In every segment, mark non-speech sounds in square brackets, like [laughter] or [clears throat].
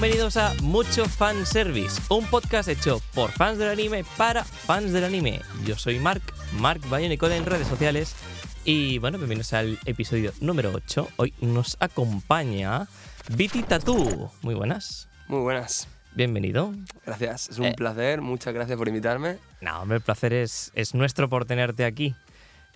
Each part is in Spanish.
Bienvenidos a Mucho Fan Service, un podcast hecho por fans del anime para fans del anime. Yo soy Mark, Mark Bayonicode en redes sociales. Y bueno, bienvenidos al episodio número 8. Hoy nos acompaña Viti Tattoo. Muy buenas. Muy buenas. Bienvenido. Gracias, es un Eh. placer. Muchas gracias por invitarme. No, hombre, el placer es, es nuestro por tenerte aquí.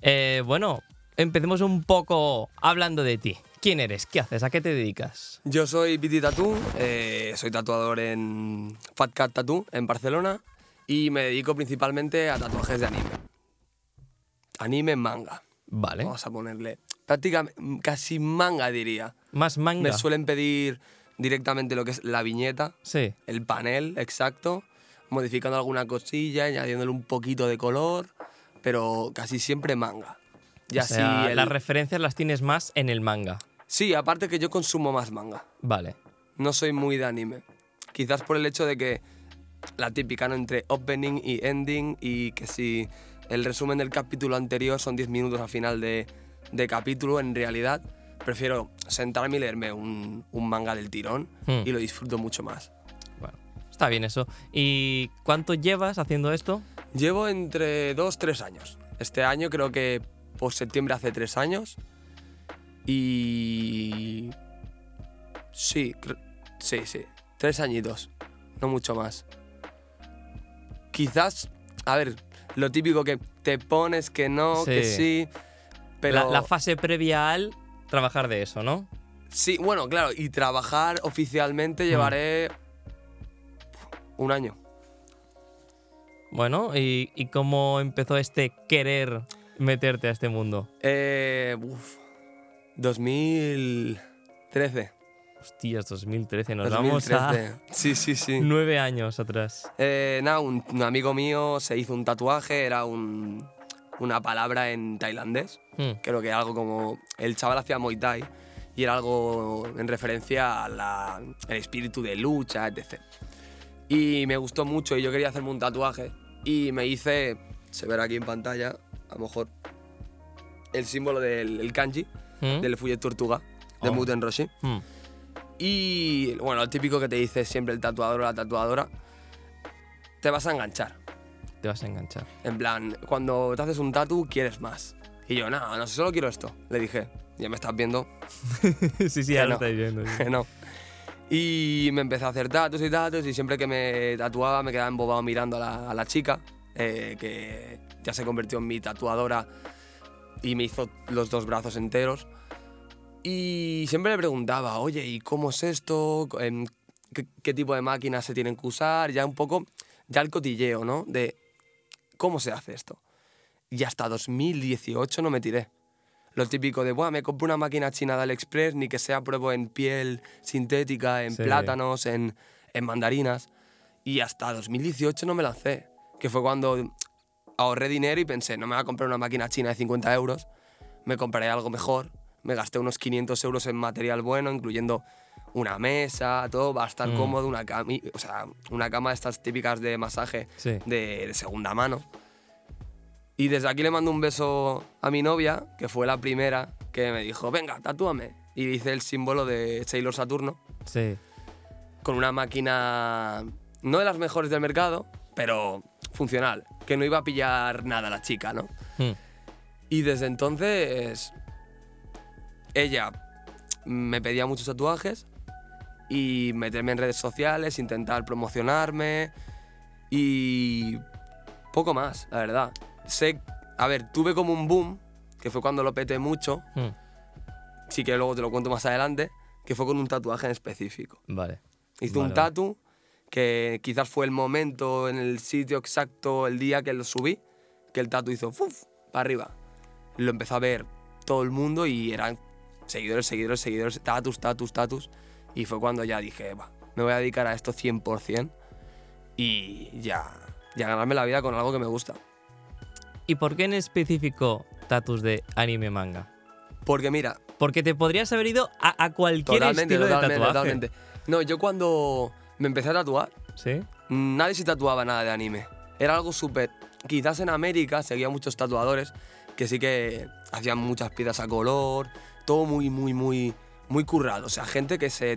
Eh, bueno, empecemos un poco hablando de ti. ¿Quién eres? ¿Qué haces? ¿A qué te dedicas? Yo soy Viti Tattoo, eh, soy tatuador en Fat Cat Tattoo en Barcelona y me dedico principalmente a tatuajes de anime. Anime manga. Vale. Vamos a ponerle. Prácticamente, casi manga diría. Más manga. Me suelen pedir directamente lo que es la viñeta, Sí. el panel exacto, modificando alguna cosilla, añadiéndole un poquito de color, pero casi siempre manga. Y O así sea, el- las referencias las tienes más en el manga. Sí, aparte que yo consumo más manga. Vale. No soy muy de anime. Quizás por el hecho de que la típica, ¿no? Entre opening y ending y que si el resumen del capítulo anterior son 10 minutos al final de, de capítulo, en realidad prefiero sentarme y leerme un, un manga del tirón Hmm. y lo disfruto mucho más. Bueno, está bien eso. ¿Y cuánto llevas haciendo esto? Llevo entre 2 3 años. Este año creo que por septiembre hace 3 años. Y. Sí, sí, sí. Tres añitos. No mucho más. Quizás. A ver, lo típico que te pones que no, que Sí. Pero. La, la fase previa al trabajar de eso, ¿no? Sí, bueno, claro. Y trabajar oficialmente llevaré. Un año. Bueno, ¿y, y cómo empezó este querer meterte a este mundo? Eh. Uf. 2013. Hostias, 2013, nos vamos a 2013. Sí, sí, sí. [laughs] nueve años atrás. Eh, nada, un, un amigo mío se hizo un tatuaje, era un- una palabra en tailandés. Hmm, Creo que algo como. El chaval hacía Muay Thai y era algo en referencia al espíritu de lucha, etc. Y me gustó mucho y yo quería hacerme un tatuaje. Y me hice, se verá aquí en pantalla, a lo mejor, el símbolo del el kanji, hmm, del Fuyet Tortuga, de Oh. Muten Roshi. hmm. Y bueno, lo típico que te dice siempre el tatuador o la tatuadora, te vas a enganchar. Te vas a enganchar. En plan, cuando te haces un tatu, quieres más. Y yo, no, no, solo quiero esto. Le dije, ya me estás viendo, [laughs] sí, sí, ya Que lo no. estáis viendo. [laughs] sí. no. Y me empecé a hacer tatus y tatus y siempre que me tatuaba me quedaba embobado mirando a la, a la chica, eh, que ya se convirtió en mi tatuadora y me hizo los dos brazos enteros. Y siempre le preguntaba, oye, ¿y cómo es esto? ¿Qué, qué tipo de máquinas se tienen que usar? Ya un poco, ya el cotilleo, ¿no? De cómo se hace esto. Y hasta 2018 no me tiré. Lo típico de, Buah, me compro una máquina china de AliExpress, ni que sea pruebo en piel sintética, en Sí. plátanos, en, en mandarinas. Y hasta 2018 no me lancé. Que fue cuando ahorré dinero y pensé, no me voy a comprar una máquina china de 50 euros, me compraré algo mejor. Me gasté unos 500 euros en material bueno, incluyendo una mesa, todo, va a estar Mm. cómodo, una cama, o sea, una cama de estas típicas de masaje Sí. de, de segunda mano. Y desde aquí le mando un beso a mi novia, que fue la primera que me dijo, venga, tatúame. Y hice el símbolo de Sailor Saturno Sí. con una máquina no de las mejores del mercado, pero funcional, que no iba a pillar nada la chica, ¿no? Hmm. Y desde entonces ella me pedía muchos tatuajes y meterme en redes sociales, intentar promocionarme y poco más, la verdad. Sé, a ver, tuve como un boom, que fue cuando lo peté mucho, Hmm. sí que luego te lo cuento más adelante, que fue con un tatuaje en específico. Vale. Hice Vale, un tatu que quizás fue el momento, en el sitio exacto, el día que lo subí, que el tatu hizo ¡fuf! para arriba. Lo empezó a ver todo el mundo y eran seguidores, seguidores, seguidores, tatus, tatus, tatus. Y fue cuando ya dije, va, me voy a dedicar a esto 100% y ya, ya ganarme la vida con algo que me gusta. ¿Y por qué en específico tatus de anime manga? Porque mira, Porque te podrías haber ido a, a cualquier totalmente, estilo totalmente, de tatuaje. totalmente. No, yo cuando me empecé a tatuar, ¿Sí? nadie se tatuaba nada de anime. Era algo súper... Quizás en América seguía muchos tatuadores que sí que hacían muchas piezas a color, todo muy, muy, muy, muy currado. O sea, gente que se.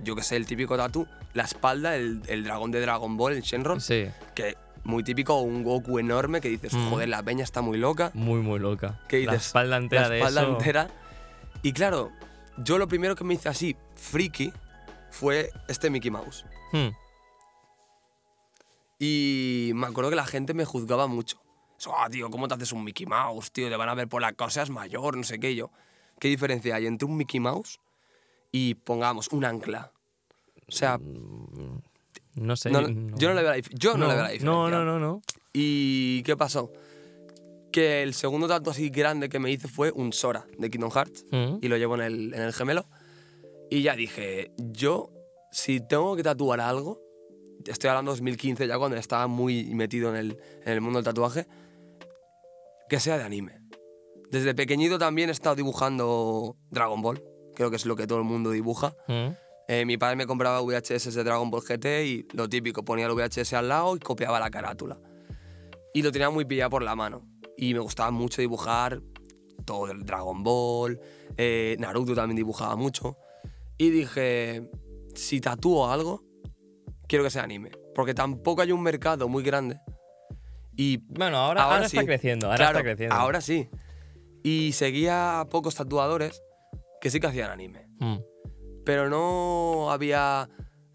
Yo que sé, el típico tatu, la espalda, el, el dragón de Dragon Ball, el Shenron, Sí, que muy típico, un Goku enorme que dices, Mm. joder, la peña está muy loca. muy, muy loca. ¿Qué La dices? espalda entera la espalda de eso. entera. Y claro, yo lo primero que me hice así, friki, fue este Mickey Mouse. Hmm, Y me acuerdo que la gente me juzgaba mucho. Ah, tío, ¿cómo te haces un Mickey Mouse, tío? Te van a ver por la cosa, es mayor, no sé qué. Yo, ¿qué diferencia hay entre un Mickey Mouse y, pongamos, un ancla? O sea, No sé. no- yo no le veo la, yo no le veo la diferencia. No, no, no, no. ¿Y qué pasó? Que el segundo tatu así grande que me hice fue un Sora de Kingdom Hearts. Mm, y lo llevo en el, en el gemelo. Y ya dije, yo, si tengo que tatuar algo, estoy hablando de 2015 ya cuando estaba muy metido en el, en el mundo del tatuaje, que sea de anime. Desde pequeñito también he estado dibujando Dragon Ball, creo que es lo que todo el mundo dibuja. mm. Eh, mi padre me compraba VHS de Dragon Ball GT y lo típico, ponía el VHS al lado y copiaba la carátula. Y lo tenía muy pillado por la mano. Y me gustaba mucho dibujar todo el Dragon Ball, eh, Naruto también dibujaba mucho. Y dije, si tatúo algo, quiero que sea anime. Porque tampoco hay un mercado muy grande. Y Bueno, ahora, Ahora ahora está creciendo. Ahora claro, está creciendo. ahora sí. Y seguía a pocos tatuadores que sí que hacían anime Mm, pero no había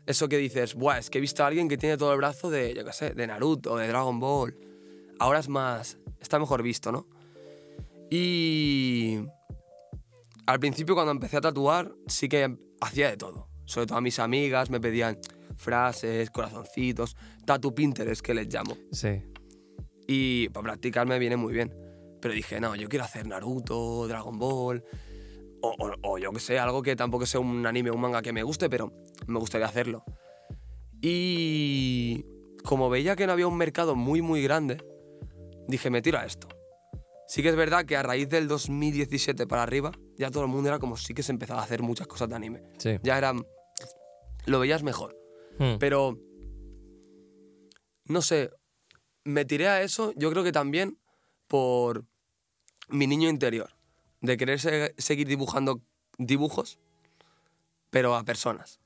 eso que dices, Buah, es que he visto a alguien que tiene todo el brazo de, yo qué sé, de Naruto, de Dragon Ball. Ahora es más, está mejor visto, ¿no? Y al principio cuando empecé a tatuar sí que hacía de todo. Sobre todo a mis amigas me pedían frases, corazoncitos, tatu Pinterest que les llamo. Sí. Y para practicar me viene muy bien. Pero dije, no, yo quiero hacer Naruto, Dragon Ball, o, o- o yo que sé, algo que tampoco sea un anime o un manga que me guste, pero me gustaría hacerlo. Y como veía que no había un mercado muy, muy grande, dije, me tiro a esto. Sí que es verdad que a raíz del 2017 para arriba, ya todo el mundo era como sí que se empezaba a hacer muchas cosas de anime. Sí. Ya era... Lo veías mejor. Mm, Pero, no sé, me tiré a eso, yo creo que también por mi niño interior, de querer se- seguir dibujando dibujos, pero a personas.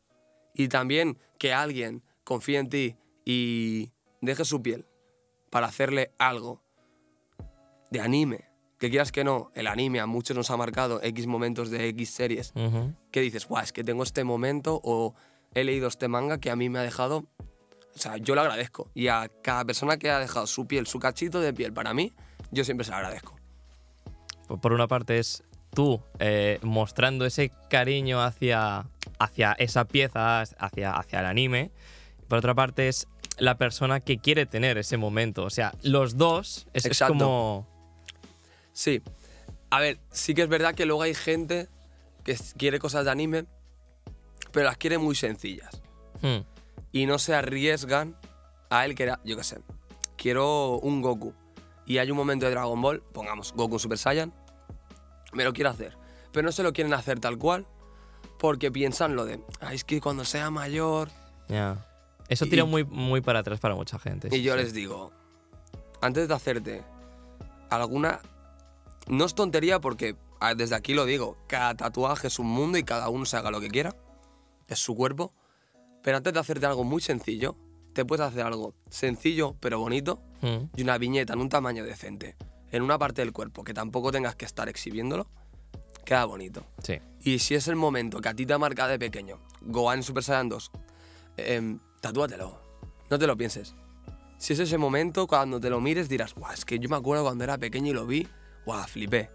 Y también que alguien confíe en ti y deje su piel para hacerle algo de anime. Que quieras que no, el anime a muchos nos ha marcado X momentos de X series que dices, Buah, es que tengo este momento o he leído este manga que a mí me ha dejado. O sea, yo lo agradezco. Y a cada persona que ha dejado su piel, su cachito de piel para mí, yo siempre se lo agradezco. Por- Por una parte es tú eh, mostrando ese cariño hacia, hacia esa pieza, hacia, hacia el anime. Por otra parte es la persona que quiere tener ese momento. O sea, los dos es, es como... Sí. A ver, sí que es verdad que luego hay gente que quiere cosas de anime, pero las quiere muy sencillas. Hmm, Y no se arriesgan a él que era, yo qué sé, quiero un Goku. Y hay un momento de Dragon Ball, pongamos Goku Super Saiyan, me lo quiero hacer. Pero no se lo quieren hacer tal cual, porque piensan lo de, "Ay, es que cuando sea mayor... ya. Eso Y- tira muy, muy para atrás para mucha gente. Y yo sí. les digo, antes de hacerte alguna... No es tontería porque, ah, desde aquí lo digo, cada tatuaje es un mundo y cada uno se haga lo que quiera, es su cuerpo, pero antes de hacerte algo muy sencillo, te puedes hacer algo sencillo pero bonito Hmm, y una viñeta en un tamaño decente, en una parte del cuerpo que tampoco tengas que estar exhibiéndolo, queda bonito. sí. Y si es el momento que a ti te ha marcado de pequeño, Gohan Super Saiyan 2, em, tatúatelo. No te lo pienses. Si es ese momento, cuando te lo mires dirás, Guau, es que yo me acuerdo cuando era pequeño y lo vi, guau, flipé.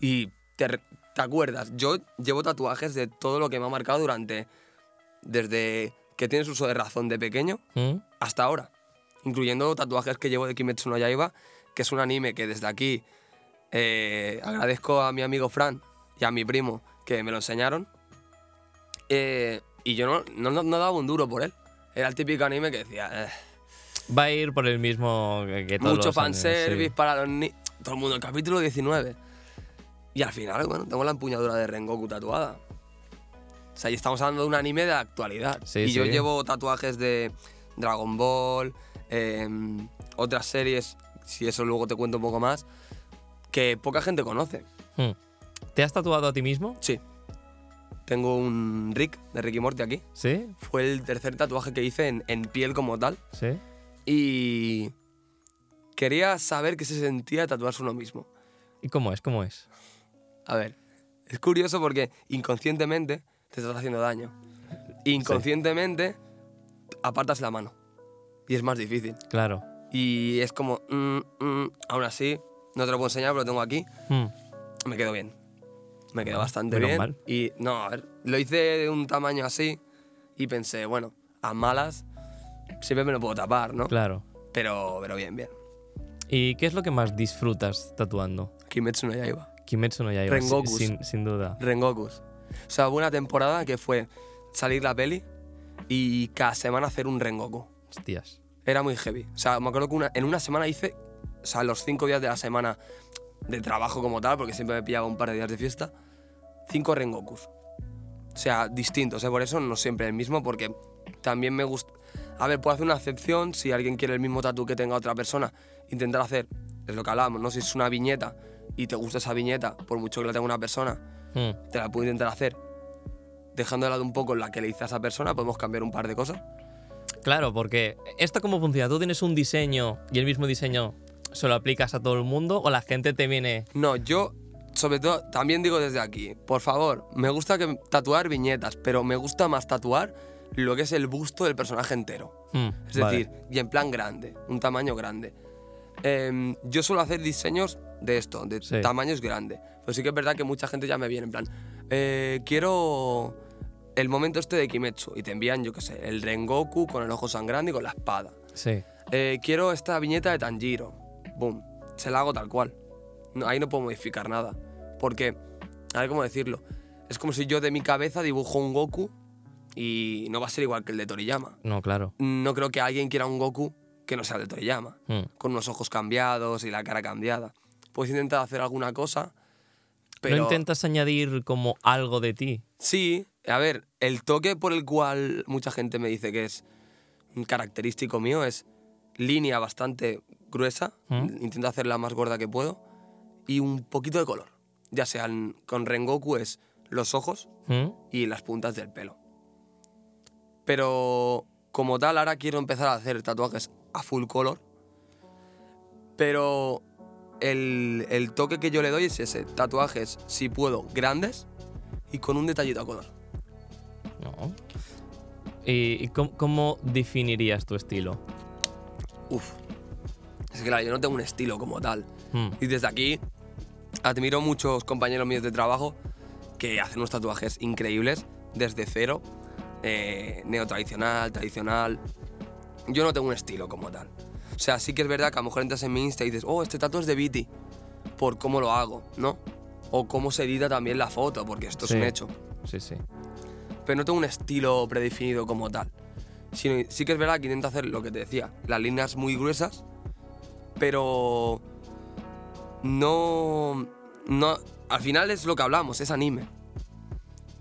Y te, te acuerdas, yo llevo tatuajes de todo lo que me ha marcado durante, desde que tienes uso de razón de pequeño Hmm, hasta ahora, incluyendo tatuajes que llevo de Kimetsu no Yaiba, que es un anime que desde aquí eh, agradezco a mi amigo Fran y a mi primo que me lo enseñaron. Eh, y yo no, no, no daba un duro por él. Era el típico anime que decía, eh, Va a ir por el mismo que, que todos mucho los animes, sí. fanservice para los niños. Todo el mundo, el capítulo 19. Y al final, bueno, tengo la empuñadura de Rengoku tatuada. O sea, y estamos hablando de un anime de actualidad. Sí, y yo llevo tatuajes de Dragon Ball, em, otras series, si eso luego te cuento un poco más, que poca gente conoce. Hmm. ¿Te has tatuado a ti mismo? Sí. tengo un Rick de Ricky Morty aquí. ¿Sí? Fue el tercer tatuaje que hice en, en piel como tal. ¿Sí? Y quería saber qué se sentía tatuarse uno mismo. ¿Y cómo es? ¿Cómo es? A ver, es curioso porque inconscientemente te estás haciendo daño. Inconscientemente apartas la mano. Y es más difícil. Claro. Y es como, mm, mm, aún así, no te lo puedo enseñar, pero lo tengo aquí. Hmm. Me quedó bien. Me quedó Ah, bastante bien. mal. Y no, a ver, lo hice de un tamaño así y pensé, bueno, a malas siempre me lo puedo tapar, ¿no? Claro. Pero, pero bien, bien. ¿Y qué es lo que más disfrutas tatuando? Kimetsu no Yaiba. Kimetsu no Yaiba, Rengokus. sin, sin duda. Rengokus. O sea, hubo una temporada que fue salir la peli y cada semana hacer un Rengoku. Hostias. Era muy heavy. O sea, me acuerdo que una- en una semana hice, o sea, los cinco días de la semana de trabajo como tal, porque siempre me pillaba un par de días de fiesta, cinco Rengokus. O sea, distintos, ¿eh? Por eso no siempre el mismo, porque también me gusta... A ver, puedo hacer una excepción si alguien quiere el mismo tatu que tenga otra persona, intentar hacer, es lo que hablábamos, ¿no? Si es una viñeta y te gusta esa viñeta, por mucho que la tenga una persona, Hmm. te la puedo intentar hacer. Dejando de lado un poco la que le hice a esa persona, podemos cambiar un par de cosas. Claro, porque ¿esto cómo funciona? ¿Tú tienes un diseño y el mismo diseño se lo aplicas a todo el mundo o la gente te viene... No, yo, sobre todo, también digo desde aquí, por favor, me gusta que, tatuar viñetas, pero me gusta más tatuar lo que es el busto del personaje entero. Hmm, Es vale. decir, y en plan grande, un tamaño grande. Em, yo suelo hacer diseños de esto, de Sí. tamaños grandes. Pues sí que es verdad que mucha gente ya me viene en plan, eh, quiero el momento este de Kimetsu. Y te envían, yo qué sé, el Rengoku con el ojo sangrando y con la espada. Sí. Eh, quiero esta viñeta de Tanjiro. Boom. Se la hago tal cual. No, ahí no puedo modificar nada. Porque, a ver cómo decirlo. Es como si yo de mi cabeza dibujo un Goku y no va a ser igual que el de Toriyama. No, claro. No creo que alguien quiera un Goku que no sea el de Toriyama. Hmm. Con unos ojos cambiados y la cara cambiada. Puedes intentar hacer alguna cosa, pero... ¿No intentas añadir como algo de ti? Sí, a ver, el toque por el cual mucha gente me dice que es un característico mío es línea bastante gruesa, ¿Mm? intento hacerla más gorda que puedo, y un poquito de color. Ya sean con Rengoku es los ojos Hmm. y las puntas del pelo. Pero como tal, ahora quiero empezar a hacer tatuajes a full color, pero el, el toque que yo le doy es ese, tatuajes, si puedo, grandes y con un detallito a color. No. ¿Y, cómo, cómo definirías tu estilo? Uf. Es que claro, yo no tengo un estilo como tal. Hmm. Y desde aquí admiro muchos compañeros míos de trabajo que hacen unos tatuajes increíbles desde cero. Eh, neotradicional, tradicional. Yo no tengo un estilo como tal. O sea, sí que es verdad que a lo mejor entras en mi Insta y dices, oh, este tatu es de Viti. Por cómo lo hago, ¿no? O cómo se edita también la foto, porque esto Sí. es un hecho. Sí, sí. Pero no tengo un estilo predefinido como tal. Sino, sí que es verdad que intento hacer lo que te decía, las líneas muy gruesas, pero no, no, al final es lo que hablamos, es anime.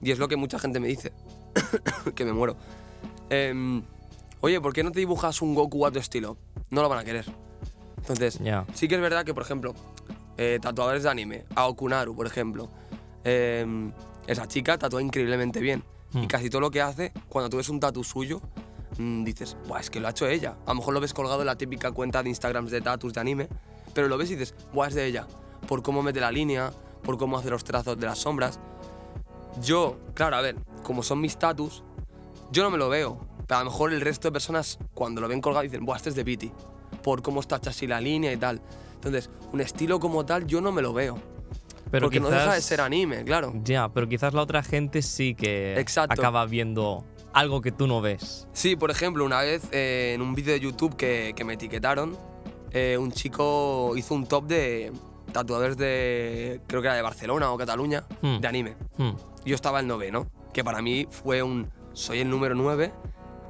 Y es lo que mucha gente me dice, [coughs] que me muero. Em, Oye, ¿por qué no te dibujas un Goku a tu estilo? No lo van a querer. Entonces, sí que es verdad que, por ejemplo, eh, tatuadores de anime, Aokunaru, por ejemplo, em, esa chica tatúa increíblemente bien. Hmm. Y casi todo lo que hace, cuando tú ves un tatu suyo, mm, dices, Buah, es que lo ha hecho ella. A lo mejor lo ves colgado en la típica cuenta de Instagram de tatus de anime, pero lo ves y dices, Buah, es de ella. Por cómo mete la línea, por cómo hace los trazos de las sombras. Yo, claro, a ver, como son mis tatus, yo no me lo veo. Pero a lo mejor el resto de personas, cuando lo ven colgado, dicen, Buah, este es de Pity. Por cómo está hecha así la línea y tal. Entonces, un estilo como tal, yo no me lo veo. Pero porque quizás, no deja de ser anime, claro. Ya, pero quizás la otra gente sí que Exacto. acaba viendo algo que tú no ves. Sí, por ejemplo, una vez eh, en un vídeo de YouTube que, que me etiquetaron, eh, un chico hizo un top de tatuadores de, creo que era de Barcelona o Cataluña, Hmm. de anime. Hmm. Yo estaba el noveno, que para mí fue un, soy el número 9,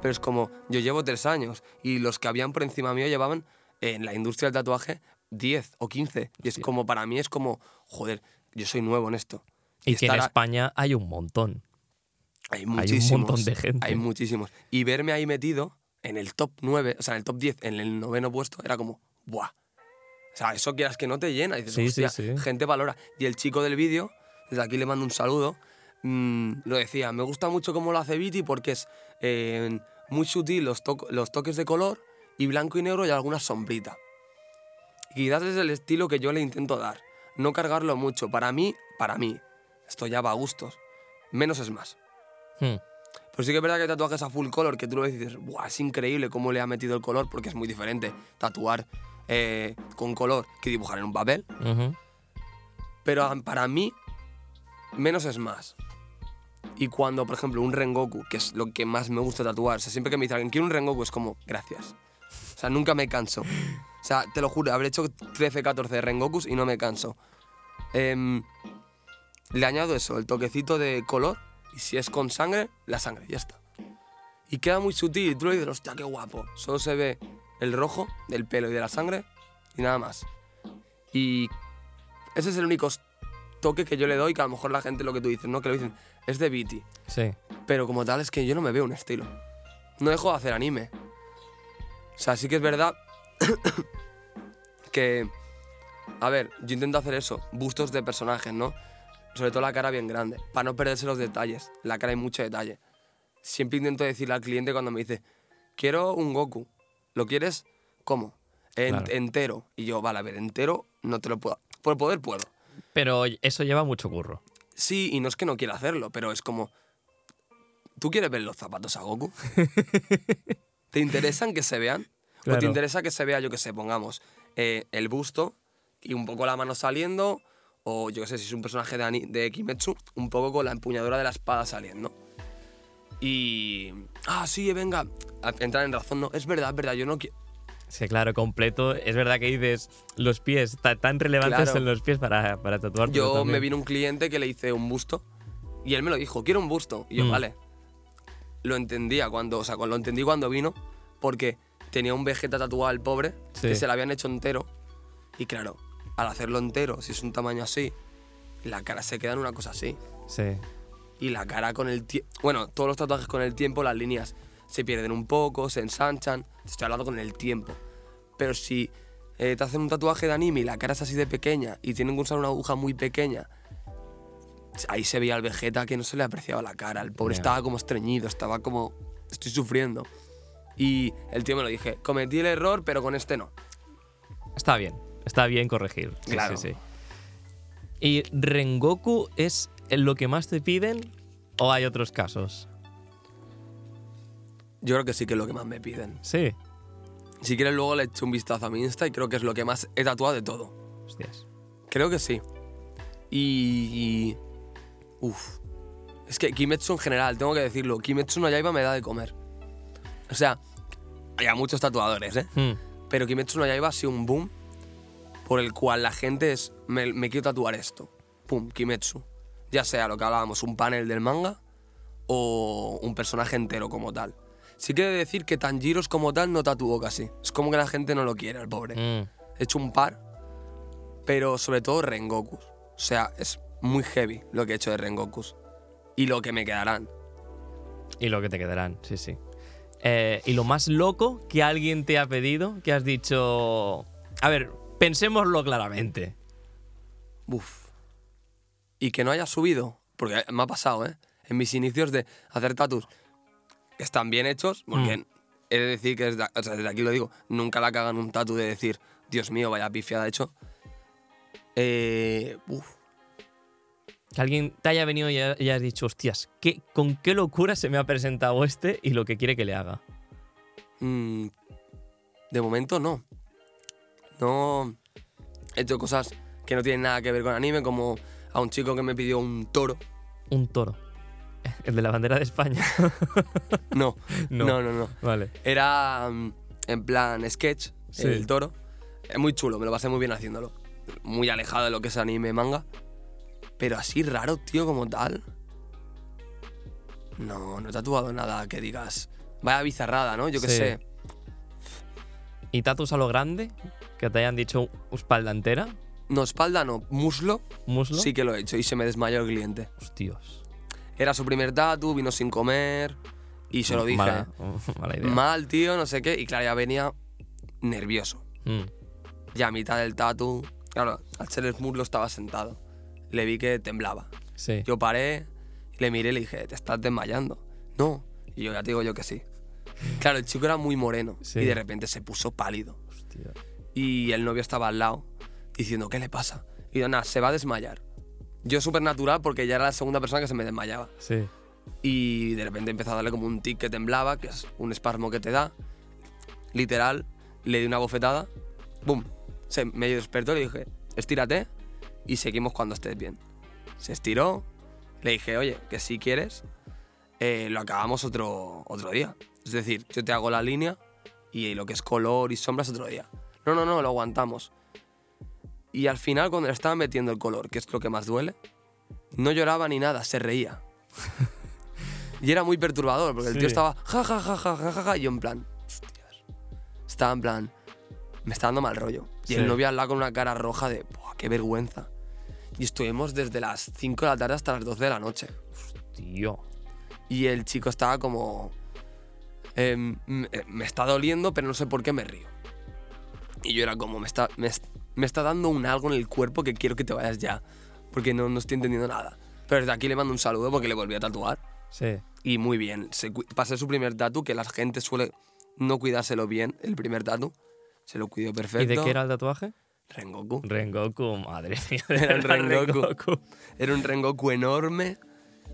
pero es como, yo llevo tres años y los que habían por encima mío llevaban en la industria del tatuaje 10 o 15. Y es como, para mí es como, joder, yo soy nuevo en esto. Y que en España hay un montón. Hay Hay un muchísimos. montón de gente. Hay muchísimos. Y verme ahí metido en el top 9, o sea, en el top 10, en el noveno puesto, era como, ¡buah! O sea, eso quieras que no te llena. Dices, Sí, sí, hostia, sí. gente valora. Y el chico del vídeo, desde aquí le mando un saludo, mm, lo decía, me gusta mucho cómo lo hace Viti porque es eh, muy sutil los, to- los toques de color y blanco y negro y alguna sombrita. Y quizás es el estilo que yo le intento dar. No cargarlo mucho. Para mí, para mí, esto ya va a gustos. Menos es más. Hmm. Pero sí que es verdad que hay tatuajes a full color que tú lo ves y dices, Buah, es increíble cómo le ha metido el color porque es muy diferente tatuar eh, con color que dibujar en un papel. Pero para mí, menos es más. Y cuando, por ejemplo, un Rengoku, que es lo que más me gusta tatuar, siempre que me dice alguien, quiero un Rengoku, es como, gracias. O sea, nunca me canso. O sea, te lo juro, habré hecho 13, 14 Rengokus y no me canso. Em, le añado eso, el toquecito de color, y si es con sangre, la sangre, ya está. Y queda muy sutil, y tú le dices, hostia, qué guapo. Solo se ve el rojo del pelo y de la sangre, y nada más. Y ese es el único toque que yo le doy, que a lo mejor la gente lo que tú dices, ¿no? Que lo dicen, es de Viti. Sí. Pero como tal es que yo no me veo un estilo. No dejo de hacer anime. O sea, sí que es verdad [coughs] que... A ver, yo intento hacer eso, bustos de personajes, ¿no? Sobre todo la cara bien grande, para no perderse los detalles. La cara hay mucho detalle. Siempre intento decirle al cliente cuando me dice, quiero un Goku. ¿Lo quieres? ¿Cómo? En- Claro. Entero. Y yo, vale, a ver, entero no te lo puedo. Por poder puedo. Pero eso lleva mucho curro. Sí, y no es que no quiera hacerlo, pero es como. ¿Tú quieres ver los zapatos a Goku? [laughs] ¿Te interesan que se vean? ¿O te interesa que se vea, yo que sé, pongamos, eh, el busto y un poco la mano saliendo? O yo que sé, si es un personaje de, ani- de Kimetsu, un poco con la empuñadura de la espada saliendo. Y. Ah, sí, venga. Entrar en razón, no. Es verdad, es verdad, yo no quiero. Sí, claro, completo. Es verdad que dices los pies, ta- tan relevantes Claro. en los pies para, para tatuar. Yo me vino un cliente que le hice un busto y él me lo dijo, quiero un busto. Y yo, Mm. vale. Lo entendía cuando, o sea, lo entendí cuando vino porque tenía un Vegeta tatuado al pobre Sí. que se lo habían hecho entero. Y claro, al hacerlo entero, si es un tamaño así, la cara se queda en una cosa así. Sí. Y la cara con el tiempo. Bueno, todos los tatuajes con el tiempo, las líneas se pierden un poco, se ensanchan. Te Estoy hablando con el tiempo. Pero si eh, te hacen un tatuaje de anime y la cara es así de pequeña y tienen que usar una aguja muy pequeña, ahí se veía al Vegeta que no se le apreciaba la cara. El pobre estaba como estreñido, estaba como. Estoy sufriendo. Y el tío me lo dije, cometí el error, pero con este no. Está bien. Está bien corregir. Sí, Claro. sí, sí. ¿Y Rengoku es lo que más te piden o hay otros casos? Yo creo que sí que es lo que más me piden. Sí. Si quieres, luego le echo un vistazo a mi Insta y creo que es lo que más he tatuado de todo. Hostias. Creo que sí. Y. Uf. Es que Kimetsu en general, tengo que decirlo, Kimetsu no Yaiba me da de comer. O sea, hay muchos tatuadores, ¿eh? Hmm. Pero Kimetsu no Yaiba ha sido un boom por el cual la gente es. Me, me quiero tatuar esto. Pum, Kimetsu. Ya sea lo que hablábamos, un panel del manga o un personaje entero como tal. Sí que he de decir que Tanjiros como tal no tatuó casi. Es como que la gente no lo quiere, el pobre. Mm. He hecho un par, pero sobre todo Rengokus. O sea, es muy heavy lo que he hecho de Rengokus. Y lo que me quedarán. Y lo que te quedarán, sí, sí. Eh, ¿Y lo más loco que alguien te ha pedido? Que has dicho. A ver, pensémoslo claramente. Uf. Y que no haya subido, porque me ha pasado, ¿eh? En mis inicios de hacer tatus, están bien hechos, porque Mm. he de decir que desde, o sea, desde aquí lo digo, nunca la cagan un tatu de decir, Dios mío, vaya pifiada hecho. Eh, uf. Que alguien te haya venido y ha- y has dicho, hostias, ¿qué, ¿con qué locura se me ha presentado este y lo que quiere que le haga? Mm, de momento no. No he hecho cosas que no tienen nada que ver con anime, como a un chico que me pidió un toro. Un toro. [laughs] El de la bandera de España. [laughs] No, No. no, no, no. vale. Era mm, en plan sketch, Sí. el toro. Es muy chulo, me lo pasé muy bien haciéndolo. Muy alejado de lo que es anime manga. Pero así raro, tío, como tal. No, no he tatuado nada que digas. Vaya bizarrada, ¿no? Yo qué Sí. sé. ¿Y tatus a lo grande? Que te hayan dicho espalda entera, No, espalda no, muslo muslo. sí que lo he hecho y se me desmayó el cliente. Hostios. Era su primer tatu, vino sin comer y se lo dije. Mala, [laughs] mala idea. Mal, tío, no sé qué. Y claro, ya venía nervioso. Mm. Ya a mitad del tatu, claro, al ser el muslo estaba sentado. Le vi que temblaba. Sí. Yo paré le miré y le dije, te estás desmayando. No. Y yo ya te digo yo que sí. Claro, el chico era muy moreno Sí. y de repente se puso pálido. Hostia. Y el novio estaba al lado diciendo, ¿qué le pasa? Y yo, nada, se va a desmayar. Yo súper natural porque ya era la segunda persona que se me desmayaba. Sí. Y de repente empezó a darle como un tic que temblaba, que es un espasmo que te da. Literal, le di una bofetada. ¡Bum! Se medio despertó y le dije, estírate y seguimos cuando estés bien. Se estiró. Le dije, oye, que si quieres, eh, lo acabamos otro, otro día. Es decir, yo te hago la línea y lo que es color y sombras otro día. No, no, no, lo aguantamos. Y al final, cuando le estaba metiendo el color, que es lo que más duele, no lloraba ni nada, se reía. [laughs] y era muy perturbador, porque el tío estaba ja, ja, ja, ja, ja, ja, ja, y yo en plan, hostias. Estaba en plan, me está dando mal rollo. Y Sí. el novio al lado con una cara roja de, "Buah, qué vergüenza. Y estuvimos desde las 5 de la tarde hasta las 12 de la noche. Tío. Y el chico estaba como. em, me, me está doliendo, pero no sé por qué me río. Y yo era como, me está, me, me está dando un algo en el cuerpo que quiero que te vayas ya. Porque no, no estoy entendiendo nada. Pero desde aquí le mando un saludo porque le volví a tatuar. Sí. Y muy bien. Se, pasé su primer tatu, que la gente suele no cuidárselo bien, el primer tatu. Se lo cuidó perfecto. ¿Y de qué era el tatuaje? Rengoku. Rengoku, madre mía. [laughs] Era el verdad, Rengoku. Era un Rengoku enorme,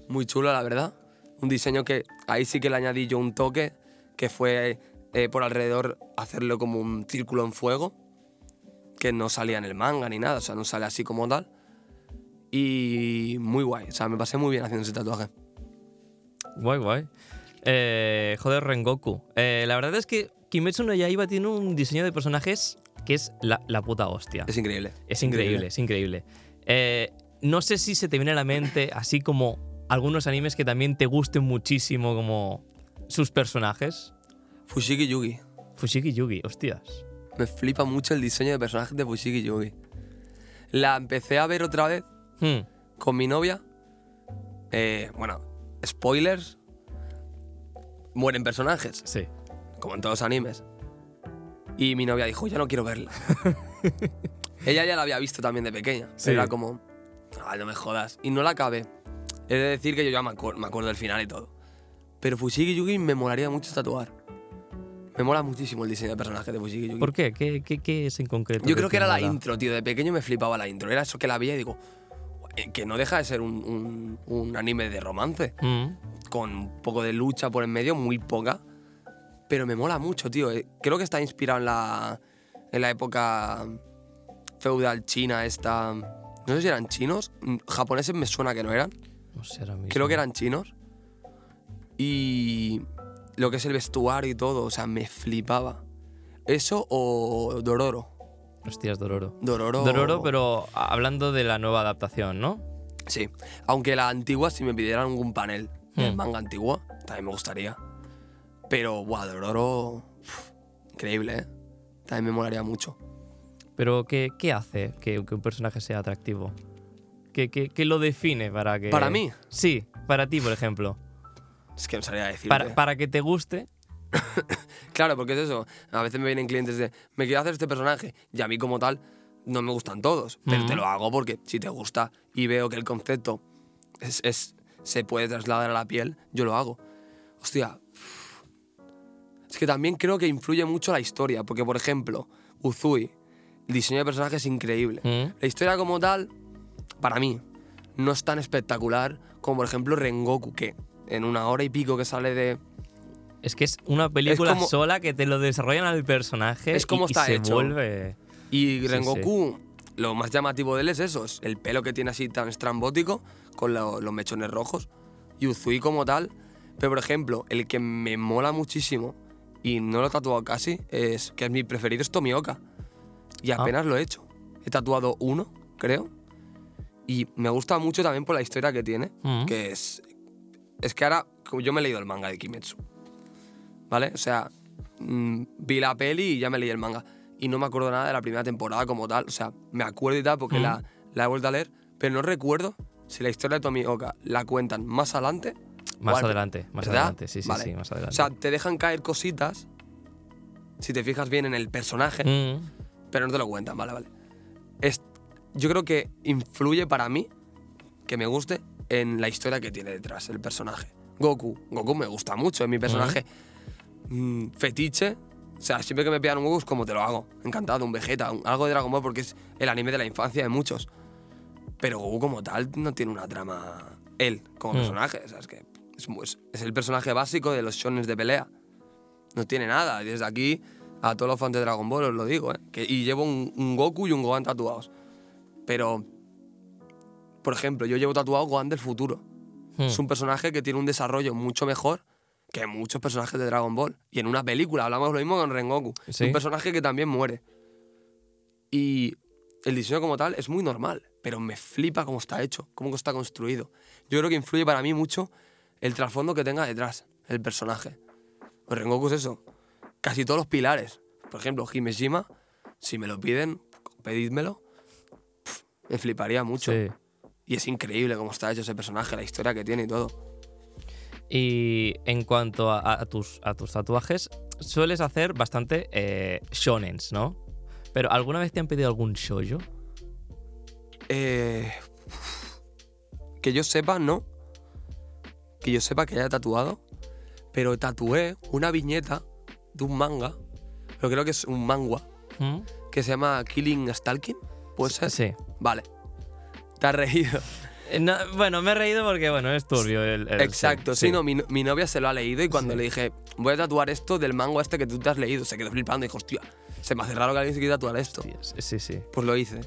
muy chulo, la verdad. Un diseño que ahí sí que le añadí yo un toque, que fue eh, por alrededor hacerlo como un círculo en fuego, que no salía en el manga ni nada, o sea, no sale así como tal. Y muy guay, o sea, me pasé muy bien haciendo ese tatuaje. Guay, guay. Eh, joder, Rengoku. Eh, la verdad es que Kimetsu no Yaiba tiene un diseño de personajes que es la, la puta hostia. Es increíble. Es increíble, es increíble. Eh, no sé si se te viene a la mente, [laughs] así como algunos animes que también te gusten muchísimo, como sus personajes. Fushigi Yugi. Fushigi Yugi, hostias. Me flipa mucho el diseño de personajes de Fushigi Yugi. La empecé a ver otra vez Hmm, con mi novia. Eh, bueno, spoilers. Mueren personajes, sí. como en todos los animes. Y mi novia dijo, ya no quiero verla. [laughs] Ella ya la había visto también de pequeña. Sí. Era como, ay, no me jodas. Y no la acabé. Es de decir que yo ya me, acuer- me acuerdo del final y todo. Pero Fushigi Yugi me molaría mucho tatuar. Me mola muchísimo el diseño de personaje de Fushigi. ¿Por qué? ¿Qué, qué, qué es en concreto? Yo creo que era la intro, tío. De pequeño me flipaba la intro. Era eso que la veía y digo, que no deja de ser un, un- un anime de romance. Mm, Con un poco de lucha por en medio, muy poca. Pero me mola mucho, tío. Eh, Creo que está inspirado en la, en la época feudal china esta... No sé si eran chinos. Mm, Japoneses me suena que no eran. no sé ahora mismo. Creo que eran chinos. Y lo que es el vestuario y todo, o sea, me flipaba. Eso o Dororo. Hostias, Dororo. Dororo. Dororo, pero hablando de la nueva adaptación, ¿no? Sí, aunque la antigua, si me pidieran algún panel del Hmm. manga antigua, también me gustaría. Pero, guau, Dororo. uf, increíble, ¿eh? También me molaría mucho. Pero ¿qué, qué hace que, que un personaje sea atractivo? ¿Qué, qué, qué lo define para que...? ¿Para mí? Sí, para ti, por ejemplo. Es que no sabría decirte. Para, para que te guste. [coughs] Claro, porque es eso. A veces me vienen clientes de, me quiero hacer este personaje. Y a mí, como tal, no me gustan todos. Pero Ujú. te lo hago porque si te gusta y veo que el concepto es, es- se puede trasladar a la piel, yo lo hago. Hostia. Es que también creo que influye mucho la historia. Porque, por ejemplo, Uzui, el diseño de personaje es increíble. Mm, La historia como tal, para mí, no es tan espectacular como, por ejemplo, Rengoku, que en una hora y pico que sale de, Es que es una película como- sola que te lo desarrollan al personaje Es como y, y está se hecho. vuelve... Y Sí, Rengoku, lo más llamativo de él es eso, es el pelo que tiene así tan estrambótico, con lo- los mechones rojos. Y Uzui como tal, pero por ejemplo, el que me mola muchísimo, y no lo he tatuado casi, es que es mi preferido, es Tomioka. Y Ah. apenas lo he hecho. He tatuado uno, creo. Y me gusta mucho también por la historia que tiene, Mm. que es... Es que ahora, yo me he leído el manga de Kimetsu, ¿vale? O sea, mm, vi la peli y ya me leí el manga. Y no me acuerdo nada de la primera temporada como tal. O sea, me acuerdo y tal porque Mm. la, la he vuelto a leer, pero no recuerdo si la historia de Tomioka la cuentan más adelante. Más al- adelante, más ¿verdad? adelante. Sí, sí, Vale. sí, más adelante. O sea, te dejan caer cositas, si te fijas bien en el personaje, Mm, pero no te lo cuentan, vale, vale. Es, yo creo que influye para mí, que me guste, en la historia que tiene detrás el personaje. Goku. Goku me gusta mucho, es mi personaje mm, fetiche. O sea, siempre que me pidan un Goku es como te lo hago. Encantado, un Vegeta, un- algo de Dragon Ball porque es el anime de la infancia de muchos. Pero Goku como tal no tiene una trama él como Mm. personaje. O sea, es que es, es- es el personaje básico de los shonen de pelea. No tiene nada. Desde aquí a todos los fans de Dragon Ball os lo digo, ¿eh? Que, y llevo un, un Goku y un Gohan tatuados. Pero, por ejemplo, yo llevo tatuado Gohan del futuro. Hmm. Es un personaje que tiene un desarrollo mucho mejor que muchos personajes de Dragon Ball. Y en una película hablamos lo mismo con Rengoku. Sí. Un personaje que también muere. Y el diseño como tal es muy normal, pero me flipa cómo está hecho, cómo está construido. Yo creo que influye para mí mucho el trasfondo que tenga detrás el personaje. Pues Rengoku es eso. Casi todos los pilares. Por ejemplo, Himeshima, si me lo piden, pedídmelo. pf, Me fliparía mucho. Sí. Y es increíble cómo está hecho ese personaje, la historia que tiene y todo. Y en cuanto a, a tus, a tus tatuajes, sueles hacer bastante eh, shonens, ¿no? Pero ¿alguna vez te han pedido algún shoujo? Eh, que yo sepa, no. Que yo sepa que haya tatuado. Pero tatué una viñeta de un manga. Pero creo que es un manga. ¿Mm? Que se llama Killing Stalking. ¿Puede ser? Sí. Vale. Te has reído. Eh, no, bueno, me he reído porque, bueno, es turbio el... el- Exacto. Sí, no, mi, mi novia se lo ha leído y cuando Sí. le dije, voy a tatuar esto del manga este que tú te has leído, se quedó flipando y dijo, hostia, se me hace raro que alguien se quiera tatuar esto. Sí, sí, sí. Pues lo hice.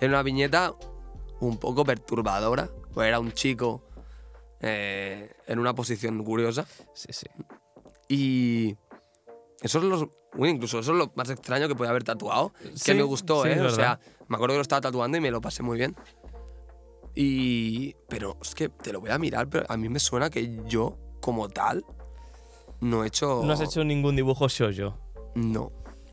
Era una viñeta un poco perturbadora. Pues era un chico eh, en una posición curiosa. Sí, sí. Y eso es lo, uy, incluso eso es lo más extraño que puede haber tatuado. Sí, que me gustó, sí, ¿eh? O sea, me acuerdo que lo estaba tatuando y me lo pasé muy bien. Y. Pero es que te lo voy a mirar, pero a mí me suena que yo, como tal, no he hecho. No has hecho ningún dibujo shoujo. No.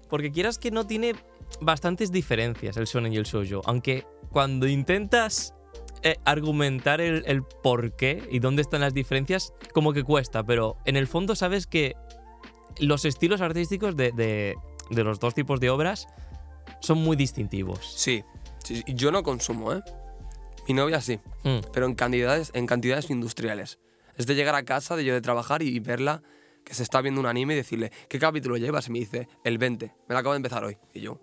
Porque quieras que no tiene bastantes diferencias el shonen y el shoujo. Aunque cuando intentas eh, argumentar el, el por qué y dónde están las diferencias, como que cuesta. Pero en el fondo sabes que los estilos artísticos de, de- de los dos tipos de obras son muy distintivos. Sí. sí, sí, Yo no consumo, ¿eh? Mi novia sí. Mm, pero en cantidades, en cantidades industriales. Es de llegar a casa, de yo de trabajar y verla que se está viendo un anime y decirle, ¿qué capítulo llevas? Y me dice, el 20. Me lo acabo de empezar hoy. Y yo.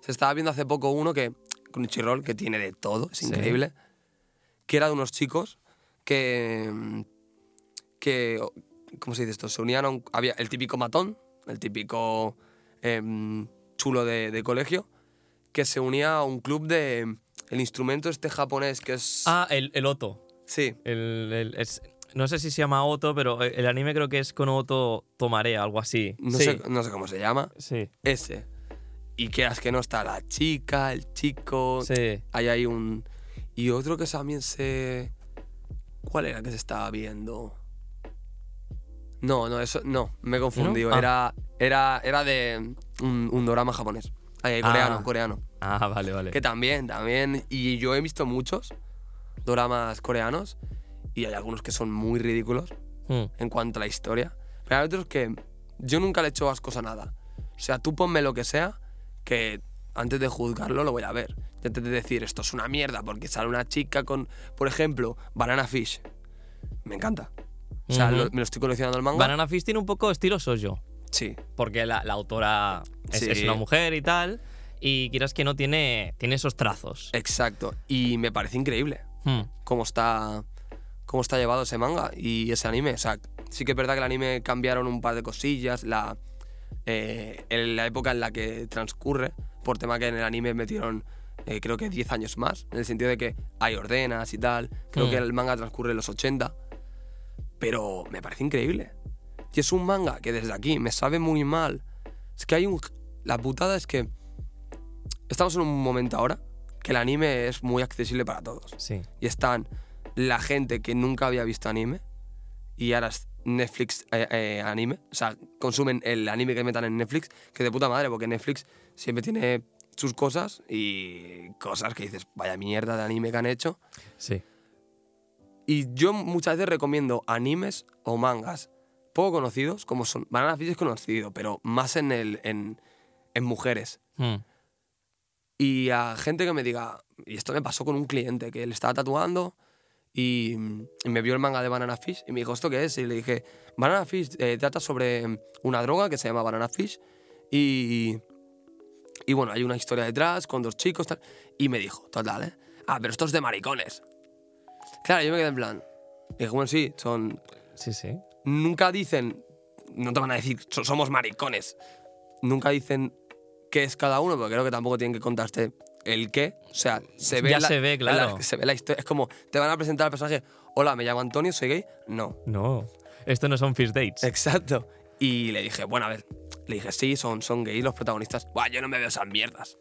Se estaba viendo hace poco uno que, con un chirrol que tiene de todo, es Sí. increíble, que era de unos chicos que, que, ¿cómo se dice esto? Se unían a un, había el típico matón, el típico em, chulo de, de colegio, que se unía a un club de, el instrumento este japonés que es... Ah, el, el Oto. Sí, El, el- es- no sé si se llama Oto, pero el anime creo que es con Oto Tomare, algo así. no, sí, sé, no sé cómo se llama. sí, Ese. Y quieras que no está la chica, el chico. sí. Ahí hay un. Y otro que también se. ¿Cuál era que se estaba viendo? No, no, eso. No, me he confundido. ¿No? Ah. Era, era, era de un, un drama japonés. Ay, coreano, Ah. coreano. Ah, vale, vale. Que también, también. Y yo he visto muchos dramas coreanos. Y hay algunos que son muy ridículos Mm, en cuanto a la historia. Pero hay otros que yo nunca le he hecho ascos a nada. O sea, tú ponme lo que sea, que antes de juzgarlo lo voy a ver. Y antes de decir esto es una mierda porque sale una chica con, por ejemplo, Banana Fish. Me encanta. O sea, lo- me lo estoy coleccionando el manga. Banana Fish tiene un poco estilo shoujo. Sí, porque la, la autora es, Sí. es una mujer y tal, y quieras que no tiene, tiene esos trazos. exacto. Y me parece increíble Hmm. cómo está, cómo está llevado ese manga y ese anime. O sea, sí que es verdad que el anime cambiaron un par de cosillas, la, eh, en la época en la que transcurre, por tema que en el anime metieron eh, creo que 10 años más, en el sentido de que hay ordenas y tal. Creo Mm. que el manga transcurre en los 80, pero me parece increíble. Y es un manga que desde aquí me sabe muy mal. Es que hay un... La putada es que estamos en un momento ahora que el anime es muy accesible para todos Sí. y están la gente que nunca había visto anime y ahora es Netflix eh, eh, anime, o sea, consumen el anime que metan en Netflix, que de puta madre, porque Netflix siempre tiene sus cosas y cosas que dices, vaya mierda de anime que han hecho. Sí. Y yo muchas veces recomiendo animes o mangas poco conocidos, como son Banana Fish es conocido, pero más en, el, en, en mujeres. Hmm. Y a gente que me diga, y esto me pasó con un cliente que le estaba tatuando y, y me vio el manga de Banana Fish y me dijo, ¿esto qué es? Y le dije, Banana Fish eh, trata sobre una droga que se llama Banana Fish y, y bueno, hay una historia detrás con dos chicos tal. Y me dijo, total, ¿eh? Ah, pero esto es de maricones. Claro, yo me quedé en plan. Dije, bueno, sí, son. Sí, sí. Nunca dicen. No te van a decir, "So- somos maricones. Nunca dicen qué es cada uno, porque creo que tampoco tienen que contarte el qué. O sea, se ve. Ya la- se ve, claro. la- se ve la historia. Es como, te van a presentar al personaje. Hola, me llamo Antonio, soy gay. No. No. Esto no son first dates. Exacto. Y le dije, bueno, a ver. Le dije, sí, son, son gays los protagonistas. Buah, yo no me veo esas mierdas.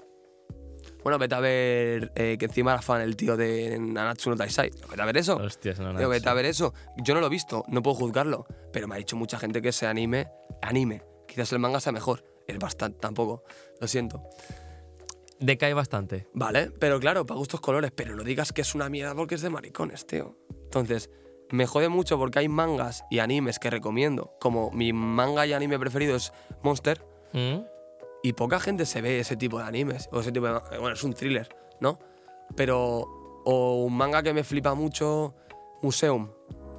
Bueno, vete a ver eh, que encima era fan el tío de Nanatsu no Taisai. Vete a ver eso. Hostias, no. Digo, vete a ver eso. Yo no lo he visto, no puedo juzgarlo. Pero me ha dicho mucha gente que ese anime, anime. Quizás el manga sea mejor. Es bastante, tampoco. Lo siento. Decae bastante. Vale, pero claro, para gustos colores. Pero no digas que es una mierda porque es de maricones, tío. Entonces, me jode mucho porque hay mangas y animes que recomiendo. Como mi manga y anime preferido es Monster. ¿Mm? Y poca gente se ve ese tipo de animes. O ese tipo de. Bueno, es un thriller, ¿no? Pero. O un manga que me flipa mucho, Museum.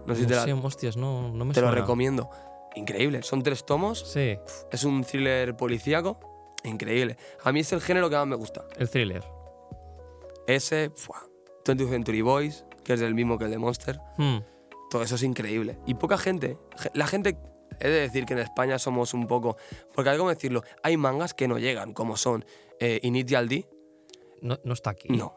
No sé si te, la- hostias, no, no me te lo recomiendo. Increíble. Son tres tomos. Sí, Es un thriller policíaco. Increíble. A mí es el género que más me gusta. el thriller. Ese, fuá, 20th Century Boys, que es el mismo que el de Monster. Hmm. Todo eso es increíble. Y poca gente. ge- La gente. He de decir que en España somos un poco. Porque hay como decirlo. Hay mangas que no llegan, como son eh, Initial D. No, no está aquí. No.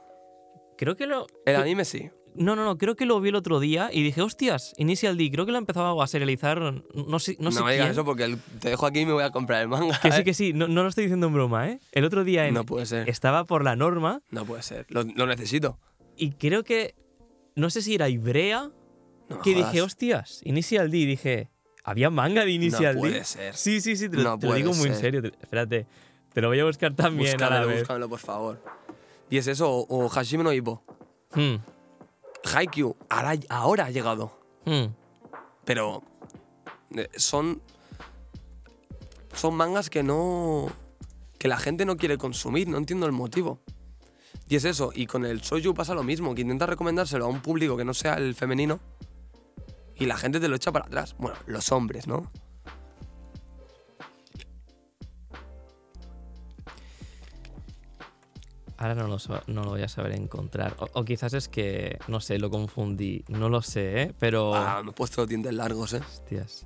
Creo que lo. El anime sí. No, no, no, creo que lo vi el otro día y dije, hostias, Initial D, creo que lo he empezado a serializar. No sé, no No, sé me digas quién. eso porque te dejo aquí y me voy a comprar el manga. Que sí, ¿eh? que sí, no, no lo estoy diciendo en broma, ¿eh? El otro día en- No puede ser. estaba por la norma No puede ser. Lo, lo necesito. y creo que. No sé si era Ibrea, No que jodas. dije, hostias, Initial D. Dije, ¿había manga de Initial No D? puede ser. Sí, sí, sí, te, lo- No te lo digo muy en ser. serio. te- espérate, te lo voy a buscar también a la Búscamelo, vez. búscamelo, por favor. Y es eso, o, o Hashime no Ippo. Hmm, Haikyuu, ahora, ahora ha llegado. hmm. Pero eh, son. Son mangas que no. que la gente no quiere consumir, no entiendo el motivo. Y es eso, y con el Soju pasa lo mismo, que intenta recomendárselo a un público que no sea el femenino y la gente te lo echa para atrás. Bueno, los hombres, ¿no? Ahora no lo, sa- no lo voy a saber encontrar. O, o quizás es que, no sé, lo confundí. No lo sé, ¿eh? Pero... Ah, me he puesto los dientes largos, ¿eh? Hostias.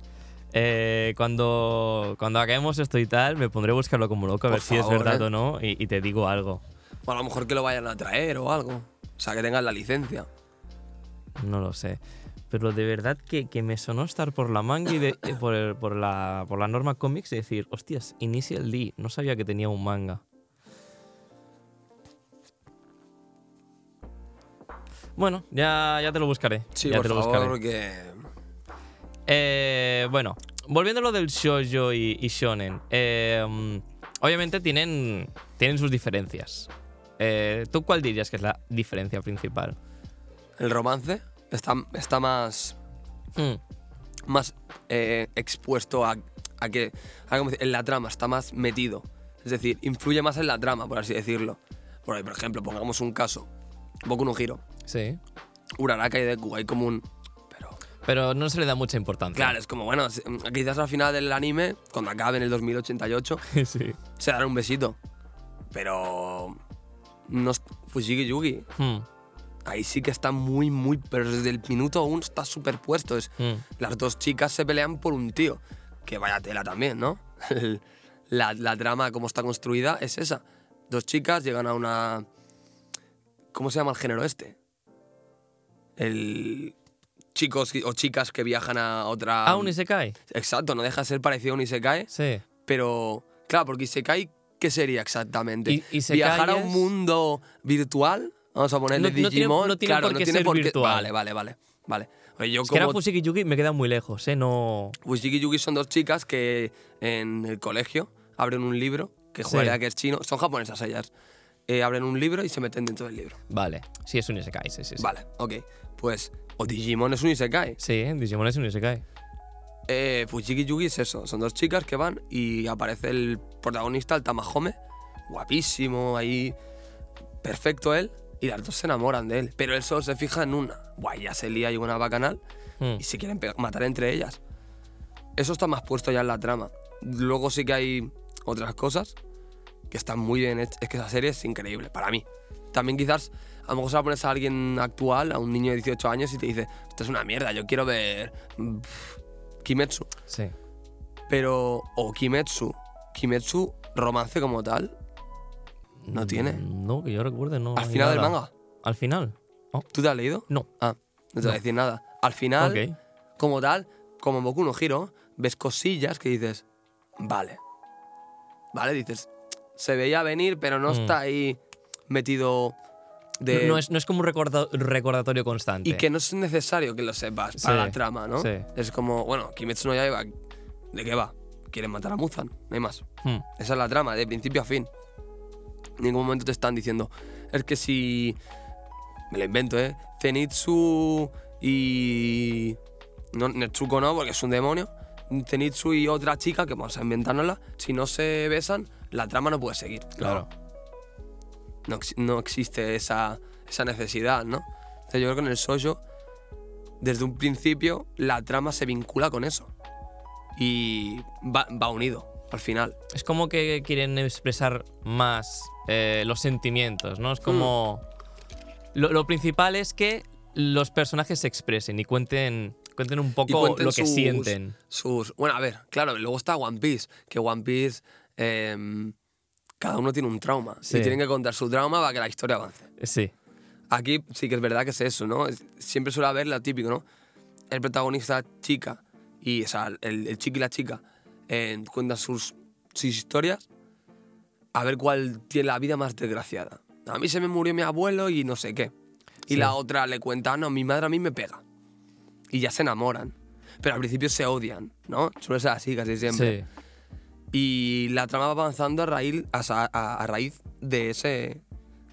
Eh, cuando, cuando acabemos esto y tal, me pondré a buscarlo como loco a Por ver si es verdad ¿eh? o no y, y te digo algo. O a lo mejor que lo vayan a traer o algo. O sea, que tengan la licencia. No lo sé. Pero de verdad que, que me sonó estar por la manga y de- por, el- por, la, por la norma cómics y decir, hostias, Initial D, no sabía que tenía un manga. Bueno, ya, ya te lo buscaré. Sí, ya por te lo favor, buscaré. porque. Eh, bueno, volviendo a lo del shoujo y, y shonen. eh, mm, obviamente tienen, tienen sus diferencias. Eh, ¿Tú cuál dirías que es la diferencia principal? El romance está, está más. Hmm, más eh, expuesto a, a que. a decir, en la trama, está más metido. Es decir, influye más en la trama, por así decirlo. Por, ahí, por ejemplo, pongamos un caso. Boku no Hiro. Sí. Uraraka y Deku, hay como un. Pero. Pero no se le da mucha importancia. Claro, es como, bueno, se- quizás al final del anime, cuando acabe en el 2088, [laughs] sí. se dará un besito. Pero. No, Fushigi Yugi, Hmm, ahí sí que está muy, muy. Pero desde el minuto uno está superpuesto. Es, hmm. las dos chicas se pelean por un tío. Que vaya tela también, ¿no? [laughs] La, la trama, como está construida, es esa. Dos chicas llegan a una. ¿Cómo se llama el género este? El. Chicos o chicas que viajan a otra. Ah, un Isekai. Exacto, no deja de ser parecido a un Isekai, Sí. pero. Claro, porque Isekai, ¿qué sería exactamente? I- Isekai ¿Viajar a un mundo virtual? Vamos a ponerle No- no tiene- Digimon. no tiene claro, por no tiene ser por qué. virtual. Vale, vale, vale. Vale. Oye, yo Es que era como Fushigi Yugi me queda muy lejos, ¿eh? No. Fushigi y Yugi son dos chicas que en el colegio abren un libro, que Sí. juraría que es chino, son japonesas ellas. Eh, abren un libro y se meten dentro del libro. Vale. Sí, es un Isekai, sí, sí. sí. Vale, ok. Pues, o Digimon es un Isekai. Sí, Digimon es un Isekai. Eh, Fushigi y Yugi es eso, son dos chicas que van y aparece el protagonista, el Tamahome, guapísimo, ahí, perfecto él, y las dos se enamoran de él, pero él solo se fija en una. guay, ya se lía y una bacanal Hmm. y se quieren matar entre ellas. Eso está más puesto ya en la trama. Luego sí que hay otras cosas que están muy bien hechas. Es que esa serie es increíble, para mí. También quizás, a lo mejor se la pones a alguien actual, a un niño de 18 años, y te dice, esto es una mierda, yo quiero ver pff, Kimetsu. Sí. Pero, o Kimetsu, Kimetsu, romance como tal, no tiene. Mm, No, que yo recuerde, no. Al final del manga. ¿Al final? Oh, ¿Tú te has leído? no. Ah, no te voy a No. decir nada. Al final, como tal, como en Boku no Hero, ves cosillas que dices, vale. Vale, dices, se veía venir, pero no Mm. está ahí metido de... No, es, no es como un recorda- recordatorio constante. Y que no es necesario que lo sepas para Sí, la trama, ¿no? sí. Es como, bueno, Kimetsu no Yaiba, ¿de qué va? Quieren matar a Muzan, no hay más. Hmm. Esa es la trama, de principio a fin. En ningún momento te están diciendo, es que si. Me lo invento, ¿eh? Zenitsu y. No, Netsuko no, porque es un demonio. Zenitsu y otra chica, que vamos a inventárnosla, si no se besan, la trama no puede seguir. Claro. No, no existe esa, esa necesidad, ¿no? Entonces yo creo que en el Sojo, desde un principio, la trama se vincula con eso. Y va, va unido al final. Es como que quieren expresar más eh, los sentimientos, ¿no? Es como. Mm. Lo, lo principal es que los personajes se expresen y cuenten, cuenten un poco cuenten lo que sus- sienten. sus. Bueno, a ver, claro, luego está One Piece, que One Piece. em, cada uno tiene un trauma. Sí. Y tienen que contar su trauma para que la historia avance. Sí. Aquí sí que es verdad que es eso, ¿no? Siempre suele haber lo típico, ¿no? El protagonista chica y o sea, el, el chico y la chica eh, cuentan sus, sus historias a ver cuál tiene la vida más desgraciada. A mí se me murió mi abuelo y no sé qué. Y Sí. la otra le cuenta, no, mi madre a mí me pega. Y ya se enamoran. Pero al principio se odian, ¿no? Suele ser así casi siempre. Sí. Y la trama va avanzando a raíz, a, a- a raíz de ese.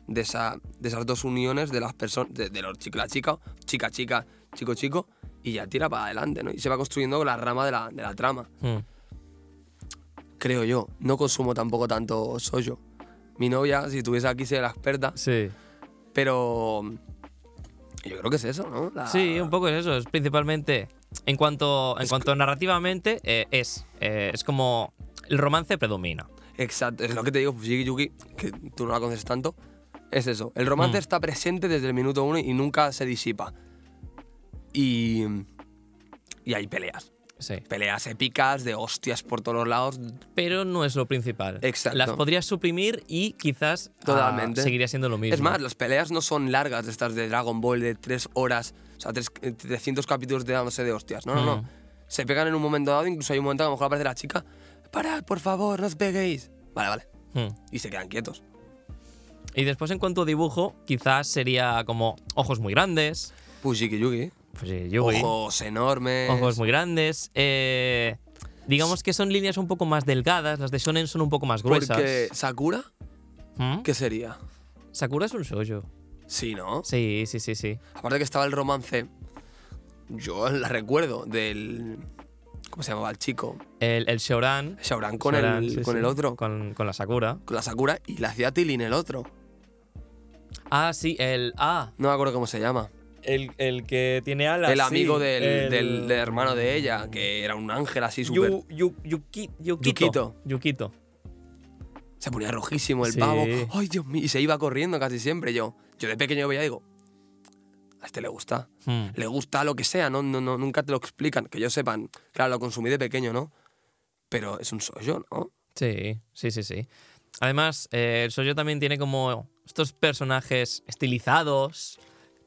De, esa, de esas dos uniones de las personas. De, de los chicos, la chica, chica, chica, chico, chico. Y ya tira para adelante, ¿no? Y se va construyendo la rama de la, de la trama. Hmm. Creo yo. No consumo tampoco tanto soyo. Mi novia, si estuviese aquí, sería la experta. Sí. Pero. Yo creo que es eso, ¿no? La- Sí, un poco es eso. Es principalmente. En cuanto, en cuanto narrativamente, eh, es, eh, es como. El romance predomina. Exacto, es lo que te digo, Fushigi Yuki, que tú no la conoces tanto. Es eso. El romance Mm. está presente desde el minuto uno y nunca se disipa. Y. Y hay peleas. Sí. Peleas épicas de hostias por todos los lados. Pero no es lo principal. Exacto. Las podrías suprimir y quizás ah, Totalmente. seguiría siendo lo mismo. Es más, las peleas no son largas, estas de Dragon Ball de tres horas, o sea, tres- eh, 300 capítulos de dándose de hostias. No, no, no. Mm. Se pegan en un momento dado, incluso hay un momento que a lo mejor aparece la chica. Parad, por favor, no os peguéis. Vale, vale. Hmm. Y se quedan quietos. Y después, en cuanto a dibujo, quizás sería como ojos muy grandes. Sí, Yui. Ojos enormes. Ojos muy grandes. eh, digamos que son líneas un poco más delgadas. Las de Shonen son un poco más gruesas. Porque Sakura, ¿Mm? ¿qué sería? Sakura es un shoujo. Sí, ¿no? Sí, sí, sí, sí. Aparte que estaba el romance, yo la recuerdo del... ¿Cómo se llamaba el chico? El, el Shoran. Shaoran con, el, sí, con sí, el otro, con... Con, con la Sakura. la Sakura, y la hacía Tilin el otro. Ah, sí, el. Ah, No me acuerdo cómo se llama. el, el que tiene alas. el amigo sí, del, el- del- del hermano de ella, que era un ángel así súper... Yu- Yu- Yuki- Yukito. Yukito. Se ponía rojísimo el pavo. ¡Ay, Dios mío! Y se iba corriendo casi siempre yo. Yo de pequeño veía digo, a este le gusta. Hmm. le gusta lo que sea, ¿no? No, no, nunca te lo explican. Que yo sepan, claro, lo consumí de pequeño, ¿no? Pero es un yo, ¿no? Sí, sí, sí, sí. Además, eh, el Shoujo también tiene como estos personajes estilizados.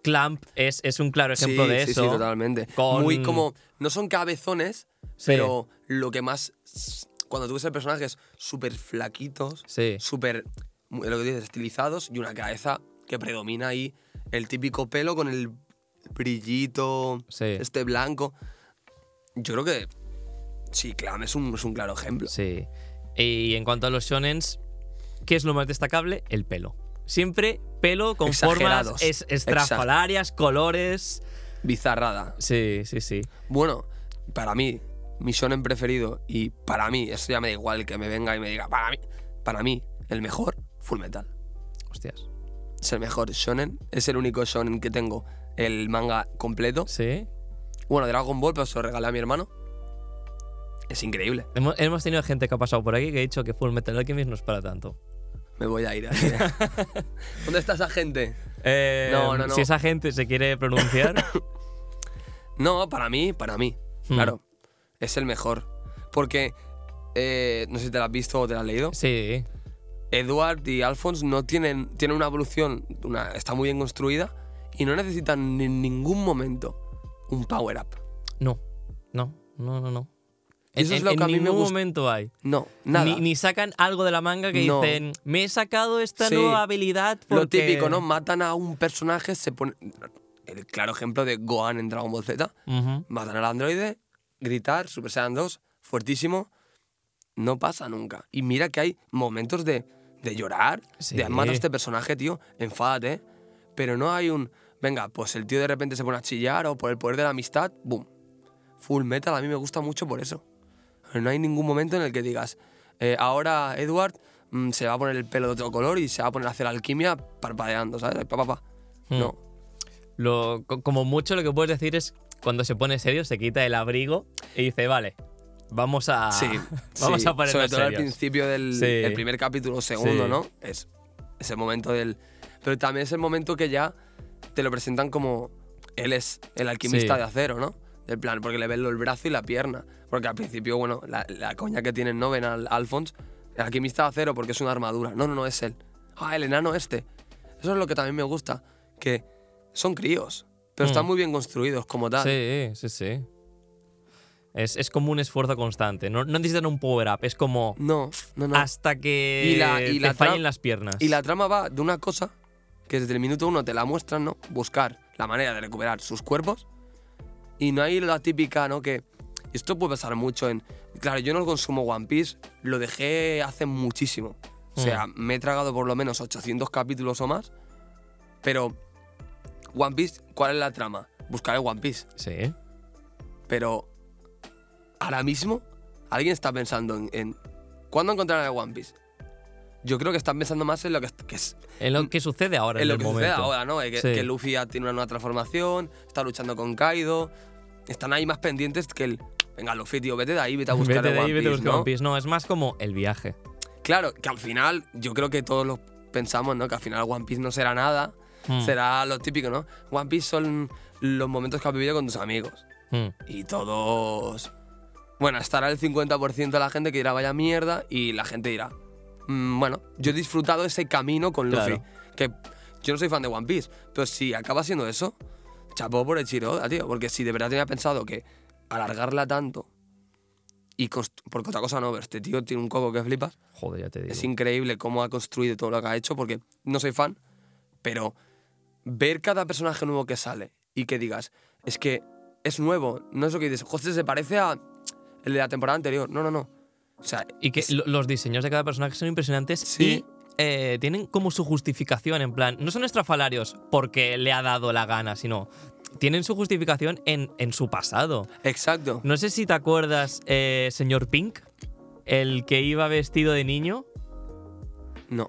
Clamp es, es un claro ejemplo sí, de sí, eso. Sí, totalmente. Con- Muy como. No son cabezones, Sí. pero lo que más. Cuando tú ves el personaje es súper flaquitos, Sí. súper. Lo que dices, estilizados y una cabeza que predomina ahí. El típico pelo con el brillito, Sí. este blanco. Yo creo que. Sí, Clam es un, es un claro ejemplo. Sí. Y en cuanto a los shonens, ¿qué es lo más destacable? El pelo. Siempre pelo con formas es- estrafalarias, colores. Bizarrada. Sí, sí, sí. Bueno, para mí, mi shonen preferido, y para mí, eso ya me da igual que me venga y me diga, para mí, para mí, el mejor, Full Metal. Hostias. Es el mejor shonen, es el único shonen que tengo el manga completo. Sí. Bueno, Dragon Ball, pero se lo regalé a mi hermano. Es increíble. Hemos, hemos tenido gente que ha pasado por aquí que ha dicho que Full Metal Alchemist no es para tanto. Me voy a ir. así. [laughs] ¿Dónde está esa gente? Eh, No, no, no. Si esa gente se quiere pronunciar. [coughs] No, para mí, para mí. Hmm. Claro. Es el mejor. Porque, eh, no sé si te lo has visto o te lo has leído. sí. Edward y Alphonse no tienen, tienen una evolución, una, está muy bien construida y no necesitan en ningún momento un power up. No. No, no, no, no. Y eso en, es lo en- que a mí me ningún gusta. momento hay. No, nada. Ni, ni sacan algo de la manga que No. dicen, me he sacado esta Sí. nueva habilidad Lo porque... típico, ¿no? Matan a un personaje, se pone. El claro ejemplo de Gohan en Dragon Ball Z. Matan al androide, gritar, Super Saiyan 2, fuertísimo. No pasa nunca. Y mira que hay momentos de, de llorar, Sí. de mata a este personaje, tío, enfádate. Pero no hay un. Venga, pues el tío de repente se pone a chillar o por el poder de la amistad, boom. Full metal a mí me gusta mucho por eso. No hay ningún momento en el que digas, eh, ahora Edward mm, se va a poner el pelo de otro color y se va a poner a hacer alquimia parpadeando, ¿sabes? Pa, pa, pa. Hmm. No. Lo, co- como mucho lo que puedes decir es cuando se pone serio, se quita el abrigo y dice, vale, vamos a, Sí, [laughs] vamos sí. a ponernos Sobre todo al serios". principio del Sí. el primer capítulo, segundo. ¿no? Es ese momento del. Pero también es el momento que ya te lo presentan como él es el alquimista de acero, ¿no? Del plan, porque le ven el brazo y la pierna. Porque al principio, bueno, la, la coña que tienen, ¿no? Ven al Alphonse, el alquimista de acero porque es una armadura. No, no, no, es él. Ah, el enano este. Eso es lo que también me gusta, que son críos, pero Mm. están muy bien construidos como tal. Sí, sí, sí. Es, es como un esfuerzo constante. No, no necesitan un power-up, es como No, no, no. hasta que Y la- y te la fallen las piernas. Y la trama va de una cosa que desde el minuto uno te la muestran, ¿no? Buscar la manera de recuperar sus cuerpos. Y no hay la típica, ¿no? Que esto puede pasar mucho en... Claro, yo no consumo One Piece, lo dejé hace muchísimo. O sea, me he tragado por lo menos 800 capítulos o más. Pero, One Piece, ¿cuál es la trama? Buscar el One Piece. Sí. Pero, ahora mismo, alguien está pensando en... en ¿Cuándo encontrarán el One Piece? Yo creo que están pensando más en lo que, que es, En lo que sucede ahora. en en lo el que sucede ahora, ¿no? Eh, Que, Sí. que Luffy ya tiene una nueva transformación, está luchando con Kaido. Están ahí más pendientes que el. Venga, Luffy, tío, vete de ahí, vete a buscar Vete de ahí, One vete a Piece, buscar ¿no? One Piece. No, es más como el viaje. Claro, que al final, yo creo que todos lo pensamos, ¿no? Que al final One Piece no será nada, Hmm, será lo típico, ¿no? One Piece son los momentos que has vivido con tus amigos. hmm. Y todos. Bueno, estará el 50% de la gente que dirá vaya mierda y la gente dirá. "Mm, bueno, yo he disfrutado ese camino con Luffy. Claro. Que yo no soy fan de One Piece, pero si acaba siendo eso, chapó por el Chiroda, tío. Porque si de verdad tenía pensado que alargarla tanto y porque otra cosa no, pero este tío tiene un coco que flipas. Joder, ya te digo. Es increíble cómo ha construido todo lo que ha hecho, porque no soy fan, pero ver cada personaje nuevo que sale y que digas, es que es nuevo, no es lo que dices, José se parece a el de la temporada anterior. No, no, no. O sea, Y que es- los diseños de cada personaje son impresionantes Sí. y eh, tienen como su justificación, en plan, no son estrafalarios porque le ha dado la gana, sino tienen su justificación en, en su pasado. exacto. No sé si te acuerdas, eh, señor Pink, el que iba vestido de niño No.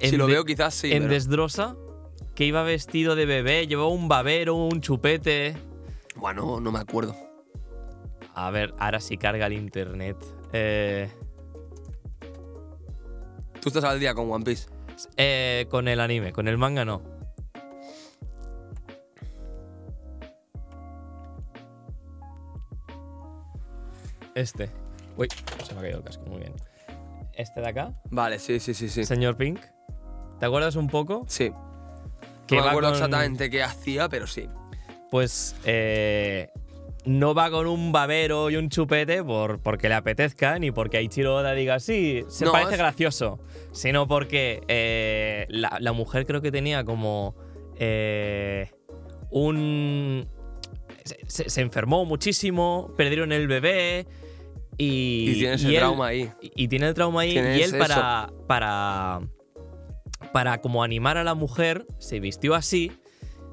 En si lo de- veo, quizás sí. en pero- Desdrosa, que iba vestido de bebé, llevaba un babero, un chupete. Bueno, no me acuerdo. A ver, ahora sí carga el internet. Eh, Tú estás al día con One Piece. eh, con el anime, con el manga no. Este. Uy, se me ha caído el casco, muy bien. Este de acá, Vale, sí, sí, sí, sí. señor Pink. ¿Te acuerdas un poco? Sí. Que no me va acuerdo con- exactamente qué hacía, pero sí. Pues eh, no va con un babero y un chupete por, porque le apetezca, ni porque Aichiro Oda diga, sí, se No, parece es- gracioso, sino porque eh, la, la mujer creo que tenía como eh, un... Se, enfermó muchísimo, perdieron el bebé y... Y, tienes el él- trauma ahí. y y tiene el trauma ahí y él para, para, para como animar a la mujer se vistió así,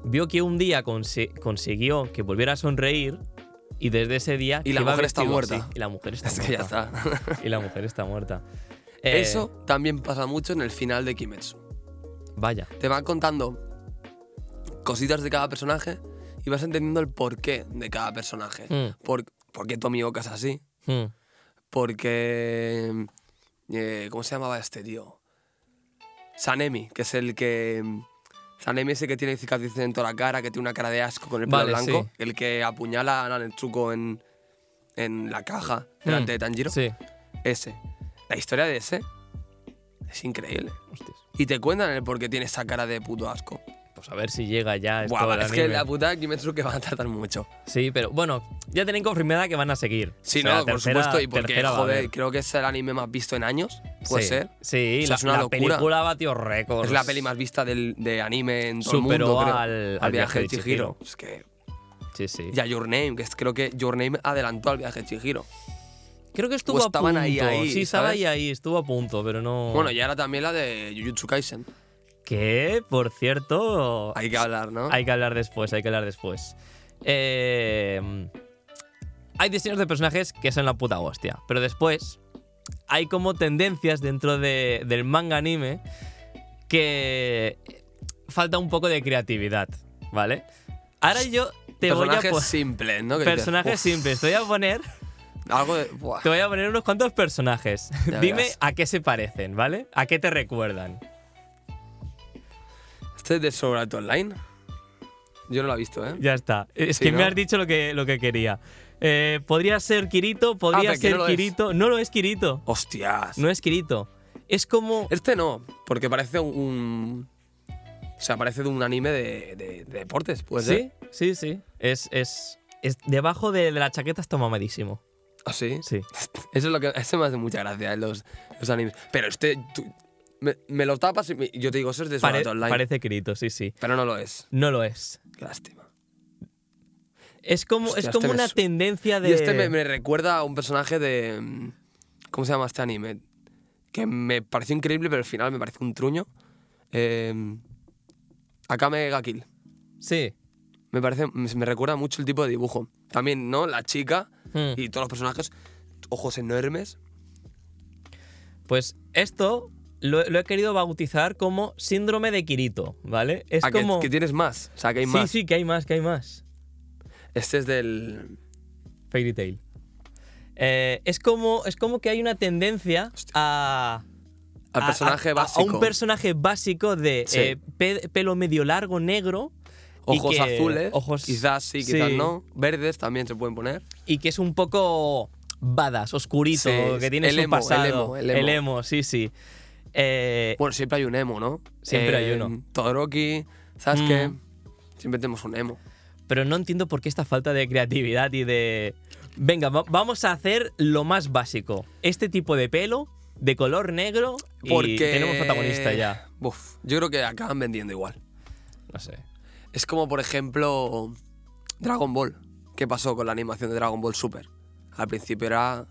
vio que un día consi- consiguió que volviera a sonreír y desde ese día Y la mujer está muerta. así. y la mujer está [laughs] Es muerta. que ya está. Y la mujer está muerta. [laughs] Eh, Eso también pasa mucho en el final de Kimetsu. Vaya. Te van contando cositas de cada personaje y vas entendiendo el porqué de cada personaje. Mm. Por, ¿Por qué Tommy Oka es así? Mm. Porque... eh, ¿Cómo se llamaba este tío? Sanemi, que es el que... Sanemi es el que tiene cicatrices en toda la cara, que tiene una cara de asco con el pelo Vale, blanco. sí. El que apuñala a Netsuko en, en la caja delante Mm. de Tanjiro. Sí. Ese. La historia de ese es increíble. Hostias. Y te cuentan el por qué tiene esa cara de puto asco. Pues a ver si llega ya esto del es que anime. la puta Kimetsu que van a tardar mucho. Sí, pero bueno, ya tienen confirmada que van a seguir. Sí, O sea, no, por tercera- supuesto. Y porque, tercera va a joder, haber. creo que es el anime más visto en años. Puede sí, ser. Sí, Eso la, es una la locura. película batió récords. Es la peli más vista del, de anime en todo Superó el mundo, creo. al- al viaje de Chihiro. Es que... Sí, sí. Ya Your Name, que es- creo que Your Name adelantó al viaje de Chihiro. Creo que estuvo O a estaban punto. ahí, ahí, sí, estaba ¿sabes? ahí, ahí, estuvo a punto, pero no. Bueno, y ahora también la de Jujutsu Kaisen. Que, por cierto. Hay que hablar, ¿no? Hay que hablar después, hay que hablar después. Eh, hay diseños de personajes que son la puta hostia, pero después hay como tendencias dentro de- del manga anime que falta un poco de creatividad, ¿vale? Ahora yo te voy a Personajes poner simples, ¿no? Que personajes "Uf, simples. Te voy a poner, Algo de... buah". te voy a poner unos cuantos personajes. Dime verás. a qué se parecen, ¿vale? ¿A qué te recuerdan? Este es de Sword Art Online. Yo no lo he visto, ¿eh? Ya está. Es Sí, que ¿no? me has dicho lo que, lo que quería. Eh, podría ser Kirito, podría que ser no es. Kirito. No lo es Kirito. Hostias. No es Kirito. Es como. Este no, porque parece un... O sea, parece de un anime de, de- de deportes, puede ser. sí, sí, sí. Es, es, es debajo de, de la chaqueta está mamadísimo. ¿Ah, sí? Sí. [laughs] Eso es lo que... Eso me hace mucha gracia los, los animes. Pero este... tú- me, me lo tapas y me- yo te digo, eso es de Pare- Online. parece Kirito, sí, sí. Pero no lo es. No lo es. Lástima. Es como, Hostia, es este como me una tendencia de. Y este me, recuerda a un personaje de... mm, ¿Cómo se llama este anime? Que me pareció increíble, pero al final me pareció un truño. Eh, Akame ga Kill. Sí. Me parece, me, me recuerda mucho el tipo de dibujo. También, ¿no? La chica Hmm. y todos los personajes, ojos enormes. Pues esto lo, lo he querido bautizar como síndrome de Kirito, ¿vale? Es Ah, que- como. que, tienes más. O sea, que hay sí, más. sí, que hay más, que hay más. Este es del. Fairy Tail. Eh, es, como, es como que hay una tendencia a. Al a- personaje a- a- básico. A un personaje básico de Sí. eh, pe- pelo medio largo, negro. Ojos que- azules. Ojos, Quizás sí, quizás no. Verdes también se pueden poner. Y que es un poco badass, oscurito, Sí, que tiene el su emo, el pasado. emo, el emo. sí, sí. Eh, Bueno, siempre hay un emo, ¿no? Siempre hay uno. Todoroki, Sasuke. Mm. Siempre tenemos un emo. pero no entiendo por qué esta falta de creatividad y de. Venga, va- vamos a hacer lo más básico. Este tipo de pelo, de color negro, Porque. y tenemos protagonista ya. Uf, yo creo que acaban vendiendo igual. No sé. Es como, por ejemplo, Dragon Ball. ¿Qué pasó con la animación de Dragon Ball Super? Al principio era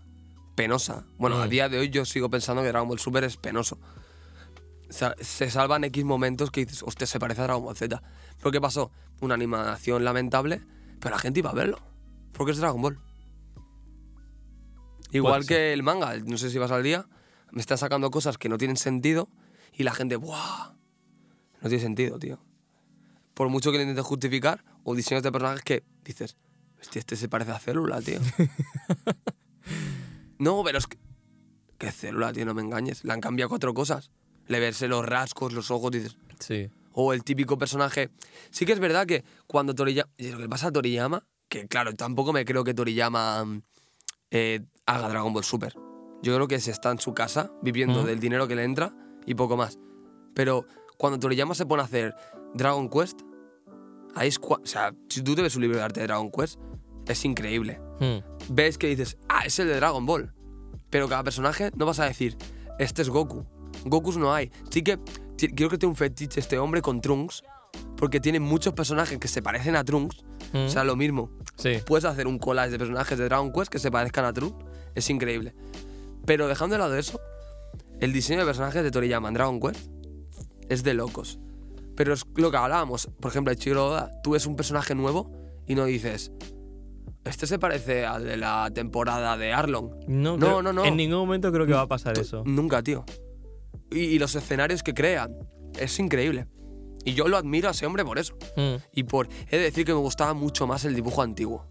penosa. Bueno, a Mm. día de hoy yo sigo pensando que Dragon Ball Super es penoso. Se salvan X momentos que dices, hostia, se parece a Dragon Ball Z. ¿Pero qué pasó? Una animación lamentable, pero la gente iba a verlo. Porque es Dragon Ball. Igual que el manga, no sé si vas al día, me están sacando cosas que no tienen sentido y la gente, ¡buah! No tiene sentido, tío. Por mucho que le intentes justificar, o diseños de personajes que dices, este se parece a célula, tío. [laughs] no, pero es que. ¿Qué célula, tío? No me engañes. Le han cambiado cuatro cosas. Le verse los rasgos, los ojos, dices. Sí. O el típico personaje. Sí que es verdad que cuando Toriyama. Lo que pasa a Toriyama, que claro, tampoco me creo que Toriyama mm, eh, haga Dragon Ball Super. Yo creo que se está en su casa viviendo Mm. del dinero que le entra y poco más. Pero cuando Toriyama se pone a hacer Dragon Quest, ahí es. O sea, si tú te ves un libro de arte de Dragon Quest, es increíble. Hmm. Ves que dices, ah, es el de Dragon Ball. Pero cada personaje no vas a decir, este es Goku. Gokus no hay. Sí que creo que tiene un fetiche este hombre con Trunks, porque tiene muchos personajes que se parecen a Trunks. Hmm. O sea, lo mismo. Sí. Puedes hacer un collage de personajes de Dragon Quest que se parezcan a Trunks. Es increíble. Pero dejando de lado eso, el diseño de personajes de Toriyama en Dragon Quest es de locos. Pero es lo que hablábamos. Por ejemplo, de Chihiro Oda, tú ves un personaje nuevo y no dices, este se parece al de la temporada de Arlong. No, No, creo- no, no. En ningún momento creo que va a pasar eso. Nunca, tío. Y, y los escenarios que crean. Es increíble. Y yo lo admiro a ese hombre por eso. Mm. Y por. He de decir que me gustaba mucho más el dibujo antiguo,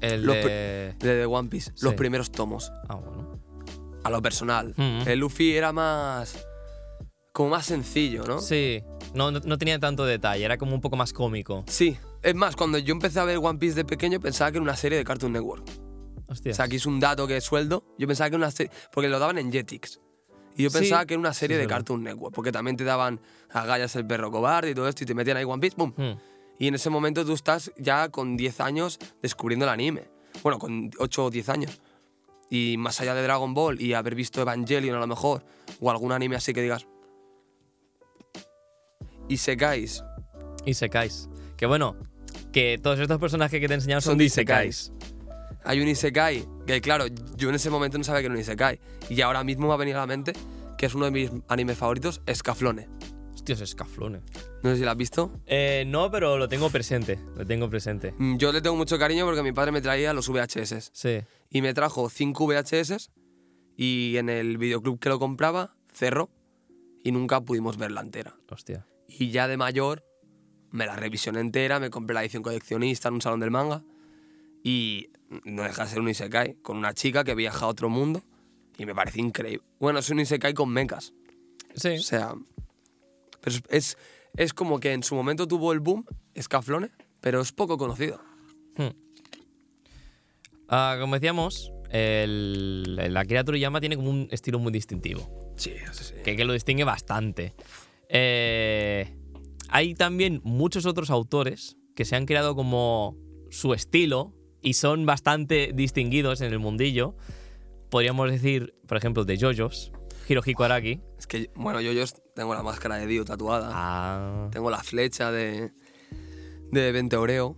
El Los de... de The One Piece, los primeros tomos. Ah, bueno. A lo personal. Mm. El Luffy era más. como más sencillo, ¿no? Sí. No, no, no tenía tanto detalle, era como un poco más cómico. Sí. Es más, cuando yo empecé a ver One Piece de pequeño pensaba que era una serie de Cartoon Network. Hostia. O sea, aquí es un dato que sueldo. Yo pensaba que era una serie. Porque lo daban en Jetix. Y yo Sí, pensaba que era una serie sí, de verdad. Cartoon Network. Porque también te daban a Gallas el perro cobarde y todo esto. Y te metían ahí One Piece, ¡pum! Mm. Y en ese momento tú estás ya con 10 años descubriendo el anime. Bueno, con 8 o 10 años. Y más allá de Dragon Ball y haber visto Evangelion a lo mejor, o algún anime así que digas. Y secáis. Y Isekais. Que bueno, que todos estos personajes que te he enseñado son, Son de de Isekais. Hay un Isekai, que claro, yo en ese momento no sabía que era un Isekai. Y ahora mismo me ha venido a la mente que es uno de mis animes favoritos, Escaflone. Hostias, escaflone. No sé si lo has visto. Eh, no, pero lo tengo presente. Lo tengo presente. Mm, Yo le tengo mucho cariño porque mi padre me traía los VHS. Sí. y me trajo 5 VHS y en el videoclub que lo compraba cerró y nunca pudimos verla entera. Hostia. Y ya de mayor me la revisioné entera, me compré la edición coleccionista en un salón del manga y no deja de ser un Isekai con una chica que viaja a otro mundo y me parece increíble. Bueno, es un Isekai con mechas, Sí. o sea, pero es, es, como que en su momento tuvo el boom, Scaflone, pero es poco conocido. Hmm. Ah, como decíamos, el, el Akira Toriyama tiene como un estilo muy distintivo. Sí, eso sí. que, que lo distingue bastante. Eh, hay también muchos otros autores que se han creado como su estilo y son bastante distinguidos en el mundillo. Podríamos decir, por ejemplo, de JoJo's, Hirohiko Araki. Es que, bueno, yo, yo tengo la máscara de Dio tatuada. Ah. Tengo la flecha de, de Venteoreo.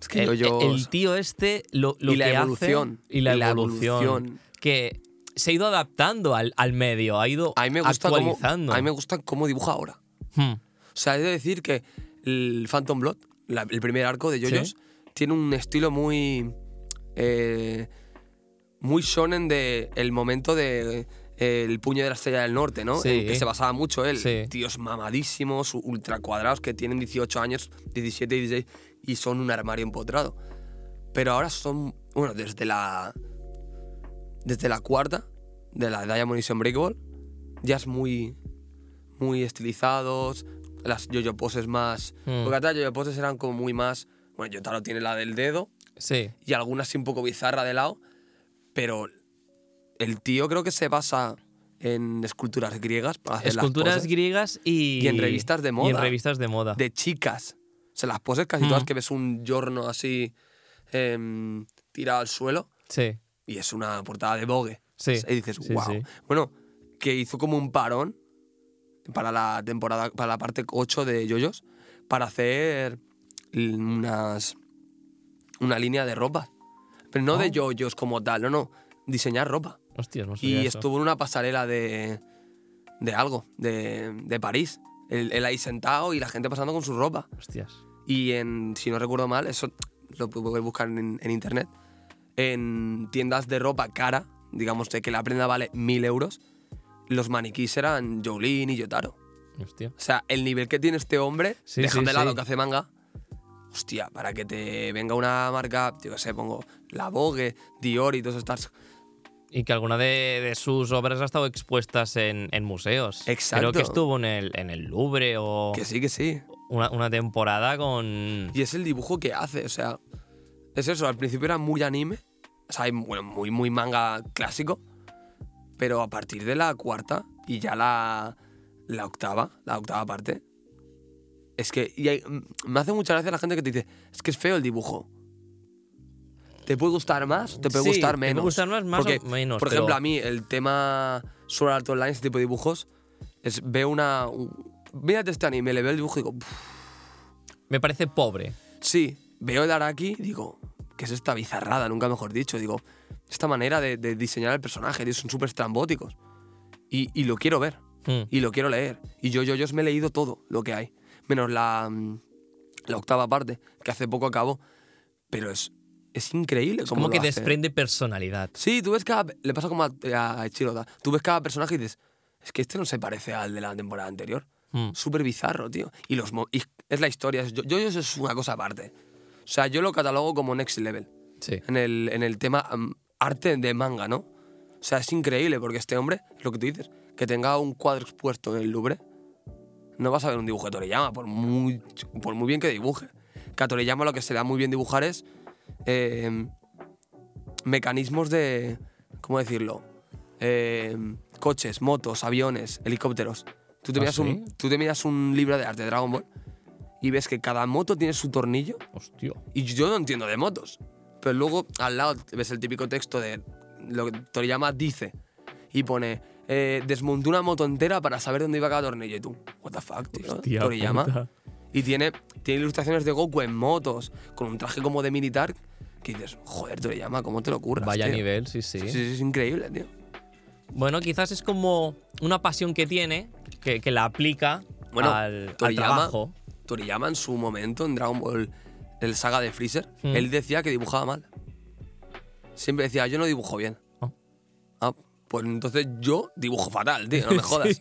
Es que El, yo, el tío este lo, lo y la que hace- evolución. y la, evolución, Que se ha ido adaptando al, al medio, ha ido A mí me gusta cómo, actualizando. a mí me gusta cómo dibuja ahora. Hmm. O sea, he de decir que el Phantom Blood, la- el primer arco de JoJo's, Sí. tiene un estilo muy. eh, muy shonen de el momento de. el puño de la estrella del norte, ¿no? Sí. En que se basaba mucho él. Sí. Tíos mamadísimos, ultra cuadrados, que tienen 18 años, 17, 16, y son un armario empotrado. Pero ahora son. Bueno, desde la. Desde la cuarta, de la Diamond is Unbreakable, ya es muy. Muy estilizados. Las yo-yo poses más. Mm. Porque atrás yo-yo poses eran como muy más. Bueno, Yotaro tiene la del dedo Sí. y alguna así un poco bizarra de lado, pero el tío creo que se basa en esculturas griegas para hacer Esculturas las poses griegas y, Y en revistas de Y en moda. revistas de moda. de chicas. O sea, las poses casi todas Mm. que ves un giorno así em, tirado al suelo Sí, y es una portada de Vogue. sí. Y dices, sí, wow. sí. Bueno, que hizo como un parón para la temporada, para la parte 8 de Yoyos, para hacer unas, una línea de ropa. Pero no Oh. de Yoyos como tal, no, no. Diseñar ropa. Hostias, no Y eso. estuvo en una pasarela de, de algo, de, de París. Él, él ahí sentado y la gente pasando con su ropa. Hostias. Y en, si no recuerdo mal, eso lo puedes buscar en, en internet, en tiendas de ropa cara, digamos de que la prenda vale mil euros, los maniquís eran Jolene y Yotaro. Hostia. O sea, el nivel que tiene este hombre, Sí, dejando sí, de lado sí. que hace manga, hostia, para que te venga una marca, yo qué sé, pongo la Vogue, Dior y todas estas. Y que alguna de, de sus obras ha estado expuestas en, en museos. Exacto. Creo que estuvo en el, en el Louvre o Que sí, que sí. una, una temporada con. Y es el dibujo que hace, o sea, es eso, al principio era muy anime, o sea, bueno, muy, muy manga clásico, pero a partir de la cuarta y ya la, la octava, la octava parte, es que y hay- me hace mucha gracia la gente que te dice, es que es feo el dibujo. ¿Te puede gustar más? ¿Te puede Sí, gustar te menos? puede gustar más, más Porque, o menos. Por pero- ejemplo, a mí el tema Sword Art Online, ese tipo de dibujos, es veo una... un- Mírate este anime, le veo el dibujo y digo, "Puf, Me parece pobre. Sí, veo el Araki y digo, ¿qué es esta bizarrada? Nunca mejor dicho. Digo, esta manera de, de diseñar el personaje, son súper estrambóticos. Y, y lo quiero ver, Hmm. y lo quiero leer. Y yo, yo, yo me he leído todo lo que hay, menos la, mm, la octava parte, que hace poco acabó. Pero es, es increíble Es como que hace. desprende personalidad. Sí, tú ves cada. Le pasa como a, a Ichiro Oda. Tú ves cada personaje y dices, es que este no se parece al de la temporada anterior. Hmm. Súper bizarro, tío. Y, los y es la historia. Yo, yo eso es una cosa aparte. O sea, yo lo catalogo como next level Sí. en el, en el tema mm, arte de manga, ¿no? O sea, es increíble porque este hombre, lo que tú dices, que tenga un cuadro expuesto en el Louvre, no vas a ver un dibujo de Toriyama, por muy, por muy bien que dibuje. Que a Toriyama lo que se da muy bien dibujar es eh, mecanismos de, ¿cómo decirlo? Eh, coches, motos, aviones, helicópteros. Tú te, ¿Ah, miras sí? un, tú te miras un libro de arte de Dragon Ball y ves que cada moto tiene su tornillo Hostia. y yo no entiendo de motos. Pero luego al lado ves el típico texto de lo que Toriyama dice y pone eh, desmonté una moto entera para saber dónde iba cada tornillo. Y tú, what the fuck, tío. Hostia Toriyama. puta. Y tiene, tiene ilustraciones de Goku en motos, con un traje como de militar, que dices, joder, Toriyama, ¿cómo te lo ocurras? Vaya tío?". nivel, sí, sí. Sí, sí, es increíble, tío. Bueno, quizás es como una pasión que tiene, que, que la aplica Bueno, al, trabajo. Toriyama en su momento en Dragon Ball, el saga de Freezer, Mm. él decía que dibujaba mal. Siempre decía, yo no dibujo bien. Oh. Ah, pues entonces yo dibujo fatal, tío, no me [laughs] jodas.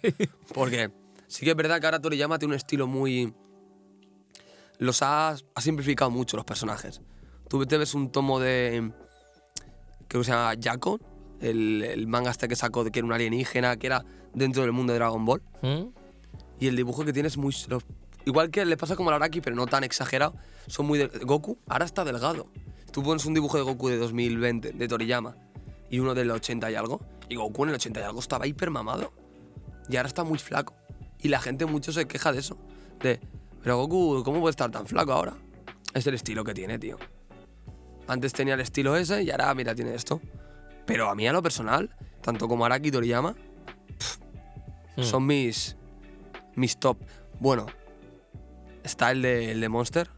Porque sí que es verdad que ahora Toriyama tiene un estilo muy... Los ha, ha simplificado mucho los personajes. Tú te ves un tomo de... Creo que se llama Yako, el, el manga este que sacó de que era un alienígena, que era dentro del mundo de Dragon Ball. ¿Mm? Y el dibujo que tiene es muy... los- igual que le pasa como al Araki, pero no tan exagerado. Son muy... del- Goku ahora está delgado. Tú pones un dibujo de Goku de 2020, de Toriyama, y uno del 80 y algo. Y Goku en el 80 y algo estaba hiper mamado. Y ahora está muy flaco. Y la gente mucho se queja de eso. De, pero Goku, ¿cómo puede estar tan flaco ahora? Es el estilo que tiene, tío. Antes tenía el estilo ese y ahora, mira, tiene esto. Pero a mí, a lo personal, tanto como Araki y Toriyama, Hmm. son mis, mis top. Bueno, está el de, el de Monster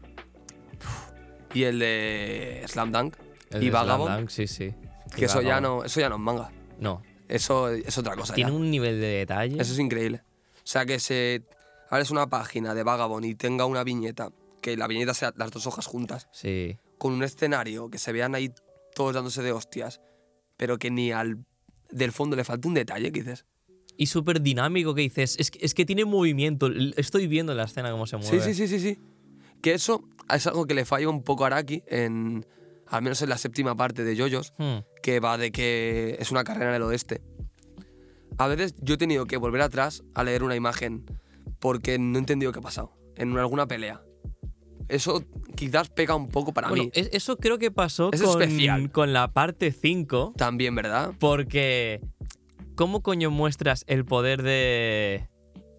y el de Slam Dunk El y de Slam Vagabond, Dunk, sí, sí. que eso ya, no, eso ya no es manga. No. Eso es otra cosa. Tiene ya. un nivel de detalle. Eso es increíble. O sea, que se abres una página de Vagabond y tenga una viñeta, que la viñeta sea las dos hojas juntas, Sí. con un escenario, que se vean ahí todos dándose de hostias, pero que ni al del fondo le falta un detalle, que dices. Y súper dinámico que dices. Es que, es que tiene movimiento. Estoy viendo la escena cómo se Sí, mueve. sí, sí, sí, sí. Que eso es algo que le falla un poco a Araki, en, al menos en la séptima parte de Yoyos, Hmm. que va de que es una carrera en el oeste. A veces yo he tenido que volver atrás a leer una imagen porque no he entendido qué ha pasado en alguna pelea. Eso quizás pega un poco para Bueno, mí. es- eso creo que pasó es con, especial. con la parte 5. También, ¿verdad? Porque. ¿Cómo coño muestras el poder de.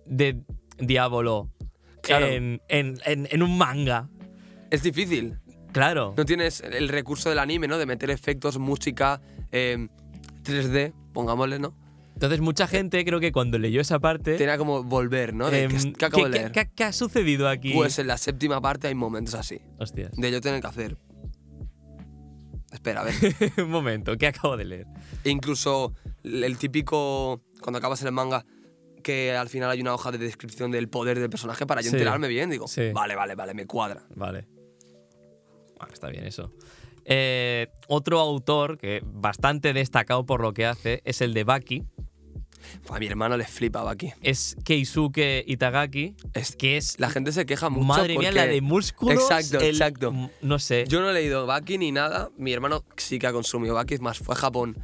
de Diablo Claro. en, en- en- en un manga? Es difícil. Claro. No tienes el recurso del anime, ¿no? De meter efectos, música, eh, 3D, pongámosle, ¿no? Entonces, mucha gente creo que cuando leyó esa parte. Tenía como volver, ¿no? De, em, ¿qué, qué acabo de leer? qué- qué ha sucedido aquí? Pues en la séptima parte hay momentos así. Hostias. De yo tener que hacer. Espera, a ver. [laughs] un momento, ¿qué acabo de leer? E incluso el típico. Cuando acabas el manga, que al final hay una hoja de descripción del poder del personaje para yo Sí. enterarme bien. Digo, Sí. vale, vale, vale, me cuadra. Vale. Bueno, está bien eso. Eh, otro autor que bastante destacado por lo que hace es el de Baki. A mi hermano le flipaba aquí. Es Keisuke Itagaki, Es, que es. la gente se queja mucho. madre mía, la de músculos. Exacto, el- exacto. No sé. Yo no he leído Baki ni nada. Mi hermano sí que ha consumido Baki, es más, fue a Japón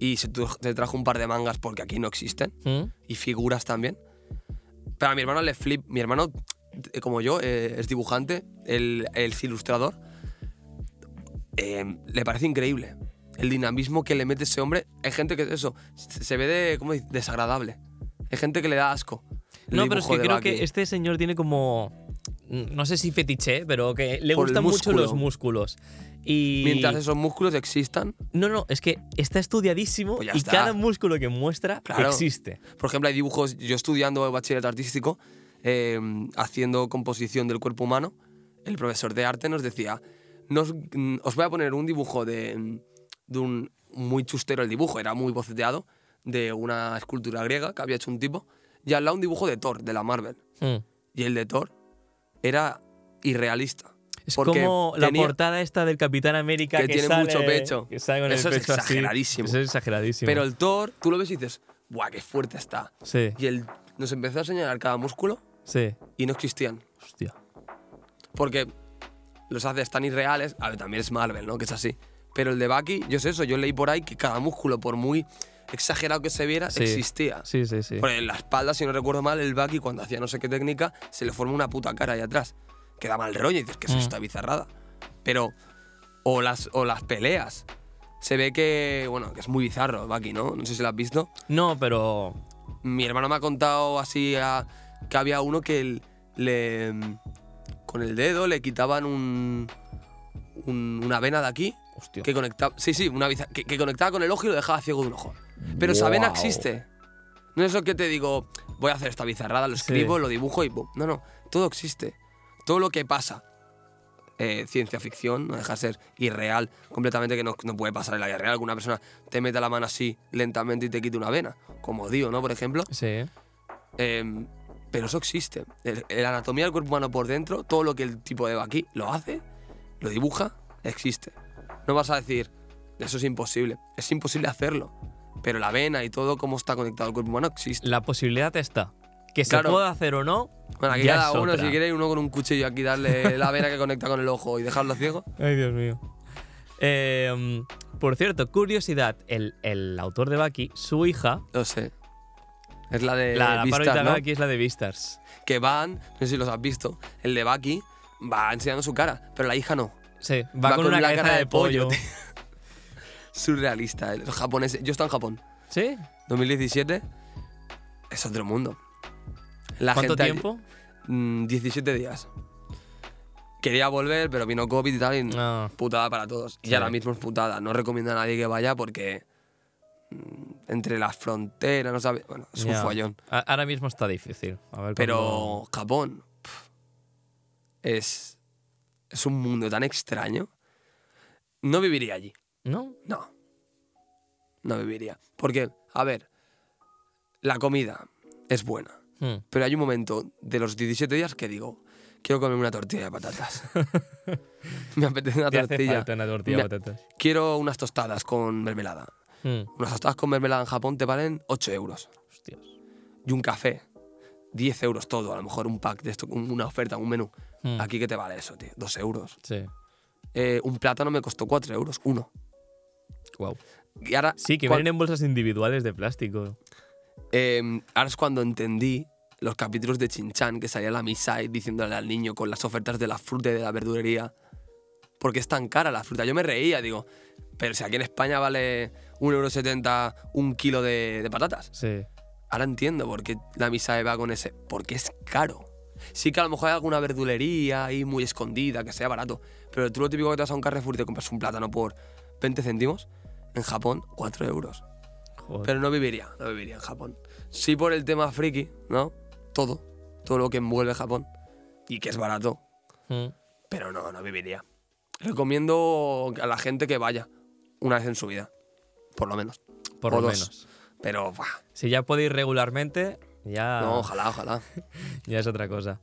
y se, trajo un par de mangas porque aquí no existen. ¿Mm? y figuras también. Pero a mi hermano le flip. Mi hermano, eh, como yo, eh, es dibujante, él él es ilustrador. Eh, le parece increíble. El dinamismo que le mete ese hombre. Hay gente que eso se ve de, ¿cómo dice? desagradable. Hay gente que le da asco. No, pero es que creo Baki. que este señor tiene como. No sé si fetiche, pero que le Por gustan mucho los músculos. Y. Mientras esos músculos existan, No, no, es que está estudiadísimo Pues y está. cada músculo que muestra Claro. existe. por ejemplo, hay dibujos. Yo estudiando bachillerato artístico, eh, haciendo composición del cuerpo humano, el profesor de arte nos decía: "Nos- mm, Os voy a poner un dibujo de, de un. Muy chustero el dibujo, era muy boceteado, de una escultura griega que había hecho un tipo, y al lado un dibujo de Thor, de la Marvel. Mm. Y el de Thor era irrealista. Es Porque como la tenía- portada esta del Capitán América Que que, tiene sale- mucho pecho. Que sale con Eso el es así. exageradísimo. Eso es exageradísimo. Pero el Thor, tú lo ves y dices: ¡Buah, qué fuerte está! sí. Y él nos empezó a señalar cada músculo Sí. y no existían. Hostia. Porque los haces tan irreales. A ver, también es Marvel, ¿no? Que es así. Pero el de Bucky, yo sé eso, yo leí por ahí que cada músculo, por muy exagerado que se viera, Sí. existía. Sí, sí, sí. Por en la espalda, si no recuerdo mal, el Bucky cuando hacía no sé qué técnica, se le forma una puta cara ahí atrás. Que da mal rollo y dices, ¿qué es Mm. esta bizarrada? Pero, o las, o las peleas. Se ve que, bueno, que es muy bizarro Bucky, ¿no? No sé si lo has visto. No, pero. Mi hermano me ha contado así a- que había uno que el- le, con el dedo le quitaban un, un- una vena de aquí Hostia. que conectaba, sí, sí, una que, que conectaba con el ojo y lo dejaba ciego de un ojo. Pero vena Guau. existe. No es eso que te digo, voy a hacer esta bizarrada, lo Sí. escribo, lo dibujo y pum. No, no, todo existe. Todo lo que pasa, eh, ciencia ficción, no deja de ser irreal completamente, que no, no puede pasar en la vida real. Que una persona te meta la mano así lentamente y te quite una vena, como Dio, ¿no? Por ejemplo. Sí. Em, pero eso existe. La anatomía del cuerpo humano por dentro, todo lo que el tipo de aquí lo hace, lo dibuja, existe. No vas a decir, eso es imposible. Es imposible hacerlo. Pero la vena y todo, cómo está conectado el cuerpo humano, existe. La posibilidad está. Que se Claro. pueda hacer o no. Bueno, aquí ya cada es uno, otra. si quiere, uno con un cuchillo aquí darle [laughs] la vena que conecta con el ojo y dejarlo ciego. Ay, Dios mío. Eh, por cierto, curiosidad: el, el autor de Baki, su hija, Lo sé. Es la de la, la Beastars, de ¿no? Baki es la de Beastars. Que van, no sé si los has visto, el de Baki va enseñando su cara, pero la hija no. Sí, va, con, una la cabeza cara de pollo. tío. [laughs] Surrealista, los japoneses. Yo estaba en Japón. ¿Sí? 2017 es otro mundo. La ¿Cuánto gente tiempo? Mm, 17 días. Quería volver, pero vino COVID y tal, y No. putada para todos. Y Sí. ahora mismo es putada. No recomiendo a nadie que vaya porque mm, entre las fronteras, no sabe. Bueno, es un follón. Ahora mismo está difícil. A ver Pero Japón es, es un mundo tan extraño. No viviría allí. ¿No? No. No viviría. Porque, a ver, la comida es buena. Hmm. Pero hay un momento de los 17 días que digo, quiero comer una tortilla de patatas. [laughs] Me apetece una hace tortilla. falta una tortilla de patatas. Quiero unas tostadas con mermelada. Hmm. Unas tostadas con mermelada en Japón te valen 8 euros. Hostias. Y un café, 10 euros todo. A lo mejor un pack de esto, un- una oferta, un menú. Hmm. Aquí que te vale eso, tío. 2 euros. Sí. Eh, un plátano me costó 4 euros, uno. Wow. Y ahora, Sí, que vienen en bolsas individuales de plástico. eh, ahora es cuando entendí los capítulos de Chinchan que salía la Misai diciéndole al niño con las ofertas de la fruta y de la verdulería. Porque es tan cara la fruta. Yo me reía, digo, pero si aquí en España vale 1,70€ un kilo de, de patatas. Sí. Ahora entiendo por qué la Misai va con ese. Porque es caro. Sí que a lo mejor hay alguna verdulería ahí muy escondida, que sea barato. Pero tú lo típico que te vas a un Carrefour y te compras un plátano por 20 céntimos. En Japón, 4 euros. Joder. Pero no viviría, no viviría en Japón. Sí por el tema friki, ¿no? Todo. Todo lo que envuelve Japón. Y que es barato. Hmm. Pero no, no viviría. Recomiendo a la gente que vaya una vez en su vida. Por lo menos. Por o lo dos. menos. Pero, buah, Si ya podéis regularmente, ya, no, ojalá, ojalá. [laughs] ya es otra cosa.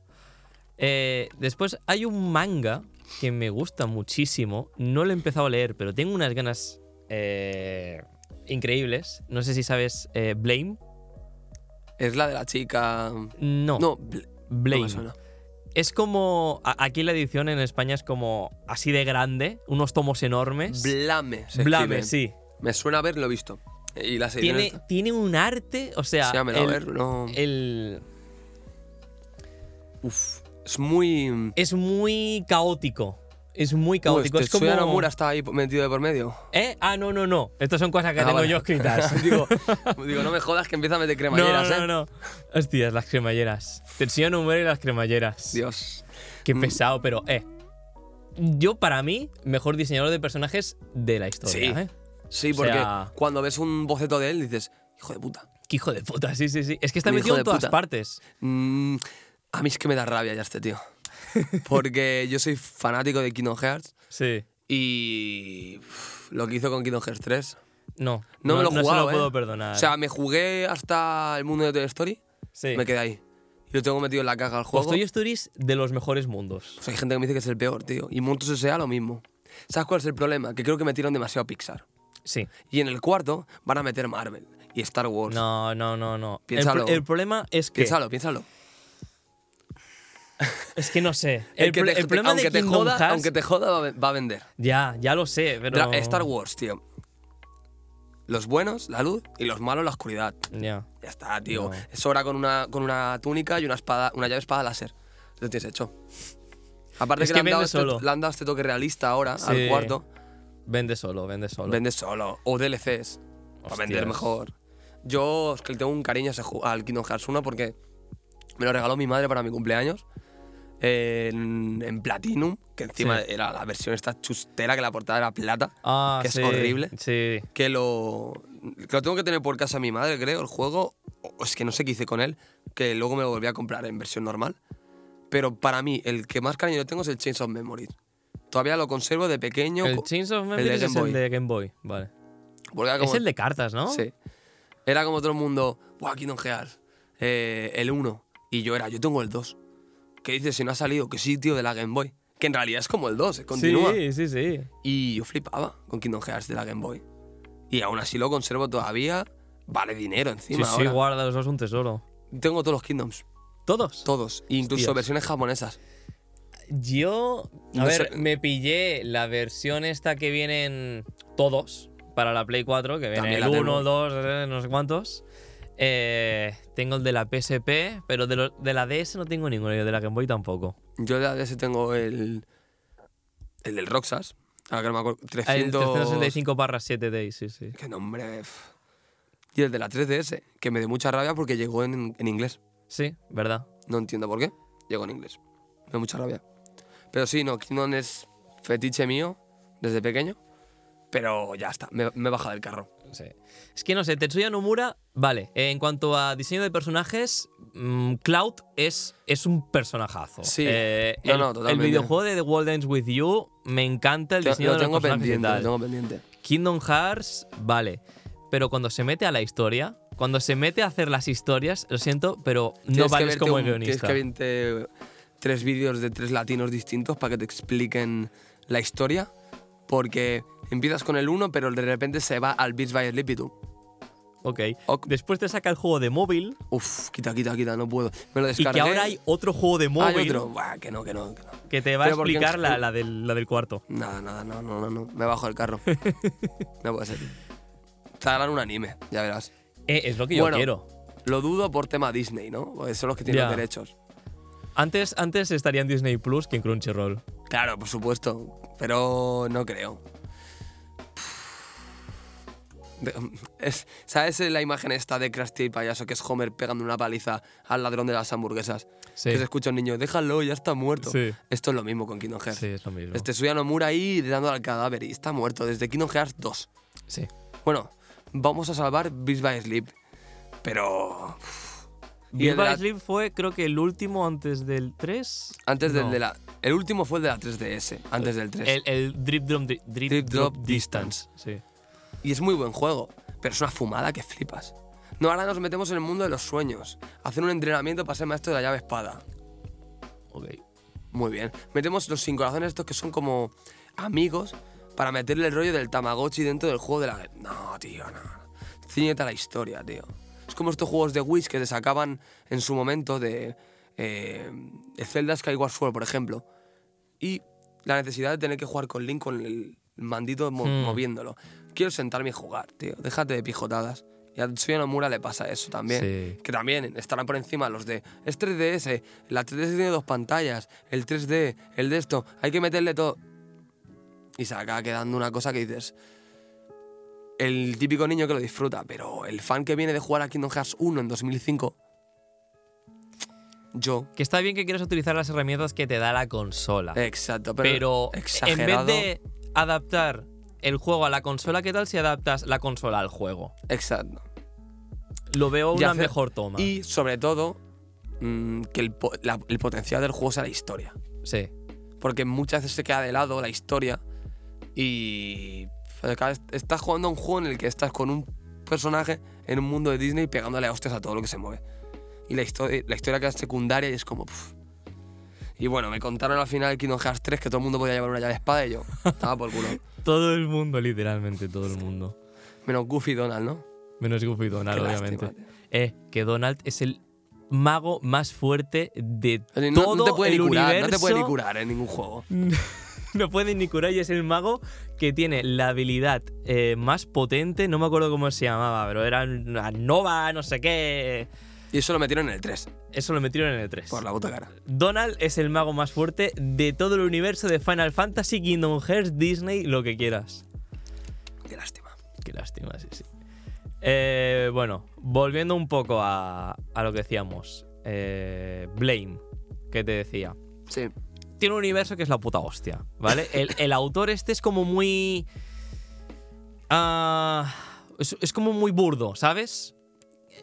Eh, después hay un manga que me gusta muchísimo. No lo he empezado a leer, pero tengo unas ganas eh, increíbles. No sé si sabes eh, Blame. Es la de la chica. No, No, Bl- no Blame. me suena. es como. Aquí la edición en España es como así de grande, unos tomos enormes. Blame. se Blame, escribe. sí. Me suena haberlo visto. Y la serie. Tiene, tiene un arte, o sea. Sí, dámelo a el- ver, no. el, Uf. Es muy. es muy caótico. Es muy caótico. Uy, es como. Tetsuya Nomura está ahí metido de por medio. ¿Eh? Ah, no, no, no. Estas son cosas que Ah, tengo vale. yo escritas. [laughs] digo, [laughs] digo, no me jodas que empieza a meter no, cremalleras, no, ¿eh? no, no. Hostias, las cremalleras. Te enseño número y las cremalleras. Dios. Qué Mm. pesado, pero, eh. Yo, para mí, mejor diseñador de personajes de la historia, Sí. ¿eh? Sí, O porque sea- cuando ves un boceto de él dices, hijo de puta. Qué hijo de puta, sí, sí, sí. Es que está metido en todas puta. partes. Mm, a mí es que me da rabia ya este tío. [laughs] Porque yo soy fanático de Kingdom Hearts Sí. y uf, lo que hizo con Kingdom Hearts 3. No. No, me lo he no jugado, se lo ¿eh? puedo perdonar. O sea, me jugué hasta el mundo de Toy Story, sí. me quedé ahí. Y lo tengo metido en la caja al juego. Pues Toy Story es de los mejores mundos. Pues hay gente que me dice que es el peor, tío. Y Monstruos S.A. lo mismo. ¿Sabes cuál es el problema? Que creo que metieron demasiado Pixar. Sí. Y en el cuarto van a meter Marvel y Star Wars. No, no, no, no. El, Piénsalo. pro- el problema es que Piénsalo, piénsalo. Es que no sé. El, que te- el problema aunque de te Kingdom joda, Hearts- aunque te joda va a- va a vender. Ya, ya lo sé, pero. Dra- Star Wars, tío. Los buenos, la luz, y los malos, la oscuridad. Ya. Ya está, tío. No. Es hora con una, con una túnica y una espada, una llave espada láser. Lo tienes hecho. Aparte Es que, que le, han este, le han dado este toque realista ahora al cuarto. Vende solo, vende solo. Vende solo. O DLCs. Para Hostias. vender mejor. Yo es que le tengo un cariño al Kingdom Hearts 1 porque me lo regaló mi madre para mi cumpleaños. En, en Platinum, que encima Sí. era la versión esta chustera que la portada era plata. Ah, que es sí, horrible. Sí. que lo, que lo tengo que tener por casa mi madre, creo, el juego. O es que no sé qué hice con él, que luego me lo volví a comprar en versión normal. Pero para mí, el que más cariño tengo es el Chains of Memories. Todavía lo conservo de pequeño. El Chains of Memories es el de Game Boy. Vale. como- Es el de cartas, ¿no? Sí. Era como todo el mundo, ¡buah, Kingdom Hearts! eh, el 1. Y yo era, yo tengo el 2. ¿Qué dices si no ha salido? Que sí, tío, de la Game Boy. Que en realidad es como el 2, eh, continúa. Sí, sí, sí. Y yo flipaba con Kingdom Hearts de la Game Boy. Y aún así lo conservo todavía. Vale dinero Sí, encima sí, ahora. guarda, eso es un tesoro. Tengo todos los Kingdoms. ¿Todos? Todos. Incluso Hostias. versiones japonesas. Yo, a No ver, sé. me pillé la versión esta que vienen todos para la Play 4, que viene También el la 1, tengo. 2, eh, no sé cuántos. Eh, tengo el de la PSP, pero de, lo- de la DS no tengo ninguno, y de la Game Boy tampoco. Yo de ADS tengo el. El del Roxas. Ahora que no me acuerdo. Ah, 300. El 365 barra 7 Days, sí, sí. Qué nombre. Y el de la 3DS, que me dio mucha rabia porque llegó en, en inglés. Sí, ¿verdad? No entiendo por qué. Llegó en inglés. Me dio mucha rabia. Pero sí, no, Kingdom es fetiche mío desde pequeño. Pero ya está, me, me he bajado del carro. Sí. Es que no sé, Tetsuya Nomura, vale. en cuanto a diseño de personajes, mm, Cloud es, es un personajazo. Sí. Eh, No, el, no, el totalmente. videojuego de The World Ends With You me encanta el diseño lo de los tengo personajes y pendiente, lo tengo pendiente. Kingdom Hearts, vale. Pero cuando se mete a la historia, cuando se mete a hacer las historias, lo siento, pero no vales como un- guionista. Tienes que verte tres vídeos de tres latinos distintos para que te expliquen la historia. Porque empiezas con el uno, pero de repente se va al Beats by Sleepy tú. Ok. Después te saca el juego de móvil Uf, quita, quita, quita, no puedo. Me lo y descargué. que ahora hay otro juego de móvil hay otro. Buah, que no, que no, que no. que te va a porque explicar la, la del, la del cuarto. Nada, nada, no, no, no, no. Me bajo del carro. [laughs] no puede ser. Te harán un anime, ya verás. Eh, es lo que yo Bueno. quiero. Lo dudo por tema Disney, ¿no? Porque son los que tienen los derechos. Antes, antes estaría en Disney Plus que en Crunchyroll. Claro, por supuesto. Pero no creo. Es- ¿Sabes la imagen esta de Krusty el payaso que es Homer pegando una paliza al ladrón de las hamburguesas? Sí. Que se escucha un niño, déjalo, ya está muerto. Sí. Esto es lo mismo con Kingdom Hearts. Sí, es lo mismo. Este Suya Nomura ahí dando al cadáver y está muerto desde Kingdom Hearts 2. Sí. Bueno, vamos a salvar Beast by Sleep. Pero. Y el de la- Sleep fue, creo que el último antes del 3. Antes del de la. El último fue el de la 3DS, antes del 3. El, el Drip, Drop, Drip, Drip Drop Drop Distance. Sí. Y es muy buen juego, pero es una fumada que flipas. No, ahora nos metemos en el mundo de los sueños. Hacer un entrenamiento para ser maestro de la llave espada. Ok. Muy bien. Metemos los sin corazones estos que son como amigos para meterle el rollo del Tamagotchi dentro del juego de la... No, tío, no. Cíñete a la historia, tío. Como estos juegos de Wish que te sacaban en su momento de... Eh, de Zelda Skyward Sword, por ejemplo. Y la necesidad de tener que jugar con Link con el mandito mo- Hmm. moviéndolo. Quiero sentarme y jugar, tío. Déjate de pijotadas. Y a Tsuya Nomura le pasa eso también. Sí. Que también estarán por encima los de. Es 3DS, la 3DS tiene dos pantallas, el 3D, el de esto, hay que meterle todo. Y se acaba quedando una cosa que dices. El típico niño que lo disfruta, pero el fan que viene de jugar a Kingdom Hearts 1 en 2005. Yo. Que está bien que quieras utilizar las herramientas que te da la consola. Exacto, pero. pero en vez de adaptar el juego a la consola, ¿qué tal si adaptas la consola al juego? Exacto. Lo veo una mejor toma. Y sobre todo, mm, que el, la- el potencial del juego sea la historia. Sí. porque muchas veces se queda de lado la historia y estás jugando a un juego en el que estás con un personaje en un mundo de Disney pegándole a hostias a todo lo que se mueve. Y la, historia la historia queda secundaria y es como... Y bueno, me contaron al final de Kingdom Hearts 3 que todo el mundo podía llevar una llave de espada y yo estaba por culo. [laughs] Todo el mundo, literalmente todo el mundo. Menos Goofy y Donald, ¿no? Menos Goofy y Donald, Qué obviamente. lástima. Eh, que Donald es el mago más fuerte de No, todo no te puede el ni curar, universo. no te puede ni curar en ningún juego. [laughs] [laughs] no puede ni curar y es el mago que tiene la habilidad eh, más potente, no me acuerdo cómo se llamaba, pero era una Nova, no sé qué. Y eso lo metieron en el 3, Eso lo metieron en el 3. por la puta cara. Donald es el mago más fuerte de todo el universo de Final Fantasy, Kingdom Hearts, Disney, lo que quieras. Qué lástima. Qué lástima, sí, sí. Eh, bueno, volviendo un poco a, a lo que decíamos. Eh, Blame, que te decía. Sí. Tiene un universo que es la puta hostia, ¿vale? El, el autor este es como muy... ah, es, es como muy burdo, ¿sabes?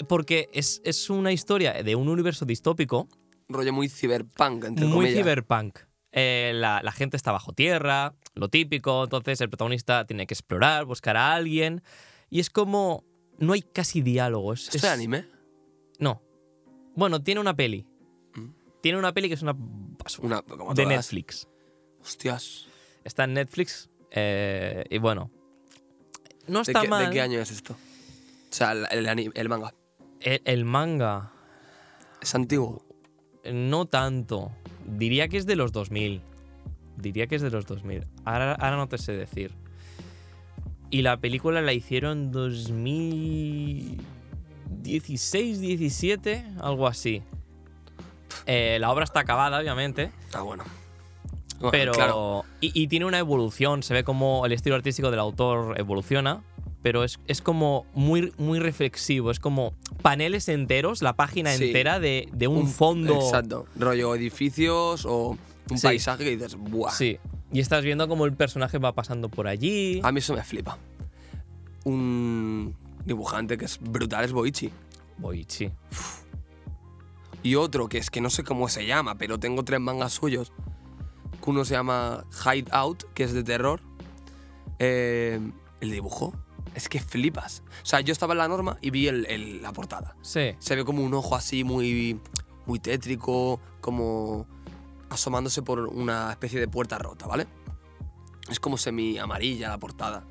Porque es, es una historia de un universo distópico Rollo muy cyberpunk, entre muy comillas. cyberpunk. Eh, la, la gente está bajo tierra, lo típico, entonces el protagonista tiene que explorar, buscar a alguien. Y es como. No hay casi diálogo. Es, ¿Esto es- es anime? No. Bueno, tiene una peli. Tiene una peli que es una basura. Una, como de todas. Netflix. Hostias. Está en Netflix. eh, y bueno. No ¿De está qué, mal. ¿De qué año es esto? O sea, el, el ani- el manga. El, el manga. Es antiguo. No tanto. Diría que es de los 2000. Diría que es de los 2000. Ahora, ahora no te sé decir. Y la película la hicieron 2016, 17, algo así. Eh, la obra está acabada, obviamente, Ah, bueno. Bueno, pero Claro. y, y tiene una evolución. Se ve como el estilo artístico del autor evoluciona, pero es, es como muy, muy reflexivo. Es como paneles enteros, la página Sí. entera de, de un, fondo. Exacto. Rollo edificios o un Sí. paisaje que dices, ¡buah! Sí. Y estás viendo cómo el personaje va pasando por allí. A mí eso me flipa. Un dibujante que es brutal es Boichi. Boichi. Y otro que es que no sé cómo se llama, pero tengo tres mangas suyos. Uno se llama Hide Out, que es de terror. Eh, el dibujo. Es que flipas. O sea, yo estaba en la norma y vi el- el- la portada. Sí. Se ve como un ojo así muy, muy tétrico, como asomándose por una especie de puerta rota, ¿vale? Es como semi amarilla la portada.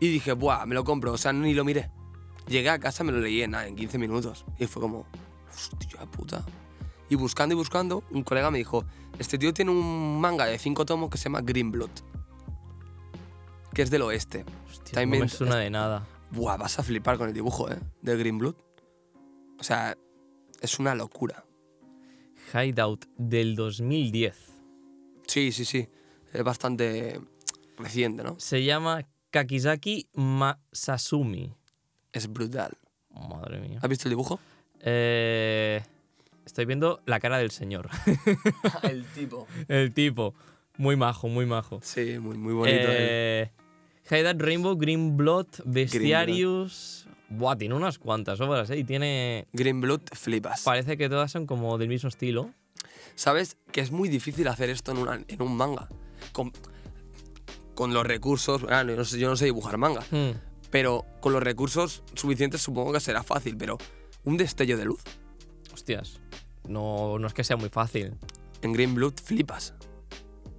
Y dije, buah, me lo compro, o sea, ni lo miré. Llegué a casa, me lo leí en, en 15 minutos. Y fue como, hostia puta. Y buscando y buscando, un colega me dijo, este tío tiene un manga de 5 tomos que se llama Green Blood. Que es del oeste. Hostia, También no me suena de nada. Buah, vas a flipar con el dibujo, ¿eh? De Green Blood. O sea, es una locura. Hideout del 2010. Sí, sí, sí. Es bastante reciente, ¿no? Se llama Kakizaki Masasumi. Es brutal. Madre mía. ¿Has visto el dibujo? Eh, estoy viendo la cara del señor. [laughs] el tipo. el tipo. Muy majo, muy majo. Sí, muy, muy bonito. eh. Eh, Hideout Rainbow, Green Blood, Bestiarius. Buah, tiene unas cuantas obras, ¿eh? Y tiene. Green Blood, flipas. Parece que todas son como del mismo estilo. ¿Sabes? Que es muy difícil hacer esto en, una- en un manga. Con, con los recursos. ah, no sé- yo no sé dibujar manga. Hmm. Pero con los recursos suficientes supongo que será fácil. Pero un destello de luz. Hostias. No, no es que sea muy fácil. En Green Blood, flipas.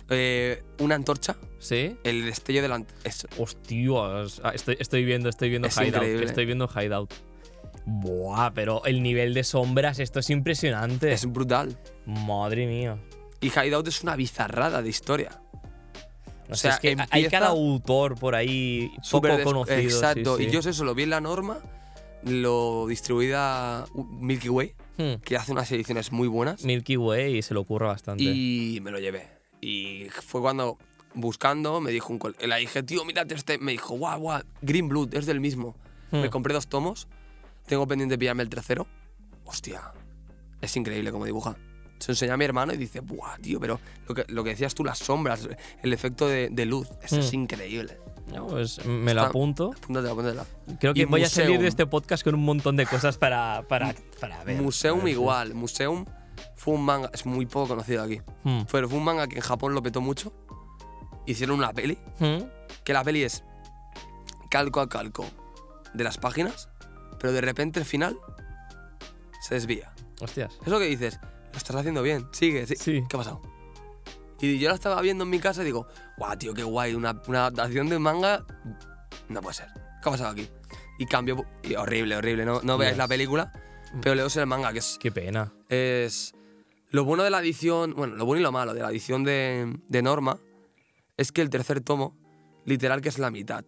Eh, una antorcha. ¿Sí? El destello de la. es- Hostias. Ah, Estoy, estoy viendo, estoy viendo Es Hideout. increíble. Estoy viendo Hideout. Buah, pero el nivel de sombras, esto es impresionante. es brutal. Madre mía. Y Hideout es una bizarrada de historia. No O sé, sea, es que hay cada autor por ahí poco conocido. sí, Exacto. sí. Y yo eso lo vi en la norma, lo distribuida uh, Milky Way, Hmm. que hace unas ediciones muy buenas, Milky Way se lo ocurre bastante. y me lo llevé. Y fue cuando, buscando, me dijo un col- Le dije, tío, mírate este. Me dijo, guau, guau, Green Blood, es del mismo. Hmm. Me compré dos tomos, tengo pendiente de pillarme el tercero. Hostia, es increíble como dibuja. Se lo enseñé a mi hermano y dice, buah, tío, pero lo que, lo que decías tú, las sombras, el efecto de, de luz, eso es Hmm. increíble. No, pues me lo Está- apunto. Apúntatela, apúntatela. Creo que y voy a salir de este podcast con un montón de cosas para, para, para ver. Museum ver igual. Museum fue un manga, es muy poco conocido aquí. Hmm. Pero fue un manga que en Japón lo petó mucho. Hicieron una peli, Hmm. que la peli es calco a calco de las páginas, pero de repente el final se desvía. Hostias. Eso que dices, lo estás haciendo bien, sigue, sí. Sí. ¿Qué ha pasado? Y yo la estaba viendo en mi casa y digo, guau, tío, qué guay, una, una adaptación de manga. No puede ser. ¿Qué ha pasado aquí? Y cambio. Y horrible, horrible. No, no veáis Dios. la película. pero leo el manga, que es, Qué pena. es... Lo bueno de la edición, bueno, lo bueno y lo malo de la edición de, de Norma es que el tercer tomo, literal que es la mitad,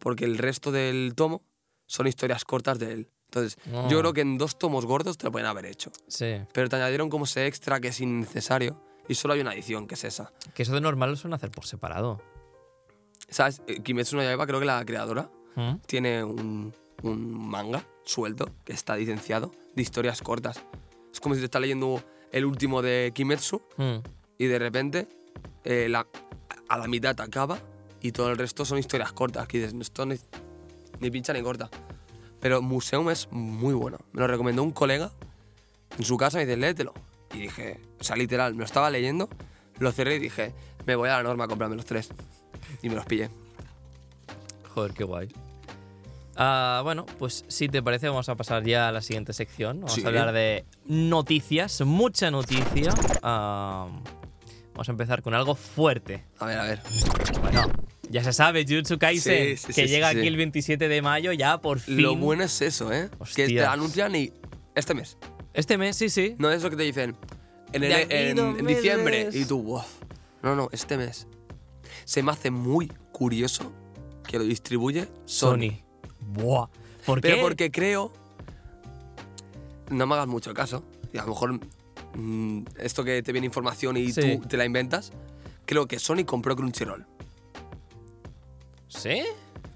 porque el resto del tomo son historias cortas de él. Entonces, Ah. yo creo que en dos tomos gordos te lo pueden haber hecho. Sí. Pero te añadieron como ese extra que es innecesario y solo hay una edición, que es esa. Que eso de normal lo suelen hacer por separado. ¿Sabes? Eh, Kimetsu no Yaiba, creo que la creadora ¿Mm? tiene un, un manga suelto que está licenciado de historias cortas. Es como si te estás leyendo el último de Kimetsu Mm. y de repente eh, la- a la mitad acaba y todo el resto son historias cortas. Que dices, esto ni, ni pincha ni corta. Pero Museum es muy bueno. Me lo recomendó un colega en su casa y dice, léetelo. Y dije, o sea, literal, me lo estaba leyendo, lo cerré y dije, me voy a la norma a comprarme los tres. Y me los pillé. Joder, qué guay. Ah, bueno, pues si te parece, vamos a pasar ya a la siguiente sección. Vamos Sí. a hablar de noticias, mucha noticia. Ah, vamos a empezar con algo fuerte. A ver, a ver. Bueno, ya se sabe, Jujutsu Kaisen, Sí, sí, que llega aquí el 27 de mayo, ya por fin. Lo bueno es eso, ¿eh? Que te Hostias. anuncian y este mes. Este mes, sí, sí. No es lo que te dicen en, en diciembre. Y tú, wow. No, no, este mes. Se me hace muy curioso que lo distribuye Sony. Sony. Buah. ¿Por Pero qué? porque creo. No me hagas mucho caso. Y a lo mejor mm, esto que te viene información y Sí. tú te la inventas. Creo que Sony compró Crunchyroll. ¿Sí?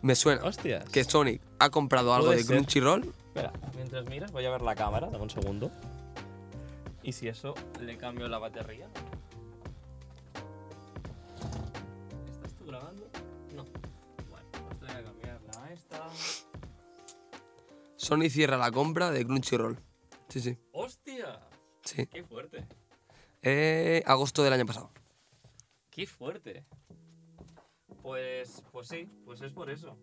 Me suena Hostias. que Sony ha comprado algo de ser. Crunchyroll. Espera, mientras miras, voy a ver la cámara, dame un segundo. Y si eso, le cambio la batería. ¿Estás tú grabando? No. Bueno, pues voy a cambiarla a esta. Sony cierra la compra de Crunchyroll. Sí, sí. ¡Hostia! Sí. ¡Qué fuerte! Eh, agosto del año pasado. ¡Qué fuerte! Pues, pues sí, pues es por eso.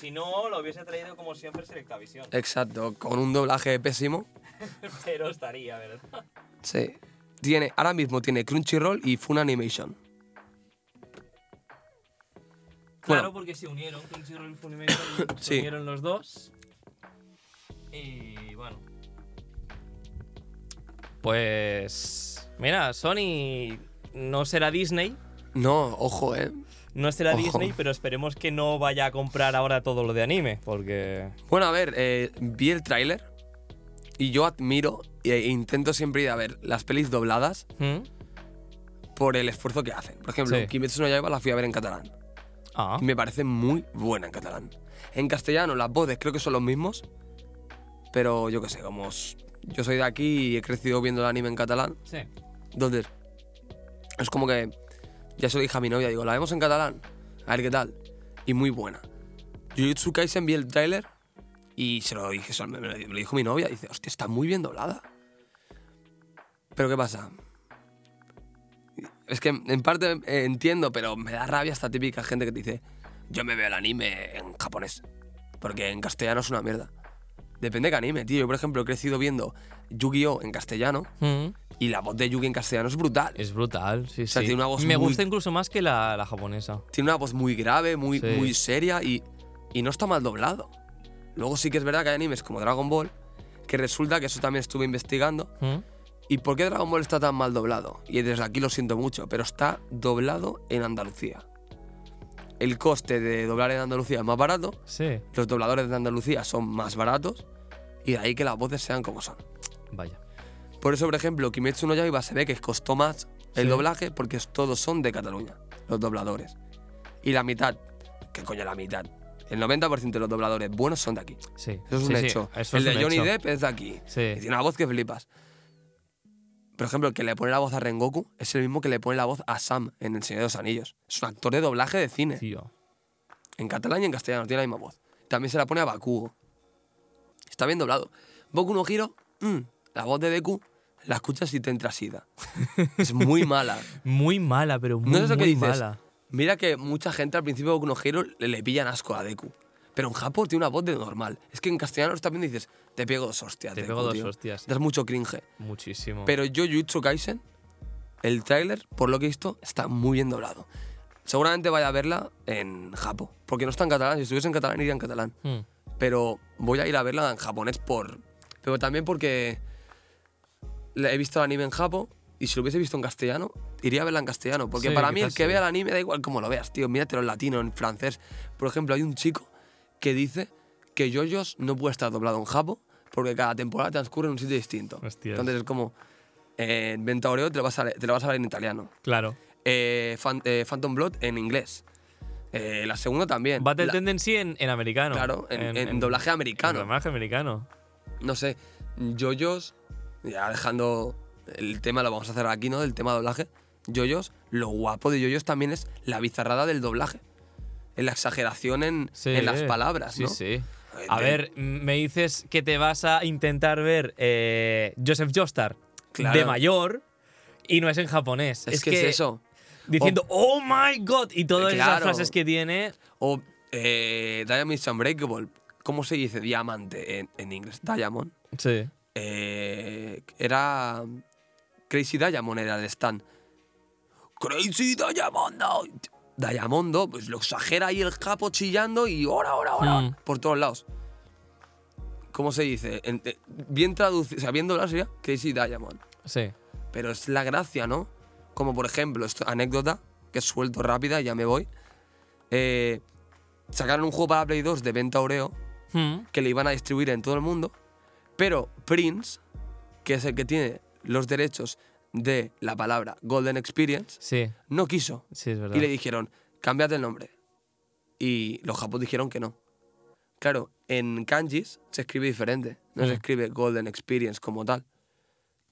Si no, lo hubiese traído como siempre Selectavisión. Exacto, con un doblaje pésimo. [laughs] Pero estaría, ¿verdad? Sí. Tiene, ahora mismo tiene Crunchyroll y Fun Animation. Claro, Bueno. porque se unieron Crunchyroll y Funimation, [coughs] se Sí. unieron los dos. Y bueno. Pues. Mira, Sony no será Disney. No, ojo, eh. No será Ojo. Disney, pero esperemos que no vaya a comprar ahora todo lo de anime, porque. Bueno, a ver, eh, vi el tráiler y yo admiro e intento siempre ir a ver las pelis dobladas ¿Mm? por el esfuerzo que hacen. Por ejemplo, Sí. Kimetsu no Yaiba la fui a ver en catalán Ah, y me parece muy buena en catalán. En castellano las voces creo que son los mismos, pero yo qué sé, como yo soy de aquí y he crecido viendo el anime en catalán, sí. Entonces, es como que ya se lo dije a mi novia, digo, la vemos en catalán, a ver qué tal. Y muy buena. Jujutsu Kaisen vi el tráiler y se lo dije, me lo dijo mi novia, dice, hostia, está muy bien doblada. Pero ¿qué pasa? Es que en parte eh, entiendo, pero me da rabia esta típica gente que te dice, yo me veo el anime en japonés, porque en castellano es una mierda. Depende de qué anime, tío. Yo, por ejemplo, he crecido viendo Yu-Gi-Oh! en castellano Mm. Y la voz de Yugi en castellano es brutal. Es brutal, sí, sea, sí. tiene una voz Me muy- gusta incluso más que la, la japonesa. Tiene una voz muy grave, muy, Sí. muy seria y, y no está mal doblado. Luego sí que es verdad que hay animes como Dragon Ball, que resulta que eso también estuve investigando. ¿Mm? ¿Y por qué Dragon Ball está tan mal doblado? Y desde aquí lo siento mucho, pero está doblado en Andalucía. El coste de doblar en Andalucía es más barato, Sí. los dobladores de Andalucía son más baratos y de ahí que las voces sean como son. Vaya. Por eso, por ejemplo, Kimetsu no Yaiba se ve que costó más el Sí. doblaje porque todos son de Cataluña, los dobladores. Y la mitad, ¿qué coño la mitad? El 90% de los dobladores buenos son de aquí. Sí. Eso es sí, un sí, hecho. eso el es de Johnny hecho. Depp es de aquí. Sí. Y tiene una voz que flipas. Por ejemplo, el que le pone la voz a Rengoku es el mismo que le pone la voz a Sam en El Señor de los Anillos. Es un actor de doblaje de cine. Tío. En catalán y en castellano, tiene la misma voz. También se la pone a Bakugo. Está bien doblado. Boku no Hiro, mm, la voz de Deku, la escuchas y te entra sida. [laughs] es muy mala. Muy mala, pero muy, No es lo que muy dices. mala. Mira que mucha gente al principio de Boku no Hero le, le pillan asco a Deku. Pero en Japón tiene una voz de normal. Es que en castellano y dices, te pego dos hostias. Te Deku, pego dos tío. hostias. Das mucho cringe. Muchísimo. Pero yo, Jujutsu Kaisen, el tráiler, por lo que he visto, está muy bien doblado. Seguramente vaya a verla en Japón. Porque no está en catalán. Si estuviese en catalán, iría en catalán. Mm. Pero voy a ir a verla en japonés por, Pero también porque he visto el anime en Japón y si lo hubiese visto en castellano, iría a verla en castellano. Porque Sí, para mí el que sí. vea el anime da igual cómo lo veas, tío. Míratelo en latino, en francés. Por ejemplo, hay un chico que dice que Yoyos no puede estar doblado en Japón porque cada temporada transcurre en un sitio distinto. Hostias. Entonces es como, eh, en Venta Oreo te lo, vas a, te lo vas a ver en italiano. Claro. Eh, Fan- eh, Phantom Blood en inglés. Eh, la segunda también. Battle La- Tendency en, en americano. Claro, en- en doblaje americano. En doblaje americano. no sé, Yoyos, ya dejando el tema, lo vamos a hacer aquí, ¿no? El tema doblaje. Yoyos, lo guapo de Yoyos también es la bizarrada del doblaje. En la exageración en, Sí. en las palabras, Sí, ¿no? sí. Eh, A ver, me dices que te vas a intentar ver eh, Joseph Joestar Claro. de mayor y no es en japonés. Es, que, es eso. Diciendo, oh my god, y todas esas frases que tiene. O eh, Diamond is Unbreakable. ¿Cómo se dice diamante en, en inglés? Diamond. Sí. Eh, era. Crazy Diamond era el stand. Crazy Diamondo. Diamondo, pues lo exagera ahí el capo chillando y ahora, ahora, ahora, Mm. por todos lados. ¿Cómo se dice? En- eh, bien traducido, o sea, bien doblado sería Crazy Diamond. Sí. Pero es la gracia, ¿no? Como por ejemplo, esto, anécdota, que suelto rápida, ya me voy. Eh, sacaron un juego para Play 2 de venta Oreo Mm. que le iban a distribuir en todo el mundo, pero Prince, que es el que tiene los derechos de la palabra Golden Experience, Sí, no quiso. sí, es verdad. Y le dijeron, cámbiate el nombre. Y los japoneses dijeron que no. Claro, en kanjis se escribe diferente, no se Mm. escribe Golden Experience como tal.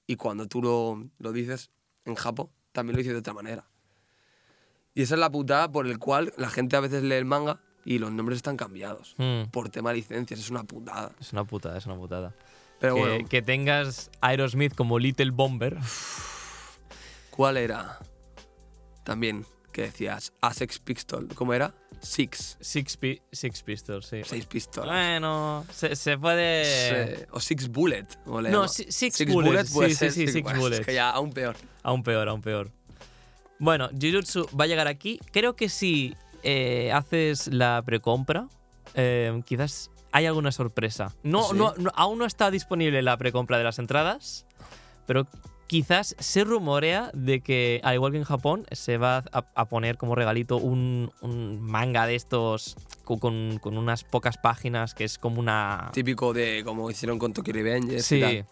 Y cuando tú lo, lo dices en Japón, también lo dices de otra manera. Y esa es la putada por el cual la gente a veces lee el manga y los nombres están cambiados. Mm. Por tema de licencias, es una putada. Es una putada, es una putada. Pero que, bueno, que tengas Aerosmith como Little Bomber. ¿cuál era? También, que decías, a Sex Pistol. ¿Cómo era? Six. Six, Pi- Six Pistols, sí. Seis pistolas. Bueno, se, se puede. Sí, O Six Bullet. No, llama. si- Six Bullets, puede sí, sí, ser, sí, Six bueno, Bullets. Es que ya aún peor. Aún peor, aún peor. Bueno, Jujutsu va a llegar aquí. Creo que si eh, haces la precompra, eh, quizás hay alguna sorpresa. No, ¿Sí? no, no- aún no está disponible la precompra de las entradas, pero quizás se rumorea de que, al igual que en Japón, se va a, a poner como regalito un, un manga de estos con, unas pocas páginas que es como una... Típico de como hicieron con Tokyo Revengers y Sí, tal.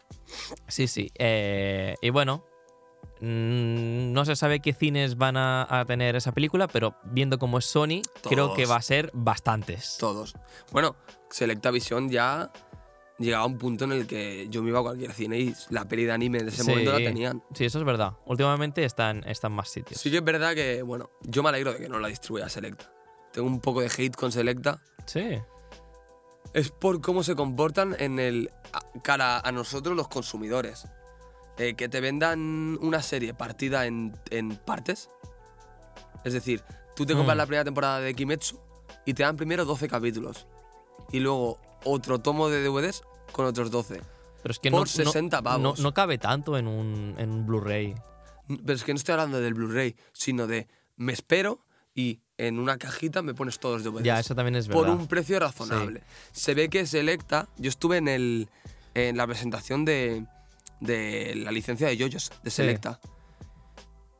sí, sí. Eh, y bueno, no se sabe qué cines van a, a tener esa película, pero viendo cómo es Sony, creo que va a ser bastantes. Todos. Bueno, Selecta Visión ya llegaba a un punto en el que yo me iba a cualquier cine y la peli de anime de ese Sí. momento la tenían. Sí, eso es verdad. Últimamente están, están más sitios. Sí que es verdad que, bueno, yo me alegro de que no la distribuya Selecta. Tengo un poco de hate con Selecta. Sí. Es por cómo se comportan en el cara a nosotros los consumidores. Eh, que te vendan una serie partida en, en partes. Es decir, tú te compras Mm. la primera temporada de Kimetsu y te dan primero 12 capítulos. Y luego otro tomo de DVDs con otros 12. Pero es que Por no, no- 60 no, pavos. no cabe tanto en un, en un Blu-ray. Pero es que no estoy hablando del Blu-ray, sino de me espero y en una cajita me pones todos los DVDs. Ya, eso también es verdad. por un precio razonable. Se ve que Selecta, yo estuve en el en la presentación de, de la licencia de Yoyos de Sí. Selecta.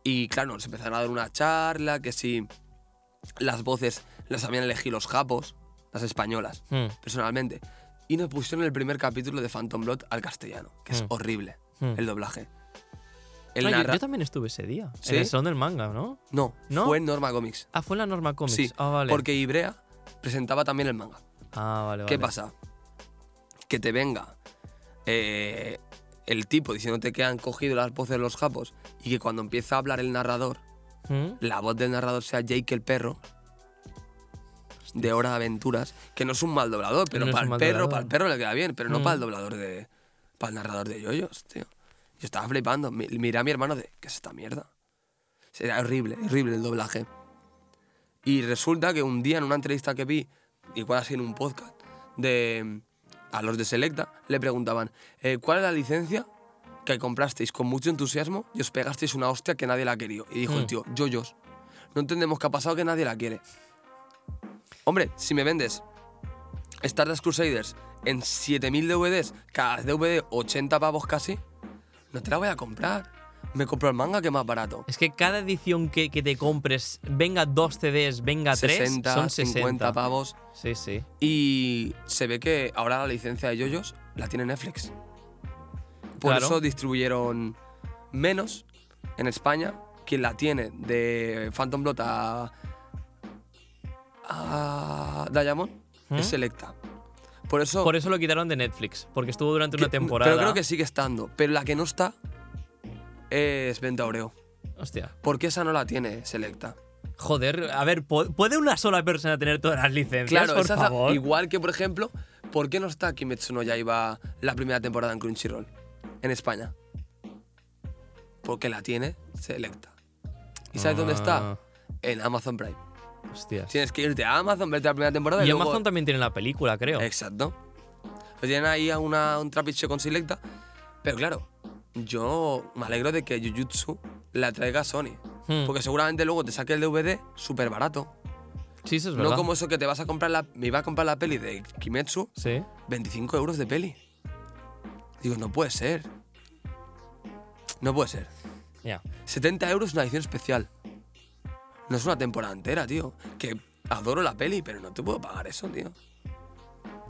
Y claro, nos empezaron a dar una charla, que si las voces las habían elegido los japos, las españolas, Hmm, personalmente. Y nos pusieron el primer capítulo de Phantom Blood al castellano, que es Mm. horrible, hmm. el doblaje. El Ah, yo- también estuve ese día. ¿Sí? En el salón del manga, ¿no? No, ¿No? fue en Norma Comics. Ah, fue en la Norma Comics. Sí, ah, vale. porque Ibrea presentaba también el manga. Ah, vale, ¿Qué vale. pasa? Que te venga eh, el tipo diciéndote que han cogido las voces de los japos y que cuando empieza a hablar el narrador, Hmm, la voz del narrador sea Jake el perro de Hora de Aventuras, que no es un mal doblador, pero No para el perro, doblador. para el perro le queda bien, pero no Mm. para el doblador de. para el narrador de yoyos, tío. Yo estaba flipando. Mi- Miré a mi hermano de. ¿Qué es esta mierda? Era horrible, horrible el doblaje. Y resulta que un día en una entrevista que vi, igual así en un podcast, de a los de Selecta, le preguntaban, eh, ¿cuál es la licencia que comprasteis con mucho entusiasmo y os pegasteis una hostia que nadie la quería? Y dijo el Mm. tío, yoyos. No entendemos qué ha pasado que nadie la quiere. Hombre, si me vendes Stardust Crusaders en 7000 DVDs, cada DVD 80 pavos casi, no te la voy a comprar. Me compro el manga que es más barato. Es que cada edición que, que te compres, venga dos CDs, venga tres, 60, son 60. 50 pavos. Sí, sí. Y se ve que ahora la licencia de Yoyos la tiene Netflix. Por Claro. eso distribuyeron menos en España. Quien la tiene de Phantom Blood a, a Diamond ¿Mm? es Selecta. Por eso. Por eso lo quitaron de Netflix, porque estuvo durante una temporada. Pero creo que sigue estando. Pero la que no está es Venta Oreo. Hostia. Porque esa no la tiene Selecta. Joder, a ver, ¿po- ¿puede una sola persona tener todas las licencias? Claro, por favor. igual que por ejemplo, ¿por qué no está Kimetsu no Yaiba la primera temporada en Crunchyroll en España? Porque la tiene Selecta. ¿Y sabes dónde está? Ah, En Amazon Prime. Hostias. Tienes que irte a Amazon, verte la primera temporada y, Y luego- Amazon también tiene la película, creo. Exacto. Pues tienen ahí una, un trapiche con Selecta. Pero claro, yo me alegro de que Jujutsu la traiga Sony. Hmm. Porque seguramente luego te saque el DVD súper barato. Sí, eso es verdad. No como eso que te vas a comprar la. Me iba a comprar la peli de Kimetsu, Sí. 25 euros de peli. Digo, no puede ser. No puede ser. Ya. 70 euros una edición especial. No es una temporada entera, tío. Que adoro la peli, pero no te puedo pagar eso, tío.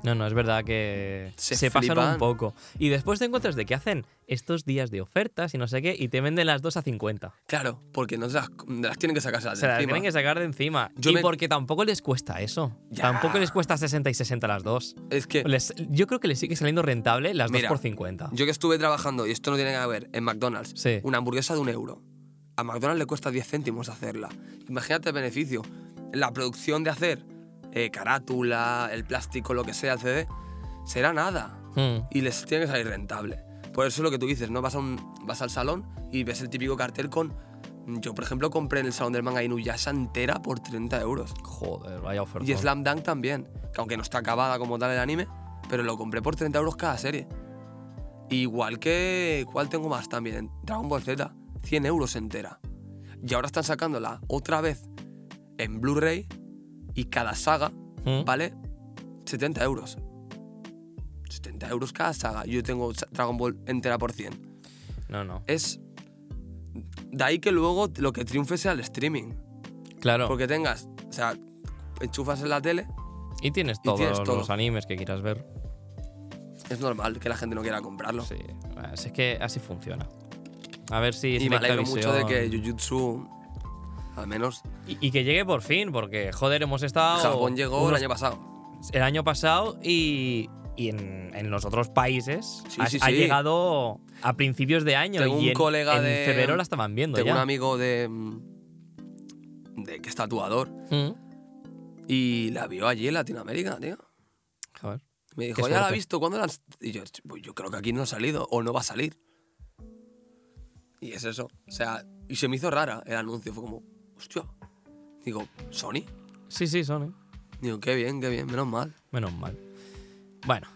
No, no, es verdad que se, Se pasan un poco. Y después te encuentras de que hacen estos días de ofertas y no sé qué, y te venden las dos a 50. Claro, porque no se las, las tienen que sacarse de Se las encima. tienen que sacar de encima. Yo y me- porque tampoco les cuesta eso. Ya. Tampoco les cuesta 60 y 60 las dos. Es que Les- yo creo que les sigue saliendo rentable las Mira, dos por 50. yo que estuve trabajando, y esto no tiene nada que ver, en McDonald's, Sí. una hamburguesa de un euro. A McDonald's le cuesta 10 céntimos hacerla. Imagínate el beneficio. La producción de hacer eh, carátula, el plástico, lo que sea, el CD, será nada. Hmm. y les tiene que salir rentable. Por eso es lo que tú dices, ¿no? Vas, a un, vas al salón y ves el típico cartel con... Yo, por ejemplo, compré en el salón del manga Inuyasha entera por 30 euros. Joder, vaya oferta. Y Slam Dunk también, que aunque no está acabada como tal el anime, pero lo compré por 30 euros cada serie. Igual que... ¿Cuál tengo más también? Dragon Ball Z, 100 euros entera. Y ahora están sacándola otra vez en Blu-ray y cada saga Hmm. vale 70 euros. 70 euros cada saga. Yo tengo Dragon Ball entera por 100. No, no. Es. De ahí que luego lo que triunfe sea el streaming. Claro. Porque tengas. O sea, enchufas en la tele, y tienes y todos tienes todo. los animes que quieras ver. es normal que la gente no quiera comprarlo. Sí. Así es que así funciona. A ver si y me alegro mucho de que Jujutsu. Al menos Y, y que llegue por fin, porque, joder, hemos estado. Japón llegó unos- el año pasado. el año pasado y, y en, en los otros países Sí, ha, sí, ha sí. llegado a principios de año Tengo y un en, colega en de- febrero la estaban viendo Tengo ya. un amigo de. de que es tatuador. Mm. Y la vio allí en Latinoamérica, tío. Joder. Me dijo, ya la ha suerte. visto, ¿cuándo la has-?" Y yo, "Pues yo creo que aquí no ha salido o no va a salir. Y es eso. O sea, y se me hizo rara el anuncio. Fue como, hostia. Digo, ¿Sony? Sí, sí, son. ¿eh? Digo, qué bien, qué bien, menos mal. Menos mal. Bueno,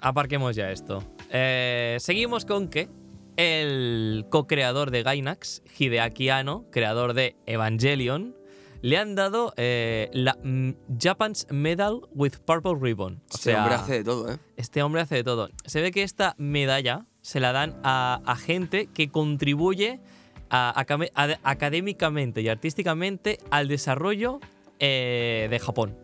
aparquemos ya esto. Eh, seguimos con que el co-creador de Gainax, Hideaki Anno, creador de Evangelion, le han dado eh, la mm, Japan's Medal with Purple Ribbon. O Este sea, hombre hace de todo, ¿eh? Este hombre hace de todo. Se ve que esta medalla se la dan a, a gente que contribuye a- acame- a- académicamente y artísticamente al desarrollo eh, de Japón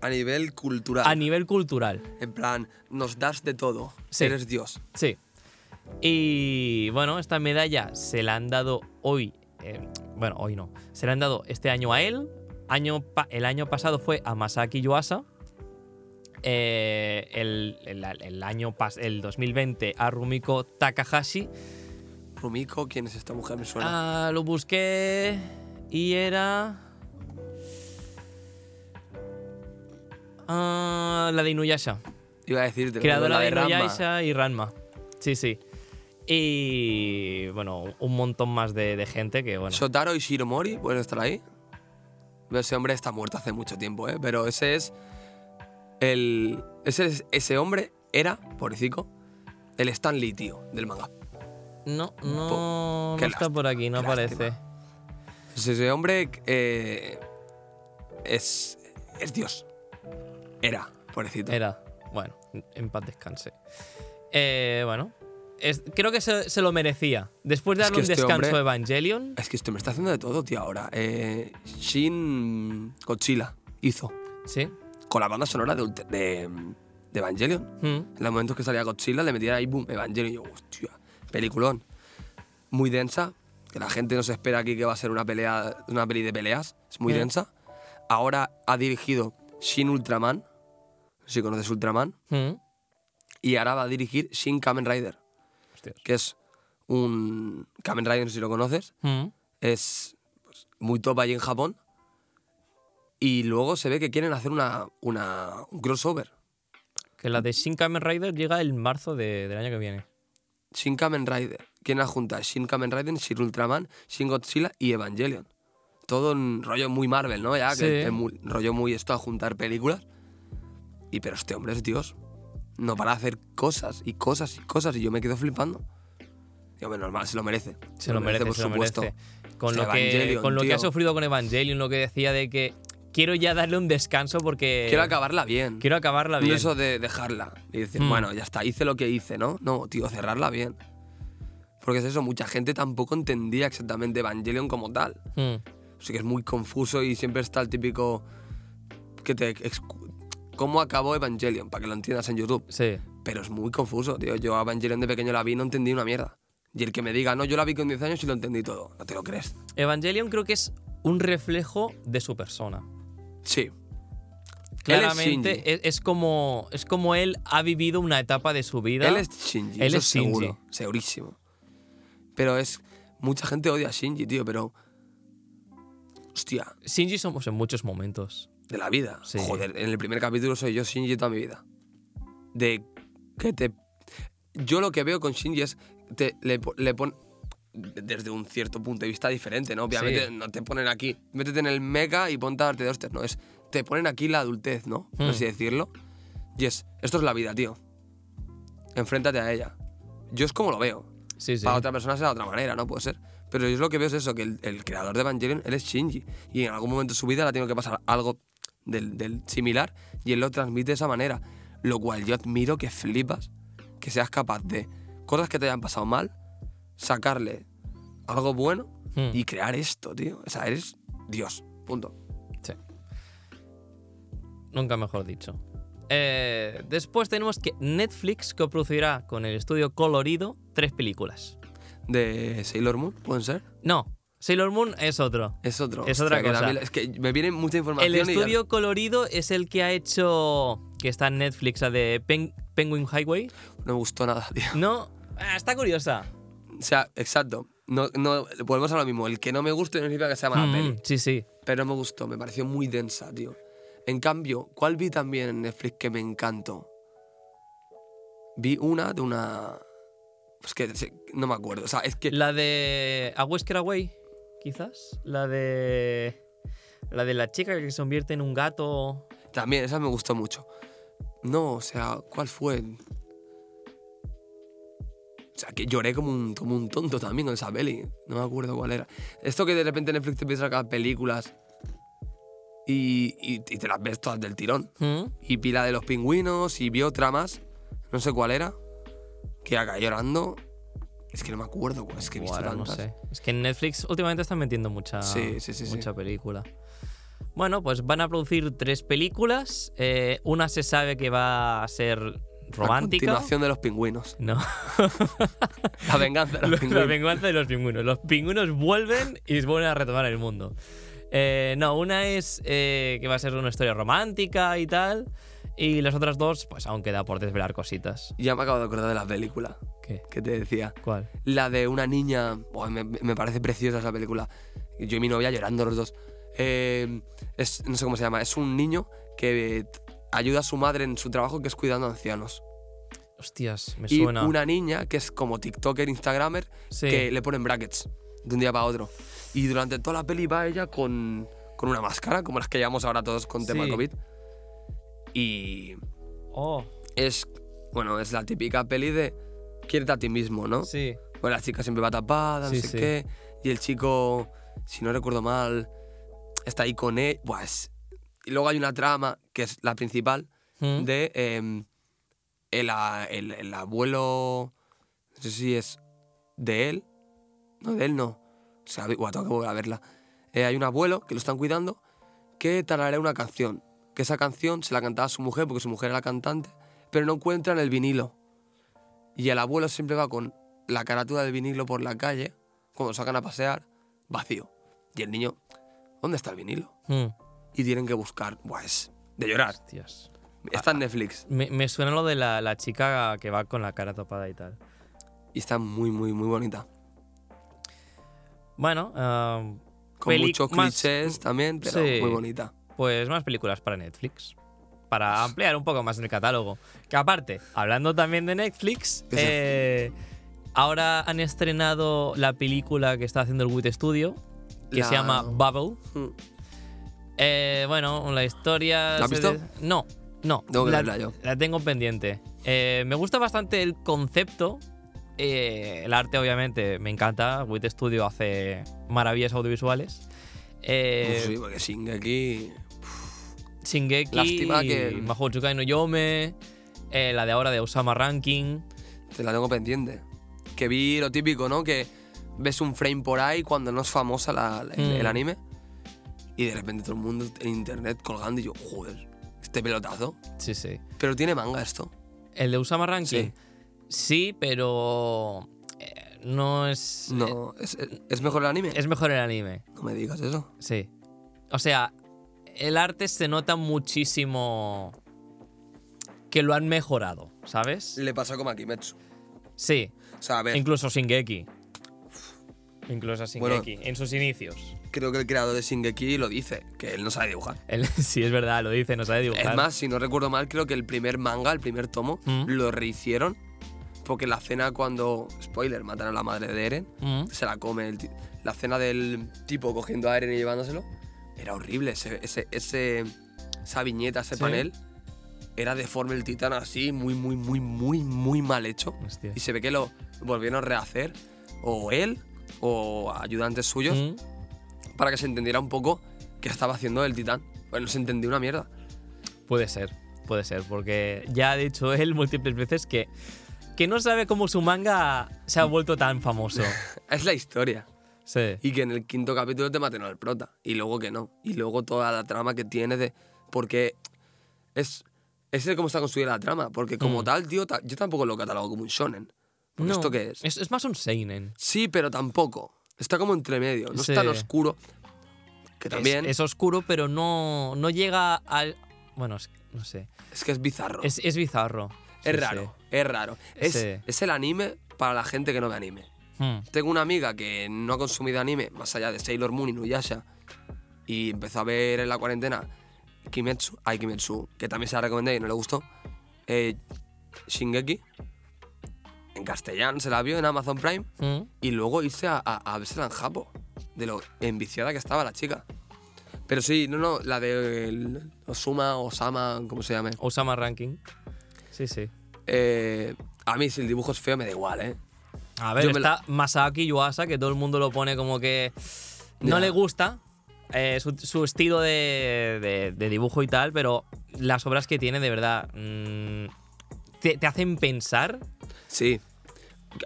A nivel cultural. a nivel cultural. en plan, nos das de todo. Sí. Eres Dios. Sí. Y bueno, esta medalla se la han dado hoy. eh, bueno, hoy no. Se la han dado este año a él. Año el año pasado fue a Masaki Yuasa. Eh, el, el- el año pas- el 2020 a Rumiko Takahashi. Rumiko, ¿quién es esta mujer? Me suena. Ah, lo busqué y era. Ah, la de Inuyasha. Iba a decirte. Creadora de Ranma. Inuyasha y Ranma. Sí, sí. Y bueno, un montón más de, de gente que, bueno. Shotaro y Shiromori pueden estar ahí. Ese hombre está muerto hace mucho tiempo, ¿eh? Pero ese es. El. Ese, es- ese hombre era, pobrecito, el Stan Lee, tío, del manga. No, no, no está por aquí, no aparece. Ese, hombre eh, es. Es Dios. Era, pobrecito. Era. Bueno, en paz descanse. Eh, bueno, es- creo que se, se lo merecía. Después de Es darle que un este descanso hombre- a Evangelion. Es que esto me está haciendo de todo, tío, ahora. Eh, Shin Godzilla hizo Sí. con la banda sonora de, de, de Evangelion. Mm. En los momentos que salía Godzilla le metían ahí, boom, Evangelion. Y yo, hostia, peliculón. Muy densa, que la gente no se espera aquí que va a ser una pelea, una peli de peleas. Es muy Mm. densa. Ahora ha dirigido Shin Ultraman. Si conoces Ultraman. Mm. Y ahora va a dirigir Shin Kamen Rider, Hostias. que es un. Kamen Rider, no sé si lo conoces. Mm. Es pues, muy top allí en Japón. Y luego se ve que quieren hacer una, una, un crossover. Que la de Shin Kamen Rider llega el marzo de- del año que viene. Shin Kamen Rider. Quieren juntar Shin Kamen Rider, Shin Ultraman, Shin Godzilla y Evangelion. Todo en rollo muy Marvel, ¿no? Ya, Sí. que es muy- rollo muy esto a juntar películas. Y pero este hombre es Dios. No para hacer cosas y cosas y cosas y yo me quedo flipando. Y hombre, normal, se lo merece. Se lo merece, por se lo supuesto. merece. Con, lo que, con lo que ha sufrido con Evangelion, lo que decía de que quiero ya darle un descanso porque Quiero acabarla bien. quiero acabarla No bien. eso de dejarla y decir, Mm. bueno, ya está, hice lo que hice, ¿no? No, tío, cerrarla bien. Porque es eso, mucha gente tampoco entendía exactamente Evangelion como tal. Mm. Así que es muy confuso y siempre está el típico que te... ¿Cómo acabó Evangelion? Para que lo entiendas en YouTube. Sí. Pero es muy confuso, tío. Yo a Evangelion de pequeño la vi y no entendí una mierda. Y el que me diga, no, yo la vi con 10 años y lo entendí todo. No te lo crees. Evangelion creo que es un reflejo de su persona. Sí. Claramente Él es Shinji. es, es como, es como él ha vivido una etapa de su vida. Él es Shinji, Él eso es Shinji. seguro, segurísimo. Pero es. Mucha gente odia a Shinji, tío, pero. Hostia, Shinji somos en muchos momentos. de la vida. Sí. Joder, en el primer capítulo soy yo Shinji toda mi vida. De que te. Yo lo que veo con Shinji es. Te, le, le pon. Desde un cierto punto de vista diferente, ¿no? Obviamente Sí. no te ponen aquí. Métete en el mecha y ponte a darte de hostias, no. Es. Te ponen aquí la adultez, ¿no? Por Hmm. así decirlo. Y es. Esto es la vida, tío. Enfréntate a ella. Yo es como lo veo. Sí, sí. Para otra persona será de otra manera, ¿no? Puede ser. Pero yo lo que veo es eso, que el, el creador de Evangelion, él es Shinji. Y en algún momento de su vida le ha tenido que pasar algo del, del similar y él lo transmite de esa manera. Lo cual yo admiro que flipas que seas capaz de cosas que te hayan pasado mal, sacarle algo bueno Mm. y crear esto, tío. O sea, eres Dios. Punto. Sí. Nunca mejor dicho. Eh, después tenemos que Netflix coproducirá con el estudio Colorido tres películas. De Sailor Moon, ¿pueden ser? No, Sailor Moon es otro. Es otro. Es otra que cosa. también- es que me viene mucha información. El estudio Colorido es el que ha hecho, que está en Netflix, la de Pen- Penguin Highway. No me gustó nada, tío. No, ah, está curiosa. O sea, exacto. No, no, volvemos a lo mismo. El que no me guste no significa que sea mala Mm, peli. sí, sí. Pero no me gustó, me pareció muy densa, tío. En cambio, ¿cuál vi también en Netflix que me encantó? Vi una de una. Pues que no me acuerdo. O sea, es que. La de A Whisker Away, quizás. La de. La de la chica que se convierte en un gato. También, esa me gustó mucho. No, o sea, ¿cuál fue? O sea, que lloré como un, como un tonto también con esa peli. No me acuerdo cuál era. Esto que de repente Netflix te empieza a sacar películas y, y- y te las ves todas del tirón. Mm, Y vi la de los pingüinos y vi otra más, no sé cuál era, que acá llorando. Es que no me acuerdo, es que he visto ahora no tantas. sé. Es que en Netflix últimamente están metiendo mucha, Sí, sí, sí, sí. mucha película. Bueno, pues van a producir tres películas. Eh, una se sabe que va a ser La romántica. continuación de los pingüinos. No. [laughs] La venganza de los [laughs] la pingüinos. venganza de los pingüinos. Los pingüinos vuelven y vuelven a retomar el mundo. Eh, no, una es eh, que va a ser una historia romántica y tal. Y las otras dos, pues aún queda por desvelar cositas. Ya me acabo de acordar de la película ¿Qué? que te decía. ¿Cuál? La de una niña. Buah, me, me parece preciosa esa película. Yo y mi novia llorando los dos. Eh, es, no sé cómo se llama. Es un niño que ayuda a su madre en su trabajo que es cuidando a ancianos. Hostias, me Y suena. una niña que es como TikToker, Instagramer, Sí. que le ponen brackets de un día para otro. Y durante toda la peli va ella con, con una máscara, como las que llevamos ahora todos con tema Sí. COVID. Y Oh, es, bueno, es la típica peli de quiérete a ti mismo, ¿no? sí. Pues la chica siempre va tapada, no Sí, sé sí. qué. Y el chico, si no recuerdo mal, está ahí con él. Buah, es- Y luego hay una trama, que es la principal, Mm. de em, el, a- el- el abuelo. No sé si es de él. No, de él no. O sea, buah, tengo que volver a verla. Eh, hay un abuelo que lo están cuidando que tararea una canción. Que esa canción se la cantaba a su mujer porque su mujer era cantante, pero no encuentran el vinilo. Y el abuelo siempre va con la carátula del vinilo por la calle, cuando lo sacan a pasear, vacío. Y el niño, ¿dónde está el vinilo? Mm. Y tienen que buscar. Buah, es de llorar. Hostias. Está en Netflix. Me, me suena lo de la, la chica que va con la cara tapada y tal. Y está muy, muy, muy bonita. Bueno, ah, Con muchos más- clichés también, pero Sí. muy bonita. pues más películas para Netflix. Para ampliar un poco más el catálogo. Que aparte, hablando también de Netflix, ¿Qué se- eh, ahora han estrenado la película que está haciendo el Wit Studio, que La- se llama Bubble. Mm. Eh, bueno, la historia. ¿La has visto? de- No, no. Tengo que la, verla yo. la tengo pendiente. Eh, me gusta bastante el concepto. eh, el arte, obviamente, me encanta. Wit Studio hace maravillas audiovisuales. Eh, Uf, sí, porque Shingeki... Shingeki, Lástima que- Mahou Tsukai no Yome, eh, la de ahora de Osama Ranking. Te la tengo pendiente. Que vi lo típico, ¿no? Que ves un frame por ahí cuando no es famosa la- la- Mm. el anime. Y de repente todo el mundo en internet colgando y yo, joder, este pelotazo. Sí, sí. Pero tiene manga esto. El de Usama Ranking. Sí. Sí, pero eh, no es. No, ¿es, es mejor el anime? eh, es mejor el anime. No me digas eso. Sí. O sea, el arte se nota muchísimo que lo han mejorado, ¿sabes? Le pasa como a Kimetsu. Sí. O sea, a ver, Incluso Shingeki. Incluso a Bueno. Shingeki, en sus inicios. Creo que el creador de Shingeki lo dice, que él no sabe dibujar. Él- [laughs] sí, es verdad, lo dice, no sabe dibujar. Es más, si no recuerdo mal, creo que el primer manga, el primer tomo, Mm. lo rehicieron. Porque la cena cuando, spoiler, matan a la madre de Eren, Mm. se la come el La cena del tipo cogiendo a Eren y llevándoselo, era horrible. Ese, ese, ese- esa viñeta, ese Sí. panel, era deforme el titán así, muy, muy, muy, muy, muy mal hecho. Hostia. Y se ve que lo volvieron a rehacer, o él, o ayudantes suyos, Mm. Para que se entendiera un poco qué estaba haciendo el titán. Pues no se entendía una mierda. Puede ser, puede ser, porque ya ha dicho él múltiples veces que, que no sabe cómo su manga se ha vuelto tan famoso. [laughs] Es la historia. Sí. Y que en el quinto capítulo te maten al prota. Y luego que no. Y luego toda la trama que tiene de. Porque es. Es el cómo está construida la trama. Porque como Mm. tal, tío, ta- yo tampoco lo catalogo como un shonen. Porque No, ¿Esto qué es? es? es más un seinen. Sí, pero tampoco. Está como entre medio. No Sí. es tan oscuro. Que también. Es, es oscuro, pero no, no llega al... Bueno, es- no sé. es que es bizarro. Es, es bizarro. Es Sí, raro. Es raro. Es, Sí. es el anime para la gente que no ve anime. sí. Mm. Tengo una amiga que no ha consumido anime, más allá de Sailor Moon y Nuyasha, y empezó a ver en la cuarentena Kimetsu, ay Kimetsu, que también se la recomendé y no le gustó, eh, Shingeki, en castellano se la vio en Amazon Prime, Mm. y luego irse a, a, a vérsela en Japo, de lo enviciada que estaba la chica. Pero sí, no, no, la de el Osuma, Osama, como se llame. Osama Ranking. Sí, sí. Eh, a mí si el dibujo es feo me da igual, ¿eh? A ver, Yo está Masaki Yuasa, que todo el mundo lo pone como que no le gusta eh, su, su estilo de, de- de dibujo y tal, pero las obras que tiene, de verdad, mm, te, te hacen pensar. Sí.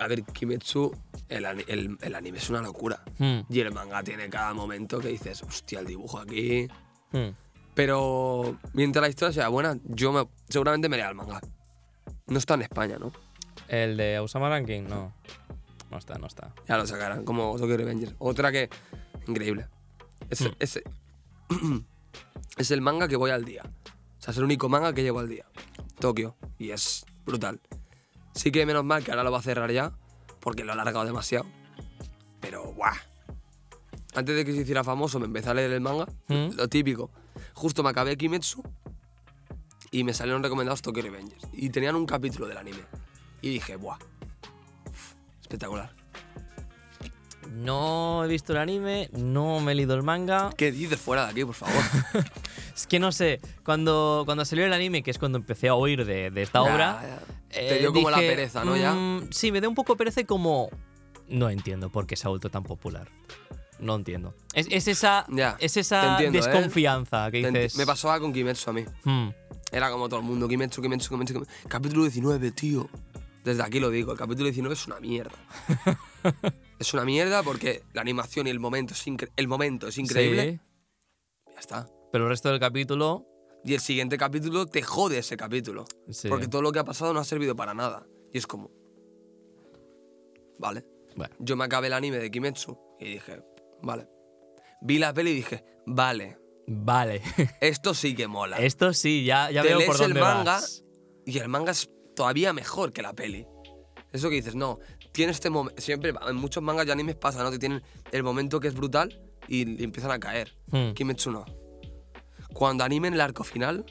A ver, Kimetsu, el, el- el anime es una locura. Mm, Y el manga tiene cada momento que dices, hostia, el dibujo aquí. mm. Pero mientras la historia sea buena, yo me- seguramente me lea el manga. No está en España, ¿no? El de Osama Ranking, no. No está, no está. Ya lo sacarán, como Tokyo Revengers. Otra que. Increíble. Es, Hmm. es- [clears throat] es el manga que voy al día. O sea, es el único manga que llevo al día. Tokio. Y es brutal. Sí que menos mal que ahora lo va a cerrar ya, porque lo ha alargado demasiado. Pero, ¡guau! Antes de que se hiciera famoso, me empecé a leer el manga. ¿Mm? Lo típico. Justo me acabé Kimetsu y me salieron recomendados Tokyo Revengers. Y tenían un capítulo del anime. Y dije, ¡buah! Uf, espectacular. No he visto el anime, no me he leído el manga. ¿Qué dices fuera de aquí, por favor? [laughs] Es que no sé, cuando, cuando salió el anime, que es cuando empecé a oír de, de esta obra. eh, Te dio como la dije, pereza, ¿no? Ya. mm, sí, me dio un poco pereza y como. No entiendo por qué se ha vuelto tan popular. No entiendo. Es, es esa, Ya, es esa entiendo, ¿eh? desconfianza que Te enti- dices. Me pasaba con Kimetsu a mí. "Hmm, Era como todo el mundo, Kimetsu, Kimetsu, Kimetsu, Kimetsu. Capítulo 19, tío. Desde aquí lo digo, el capítulo 19 es una mierda. [laughs] es una mierda porque la animación y el momento es, el momento es increíble. Sí, Ya está. pero el resto del capítulo. Y el siguiente capítulo te jode ese capítulo. Sí. Porque todo lo que ha pasado no ha servido para nada. Y es como. Vale. Bueno, Yo me acabé el anime de Kimetsu y dije, vale. Vi la peli y dije, vale, vale. [laughs] esto sí que mola. Esto sí, ya, ya Te veo lees por el dónde manga vas. y el manga es todavía mejor que la peli. Eso que dices, no, tiene este momento. Siempre en muchos mangas y animes pasa, ¿no? Que tienen el momento que es brutal y, y empiezan a caer. Hmm. Kimetsu no. Cuando animen el arco final,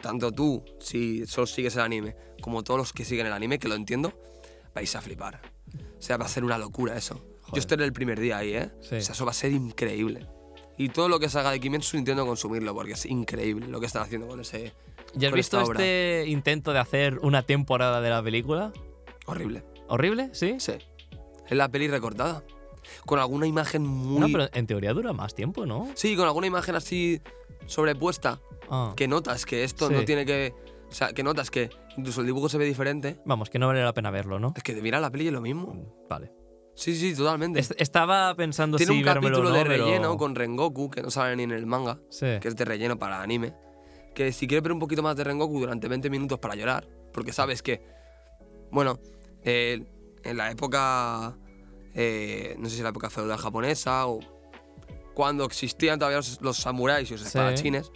tanto tú, si solo sigues el anime, como todos los que siguen el anime, que lo entiendo, vais a flipar. O sea, va a ser una locura eso. Joder. Yo estaré el primer día ahí, ¿eh? Sí. O sea, eso va a ser increíble. Y todo lo que salga de Kimetsu intento consumirlo, porque es increíble lo que están haciendo con ese... ¿Ya has visto esta obra. este intento de hacer una temporada de la película? Horrible. ¿Horrible? ¿Sí? Sí. Es la peli recortada. Con alguna imagen muy... No, pero en teoría dura más tiempo, ¿no? Sí, con alguna imagen así sobrepuesta. Ah. Que notas que esto Sí. no tiene que... O sea, que notas que incluso el dibujo se ve diferente. Vamos, que no vale la pena verlo, ¿no? Es que de mirar la peli es lo mismo. Vale. Sí, sí, totalmente. Est- estaba pensando Tiene si un capítulo no, de pero- relleno con Rengoku, que no sale ni en el manga, Sí. que es de relleno para anime. Que si quieres ver un poquito más de Rengoku durante 20 minutos para llorar, porque sabes que, bueno, eh, en la época, eh, no sé si la época feudal japonesa o cuando existían todavía los, los samuráis y los Sí. espadachines,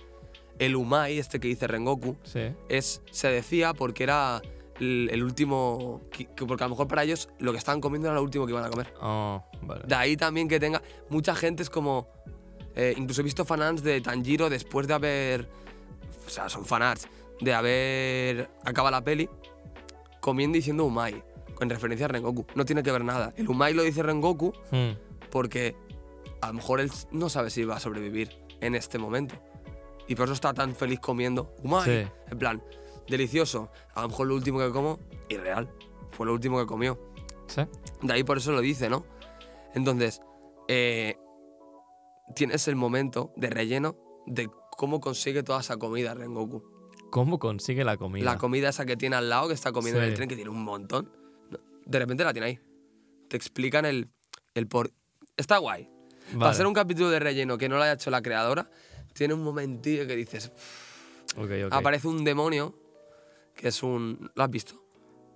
el Umai, este que dice Rengoku, Sí. es, se decía porque era el, el último, que- que- porque a lo mejor para ellos lo que estaban comiendo era lo último que iban a comer. Oh, vale. De ahí también que tenga. Mucha gente es como. eh, incluso he visto fanarts de Tanjiro después de haber. O sea, son fanarts. De haber acabado la peli comiendo y diciendo Umai. Con referencia a Rengoku. No tiene que ver nada. El Umai lo dice Rengoku Hmm. porque a lo mejor él no sabe si va a sobrevivir en este momento. Y por eso está tan feliz comiendo Umai. Sí. En plan, delicioso. A lo mejor lo último que como, irreal. Fue lo último que comió. Sí. De ahí por eso lo dice, ¿no? Entonces, eh, tienes el momento de relleno de cómo consigue toda esa comida Rengoku. ¿Cómo consigue la comida? La comida esa que tiene al lado, que está comiendo en el tren, que tiene un montón. De repente la tiene ahí. Te explican el, el por... Está guay. Para Vale. ser un capítulo de relleno que no lo haya hecho la creadora, tiene un momentillo que dices... Ok, ok. Aparece un demonio, que es un... ¿Lo has visto?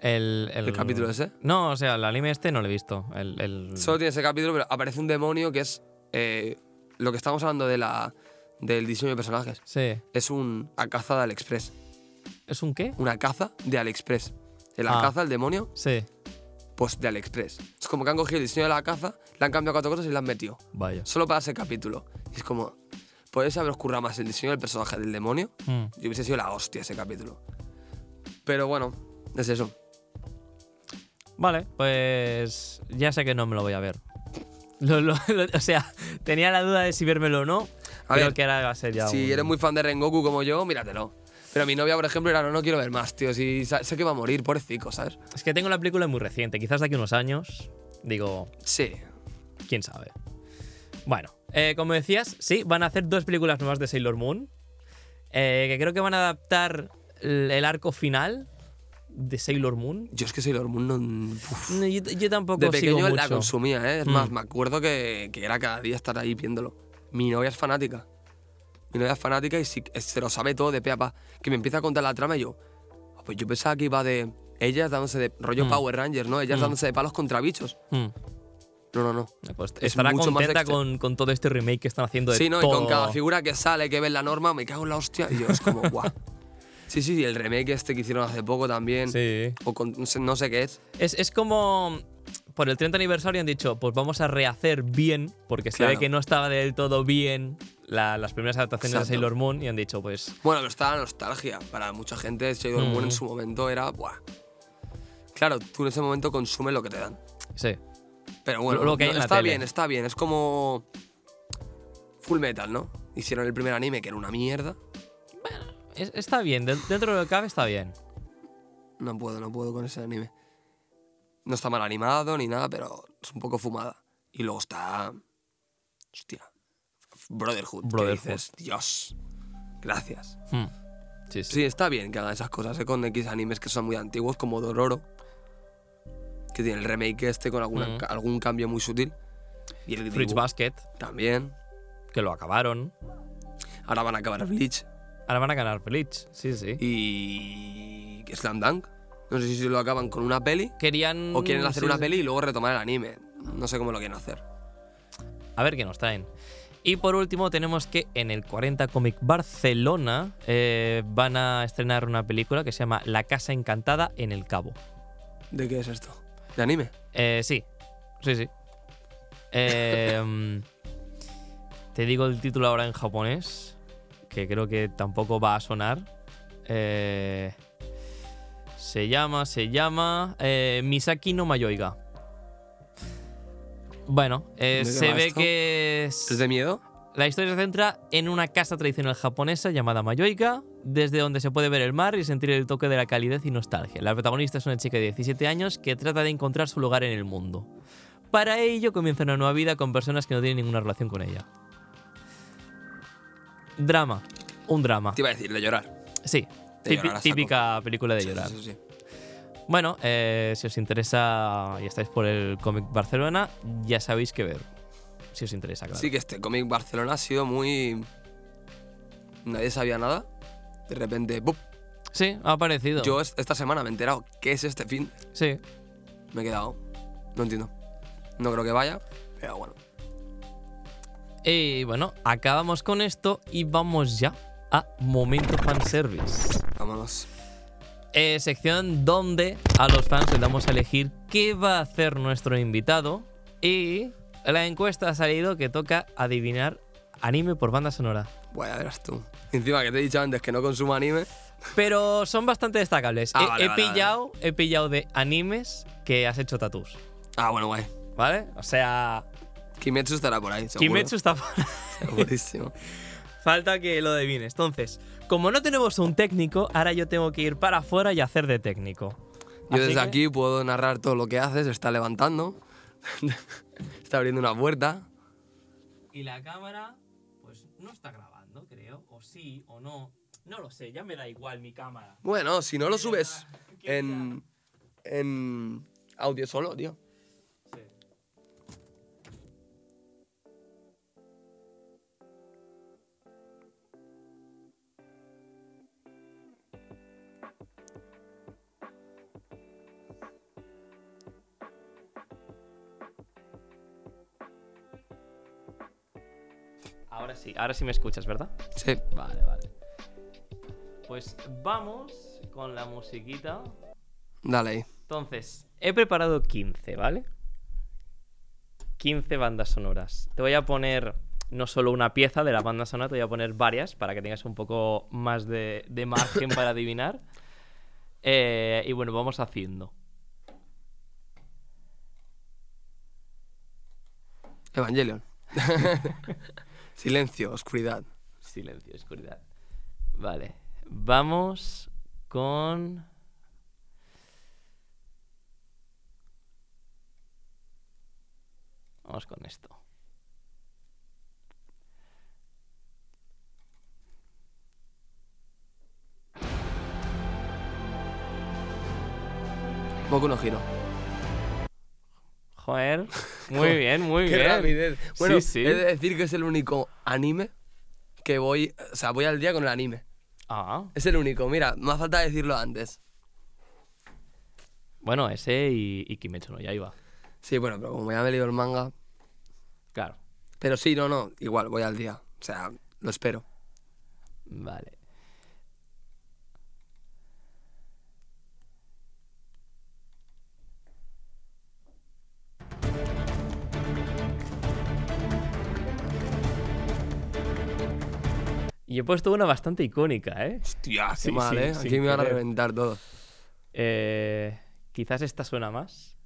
el, el capítulo ese. No, o sea, el anime este no lo he visto. El, el- Solo tiene ese capítulo, pero aparece un demonio que es eh, lo que estamos hablando de la, del diseño de personajes. Sí. Es un caza de AliExpress. ¿Es un qué? Una caza de AliExpress. El Ah. caza, el demonio, Sí. pues de AliExpress. Es como que han cogido el diseño de la caza, le han cambiado cuatro cosas y le han metido. Vaya. Solo para ese capítulo. Y es como, podéis haber currado más el diseño del personaje del demonio. Hmm. Y hubiese sido la hostia ese capítulo. Pero bueno, es eso. Vale, pues ya sé que no me lo voy a ver. Lo- lo- lo- o sea, tenía la duda de si vérmelo o no. A Creo ver, que ahora va a ser ya Si un- eres muy fan de Rengoku como yo, míratelo. Pero mi novia, por ejemplo, era no, no quiero ver más, tío. Si sé que va a morir, pobrecito, ¿sabes? Es que tengo la película muy reciente, quizás de aquí a unos años. Digo, Sí. quién sabe. Bueno, eh, como decías, sí, van a hacer dos películas nuevas de Sailor Moon. eh, que creo que van a adaptar el, arco final de Sailor Moon. Yo es que Sailor Moon no. No, Yo, yo tampoco De sigo pequeño la mucho. consumía, ¿eh? Es Mm. más, me acuerdo que, que era cada día estar ahí viéndolo. Mi novia es fanática. Mi novia es fanática y sí, que se lo sabe todo de pe a pa. Que me empieza a contar la trama y yo. "Ah, Pues yo pensaba que iba de. Ellas dándose de. rollo Mm. Power Rangers, ¿no? Ellas Mm. dándose de palos contra bichos. Hmm. No, no, no. Pues Es estará mucho más contenta extra. con, con todo este remake que están haciendo de Sí, ¿no? todo. Y con cada figura que sale, que ves la norma, me cago en la hostia. Y yo, es como, [laughs] guau. Sí, sí, y el remake este que hicieron hace poco también. Sí. O con, no sé- no sé qué es. Es, es como. Por el 30 aniversario han dicho, pues vamos a rehacer bien, porque se Claro. ve que no estaba del todo bien la- las primeras adaptaciones Exacto. de Sailor Moon, y han dicho, pues. Bueno, pero está la nostalgia. Para mucha gente, Sailor Moon en Mm. su momento era, buah. Claro, tú en ese momento consumes lo que te dan. Sí. Pero bueno, Lo- que no, está tele. bien, está bien. Es como Full Metal, ¿no? Hicieron el primer anime que era una mierda. Es- está bien, de- dentro de lo que cabe está bien. No puedo, no puedo con ese anime. No está mal animado ni nada, pero es un poco fumada. Y luego está. Hostia. Brotherhood. que Brotherhood. dices, Dios. Gracias. Hmm. Sí, sí. Sí, está bien que hagan esas cosas, ¿eh? Con X animes que son muy antiguos, como Dororo. Que tiene el remake este con alguna- Mm. algún cambio muy sutil. Y el Fruits Basket, también. que lo acabaron. Ahora van a acabar Bleach. Ahora van a ganar Bleach. Sí, sí. Y. Slam Dunk. No sé si lo acaban con una peli Querían. o quieren hacer sí, una peli y luego retomar el anime. No sé cómo lo quieren hacer. A ver qué nos traen. Y por último tenemos que en el 40 Comic Barcelona eh, van a estrenar una película que se llama La Casa Encantada en el Cabo. ¿De qué es esto? ¿De anime? Eh, sí, sí, sí. [laughs] Eh, te digo el título ahora en japonés, que creo que tampoco va a sonar. Eh, se llama, se llama eh, Misaki no Mayoiga. Bueno, eh, ¿De qué se ve esto? que es- ¿Es de miedo? la historia se centra en una casa tradicional japonesa llamada Mayoika, desde donde se puede ver el mar y sentir el toque de la calidez y nostalgia. La protagonista es una chica de 17 años que trata de encontrar su lugar en el mundo. Para ello comienza una nueva vida con personas que no tienen ninguna relación con ella. Drama. Un drama. Te iba a decir, de llorar. Sí. De Típi- llorar a saco. típica película de Sí, llorar. sí, sí, sí. Bueno, eh, si os interesa y estáis por el cómic Barcelona, ya sabéis qué ver. Si os interesa, claro. Sí que este cómic Barcelona ha sido muy... Nadie sabía nada. De repente, ¡pum! Sí, ha aparecido. Yo es- esta semana me he enterado qué es este fin. Sí. Me he quedado. No entiendo. No creo que vaya, pero bueno. Y bueno, acabamos con esto y vamos ya a Momento Fanservice. Vámonos. Eh, sección donde a los fans les damos a elegir qué va a hacer nuestro invitado. Y la encuesta ha salido que toca adivinar anime por banda sonora. Bueno, verás tú. Encima que te he dicho antes que no consumo anime. Pero son bastante destacables. Ah, he, vale, he vale, vale. pillado, he pillado de animes que has hecho tatús. Ah, bueno, guay. ¿Vale? O sea, Kimetsu estará por ahí, seguro. Kimetsu está por Segurísimo. [laughs] Falta que lo adivines. Entonces, como no tenemos un técnico, ahora yo tengo que ir para afuera y hacer de técnico. Yo Así desde que- aquí puedo narrar todo lo que haces. Está levantando. [laughs] está abriendo una puerta. Y la cámara, pues no está grabando, creo. O sí, o no. No lo sé, ya me da igual mi cámara. Bueno, si no lo subes en, en audio solo, tío. Ahora sí, ahora sí me escuchas, ¿verdad? Sí. Vale, vale. Pues vamos con la musiquita. Dale ahí. Entonces, he preparado 15, ¿vale? 15 bandas sonoras. Te voy a poner no solo una pieza de la banda sonora, te voy a poner varias para que tengas un poco más de, de margen para adivinar. [laughs] Eh, y bueno, vamos haciendo. Evangelion. [laughs] Silencio, oscuridad. Silencio, oscuridad. Vale. Vamos con. Vamos con esto. Boku no giro. Joder. [laughs] Muy bien, muy Qué bien. rapidez. Bueno, sí, sí. he de decir que es el único anime que voy. O sea, voy al día con el anime. Ah, Es el único. Mira, me ha falta decirlo antes. bueno, ese y, y Kimetsu no, ya iba. Sí, bueno, pero como ya me he leído el manga. Claro. Pero sí, no, no. Igual, voy al día. O sea, lo espero. Vale. Y he puesto una bastante icónica, ¿eh? Hostia, qué Sí, mal, sí, ¿eh? Aquí me van a reventar todo. Eh, Quizás esta suena más.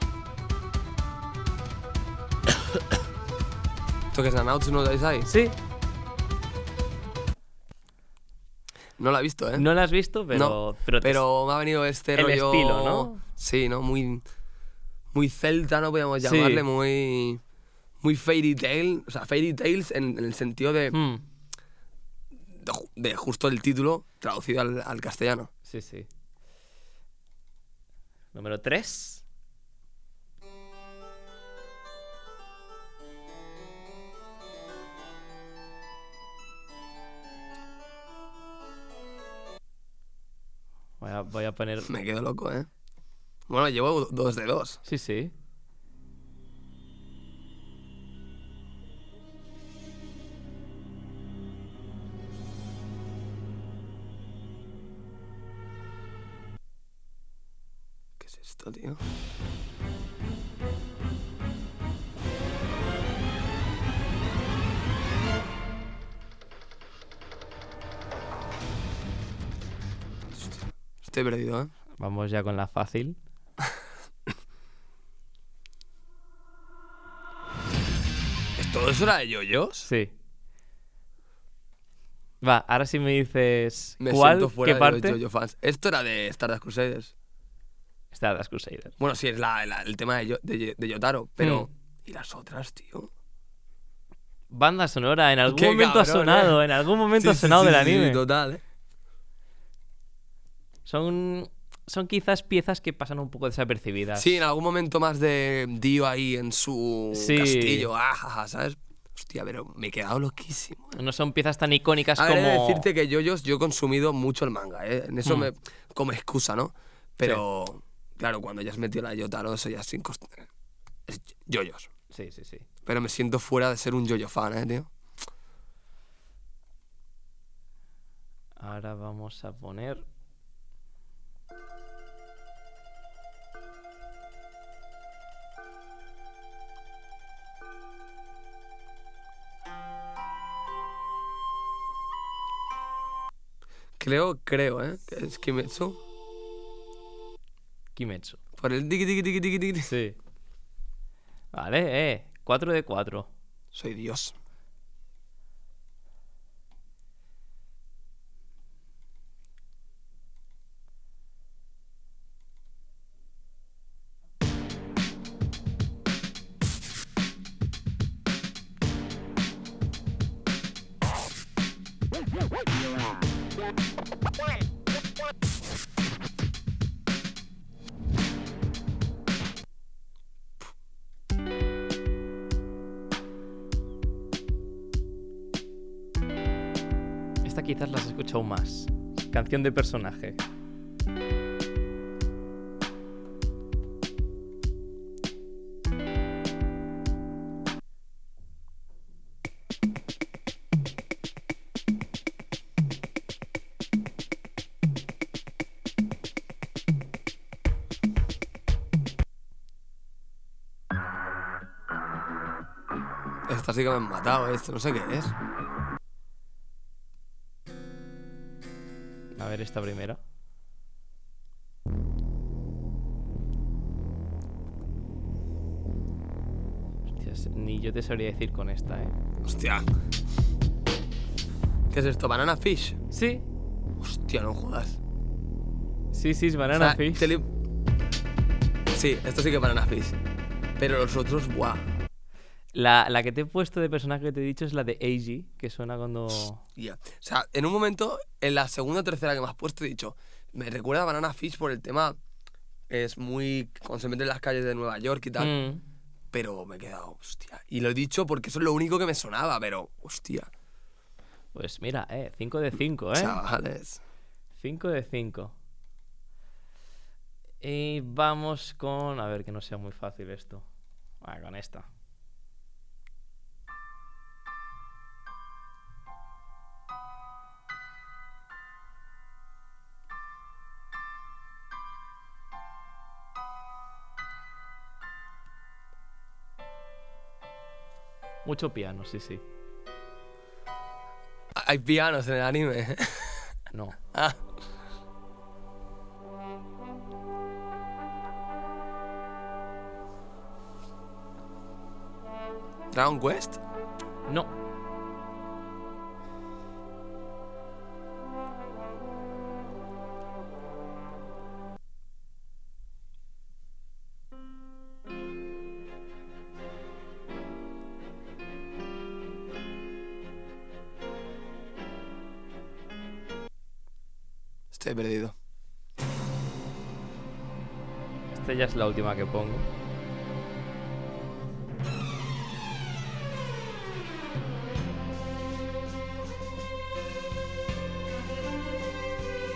[coughs] ¿Esto que es Nanatsu no Taizai? Sí. No la he visto, ¿eh? No la has visto, pero. No, pero, te- Pero me ha venido este El rollo. estilo, ¿no? Sí, ¿no? Muy. Muy celta, ¿no? Podríamos Sí. llamarle. Muy. Muy fairy tale. O sea, fairy tales en, en el sentido de, Hmm, de, ju- de justo el título. traducido al, al castellano. Sí, sí. Número 3. Voy a, voy a poner... [laughs] Me quedo loco, ¿eh? Bueno, llevo dos de dos. Sí, sí. Esto, tío? Estoy perdido, ¿eh? Vamos ya con la fácil. ¿Es ¿Todo eso era de yoyos? Sí. Va, ahora sí me dices Me cuál, siento fuera qué de parte. los fans. Esto era de Stardust Crusaders. Stardust Crusader. Bueno, sí, es la, la- el tema de, Yo- de, de Yotaro, pero... Hmm. ¿Y las otras, tío? Banda sonora, en algún Qué momento ha cabrón, sonado, eh. en algún momento Sí, ha sonado sí, del sí, sí, anime. total, ¿eh? Son, son quizás piezas que pasan un poco desapercibidas. Sí, en algún momento más de Dio ahí en su Sí. castillo, ajaja, ¿sabes? Hostia, pero me he quedado loquísimo. ¿eh? No son piezas tan icónicas A ver, he de como... decirte que yoyos yo he consumido mucho el manga, ¿eh? En eso Mm. me... como excusa, ¿no? Pero, claro, cuando ya has metido la Yotaro, eso ya es sin cost... Es yoyos. Sí, sí, sí. Pero me siento fuera de ser un yoyo fan, ¿eh, tío? Ahora vamos a poner... Creo, creo, ¿eh? Que es Kimetsu. Kimetsu. Por el tiki tiki tiki tiki tiki. Sí. Vale, eh. 4 de 4. Soy Dios. De personaje. Esta que me han matado, esto no sé qué es. Ver esta primera. Hostias, ni yo te sabría decir con esta, ¿eh? Hostia. ¿Qué es esto? ¿Banana Fish? Sí, Hostia, no jodas. sí, sí, es O Banana sea, Fish. tele- Sí, esto sí que es Banana Fish. Pero los otros, buah. La, la que te he puesto de personaje que te he dicho es la de Eiji, que suena cuando... O sea, en un momento, en la segunda o tercera que me has puesto, he dicho, me recuerda a Banana Fish por el tema. Es muy. cuando se mete en las calles de Nueva York y tal. Mm. Pero me he quedado, hostia. Y lo he dicho porque eso es lo único que me sonaba, pero, hostia. Pues mira, eh, 5 de 5, ¿eh? Chavales. 5 de 5. Y vamos con... A ver, que no sea muy fácil esto. Ah, con esta. Mucho piano, sí, sí. Hay pianos en el anime. No. [laughs] ah. Dragon Quest? No. Estoy perdido. Esta ya es la última que pongo.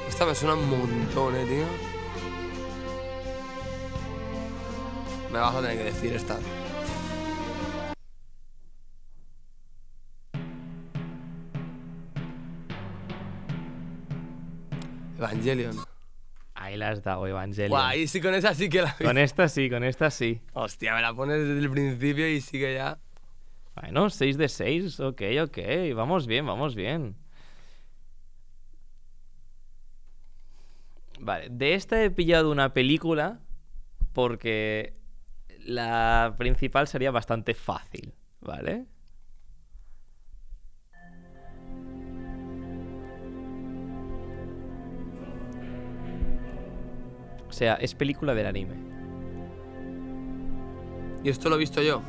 Esta me suena un montón, eh, tío. Me vas a tener que decir esta. Evangelion. Ahí la has dado, Evangelion. Guau, ahí sí con esa sí que la vi. Con esta sí, con esta sí. Hostia, me la pones desde el principio y sí que ya. Bueno, 6 de 6, ok, ok. Vamos bien, vamos bien. Vale, de esta he pillado una película porque la principal sería bastante fácil, ¿vale? O sea, es película del anime. Y esto lo he visto yo.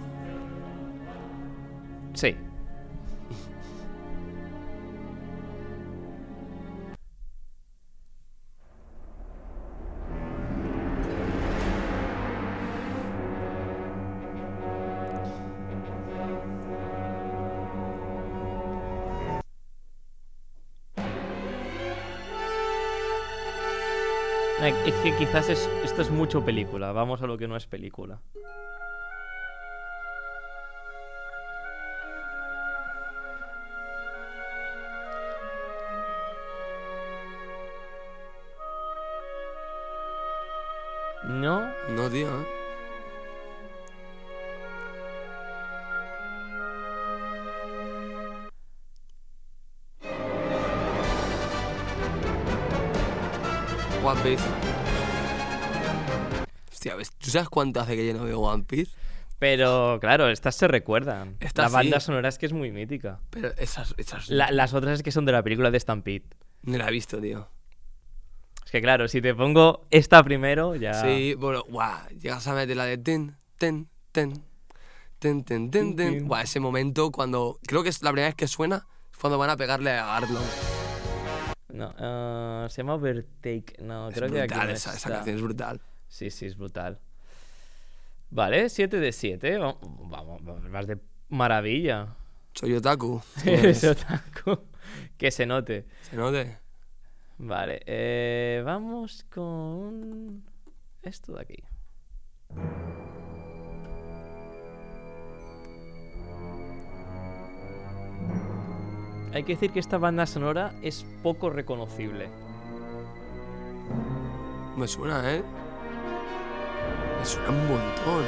Es que quizás es, esto es mucho película. Vamos a lo que no es película. Sabes cuánto hace que yo no veo One Piece? pero claro, estas se recuerdan. Esta la banda sí. sonora es que es muy mítica. Pero esas, esas La- las otras es que son de la película de Stampede. no la he visto, tío. Es que claro, si te pongo esta primero, ya. Sí, bueno, guau, llegas a meter la de ten, ten, ten, ten, ten, ten, ten. Guau, ese momento cuando, creo que es la primera vez que suena, es cuando van a pegarle a Arlong. No, ah, se llama Overtake. No, Es creo que aquí brutal, no esa, esa está. canción es brutal. Sí, sí, es brutal. Vale, 7 de 7. Vamos, vas de maravilla. Soy otaku. [laughs] Eres otaku. Que se note. Se note. Vale, eh, vamos con esto de aquí. Hay que decir que esta banda sonora es poco reconocible. Me suena, ¿eh? Suena un montón.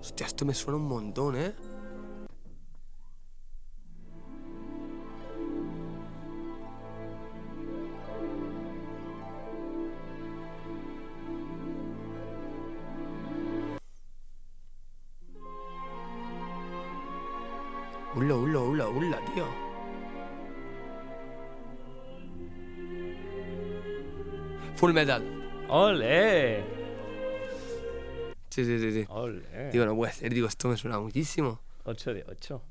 Hostia, esto me suena un montón, ¿eh? Ula, tío. Full metal. ¡Ole! Sí, sí, sí, sí. ¡Ole! Digo, no puede ser, digo, esto me suena muchísimo. 8 de 8.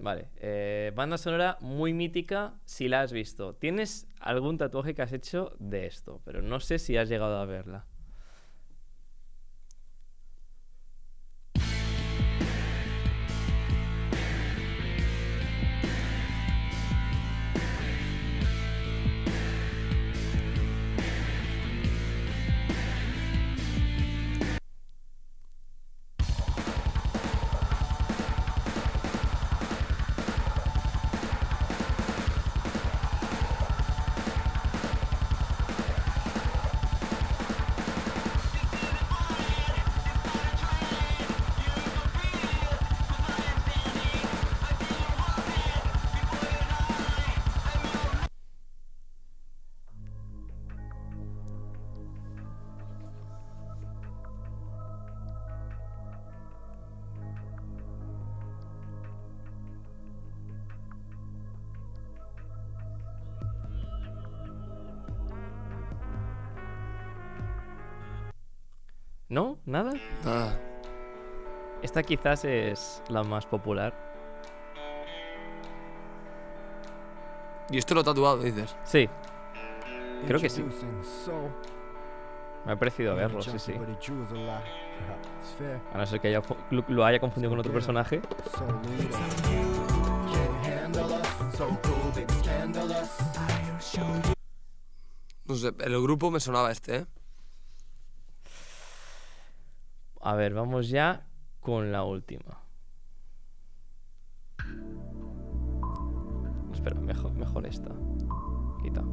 Vale, eh, banda sonora muy mítica si la has visto. Tienes algún tatuaje que has hecho de esto, pero no sé si has llegado a verla. ¿Nada? Nada. Esta quizás es la más popular. Y esto lo he tatuado, dices. Sí, Creo que sí. Me ha parecido verlo, sí, sí. a no ser que haya lo, haya confundido con otro personaje. No sé, el grupo me sonaba este, ¿eh? A ver, vamos ya con la última. Espera, mejor, mejor esta. Quita.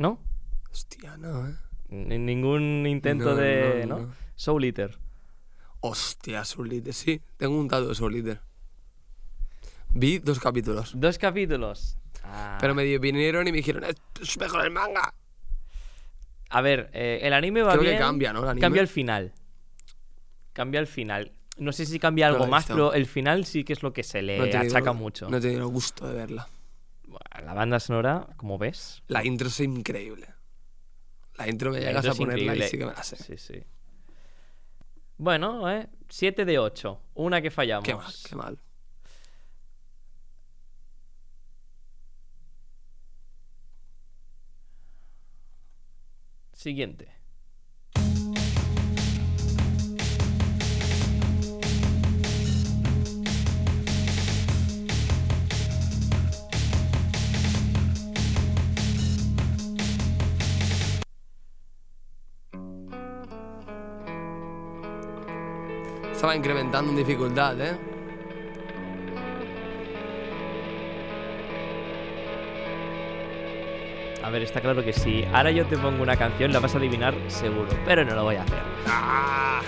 ¿No? Hostia, no, ¿eh? Ni- Ningún intento No, de. no, ¿no? no. Soul Eater. Hostia, Soul Eater. Sí, tengo un tatu de Soul Eater. Vi dos capítulos. Dos capítulos. Ah. Pero me vinieron y me dijeron, es mejor el manga. A ver, eh, el anime va Creo que bien. cambia, ¿no? El anime. Cambia el final. Cambia el final. No sé si cambia algo más, pero el final sí que es lo que se le achaca mucho. No he tenido gusto de verla. La banda sonora, como ves. La intro es increíble. La intro me la llegas intro a ponerla y sí que me la sé. Sí, sí. Bueno, eh. 7 de 8. Una que fallamos. Qué mal, qué mal. Siguiente. Estaba incrementando en dificultad, ¿eh? A ver, está claro que si ahora yo te pongo una canción, la vas a adivinar seguro. Pero no lo voy a hacer. ¡Ah!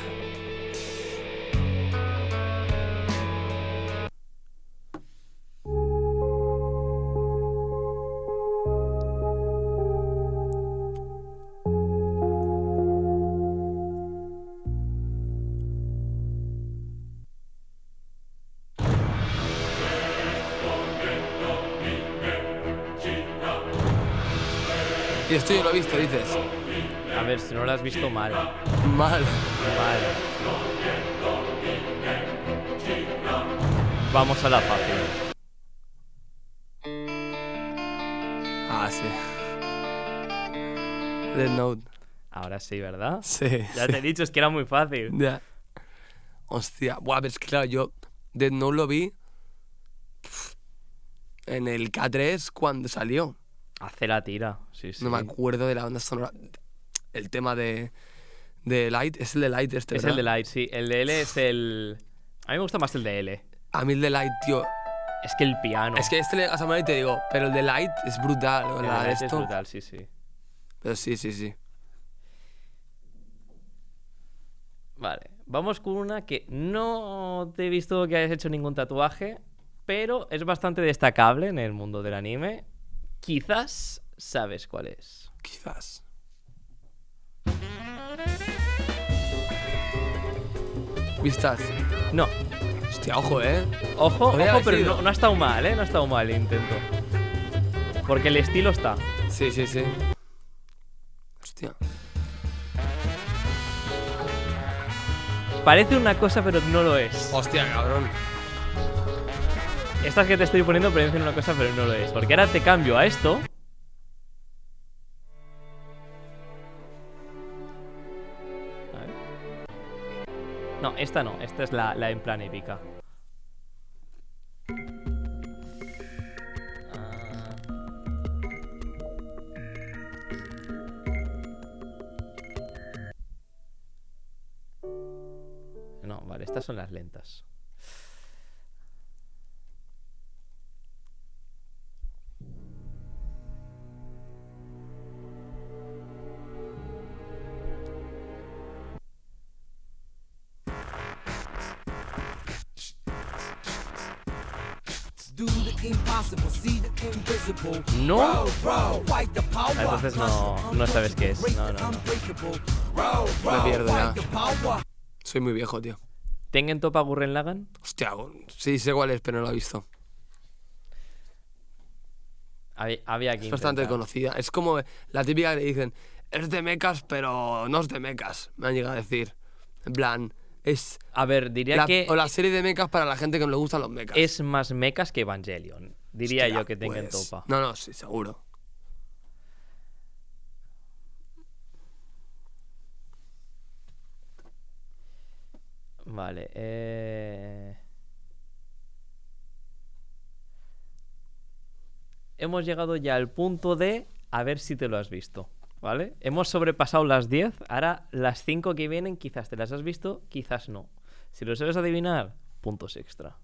Esto yo lo he visto, dices. A ver, si no lo has visto mal. Mal. Mal. Vamos a la fácil. Ah, sí. Dead Note. Ahora sí, ¿verdad? Sí. Ya sí. te he dicho, es que era muy fácil. Ya. Hostia, buah, pero es que claro, yo Dead Note lo vi en el K3 cuando salió. Hace la tira. Sí, sí. No me acuerdo de la banda sonora. El tema de, de Light, es el de Light este, Es el de. Light, sí. El de L es el. A mí me gusta más el de L. A mí el de Light, tío. Es que el piano. Es que este le a y te digo, pero el de Light es brutal. el de Light es esto. brutal, sí, sí. Pero sí, sí, sí. Vale. Vamos con una que no te he visto que hayas hecho ningún tatuaje, pero es bastante destacable en el mundo del anime. Quizás sabes cuál es. Quizás. ¿Vistas? No. Hostia, ojo, ¿eh? Ojo, ojo, pero no, no ha estado mal, ¿eh? No ha estado mal el intento. Porque el estilo está. Sí, sí, sí. Hostia. Parece una cosa, pero no lo es. Hostia, cabrón. Estas que te estoy poniendo parecen una cosa, pero no lo es. Porque ahora te cambio a esto. A ver. No, esta no. Esta es la, la en plan épica. Ah. No, vale, estas son las lentas. No. Row, fight the power. Entonces no- no sabes qué es. No, no, no. Me pierdo ya. Soy muy viejo, tío. Tengen Topa Gurren Lagan. Hostia, sí sé cuál es, pero no lo he visto. Había, había que Es bastante conocida. Es como la típica que le dicen, es de mecas, pero no es de mecas. Me han llegado a decir. En plan, es A ver, diría la, que o la serie de mecas para la gente que no le gustan los mecas. es más mecas que Evangelion. Diría Hostia, yo que Tengen pues. Topa. No, no, sí, seguro. Vale, eh... Hemos llegado ya al punto de a ver si te lo has visto, ¿vale? Hemos sobrepasado las 10, ahora las 5 que vienen quizás te las has visto, quizás no. Si lo sabes adivinar, puntos extra.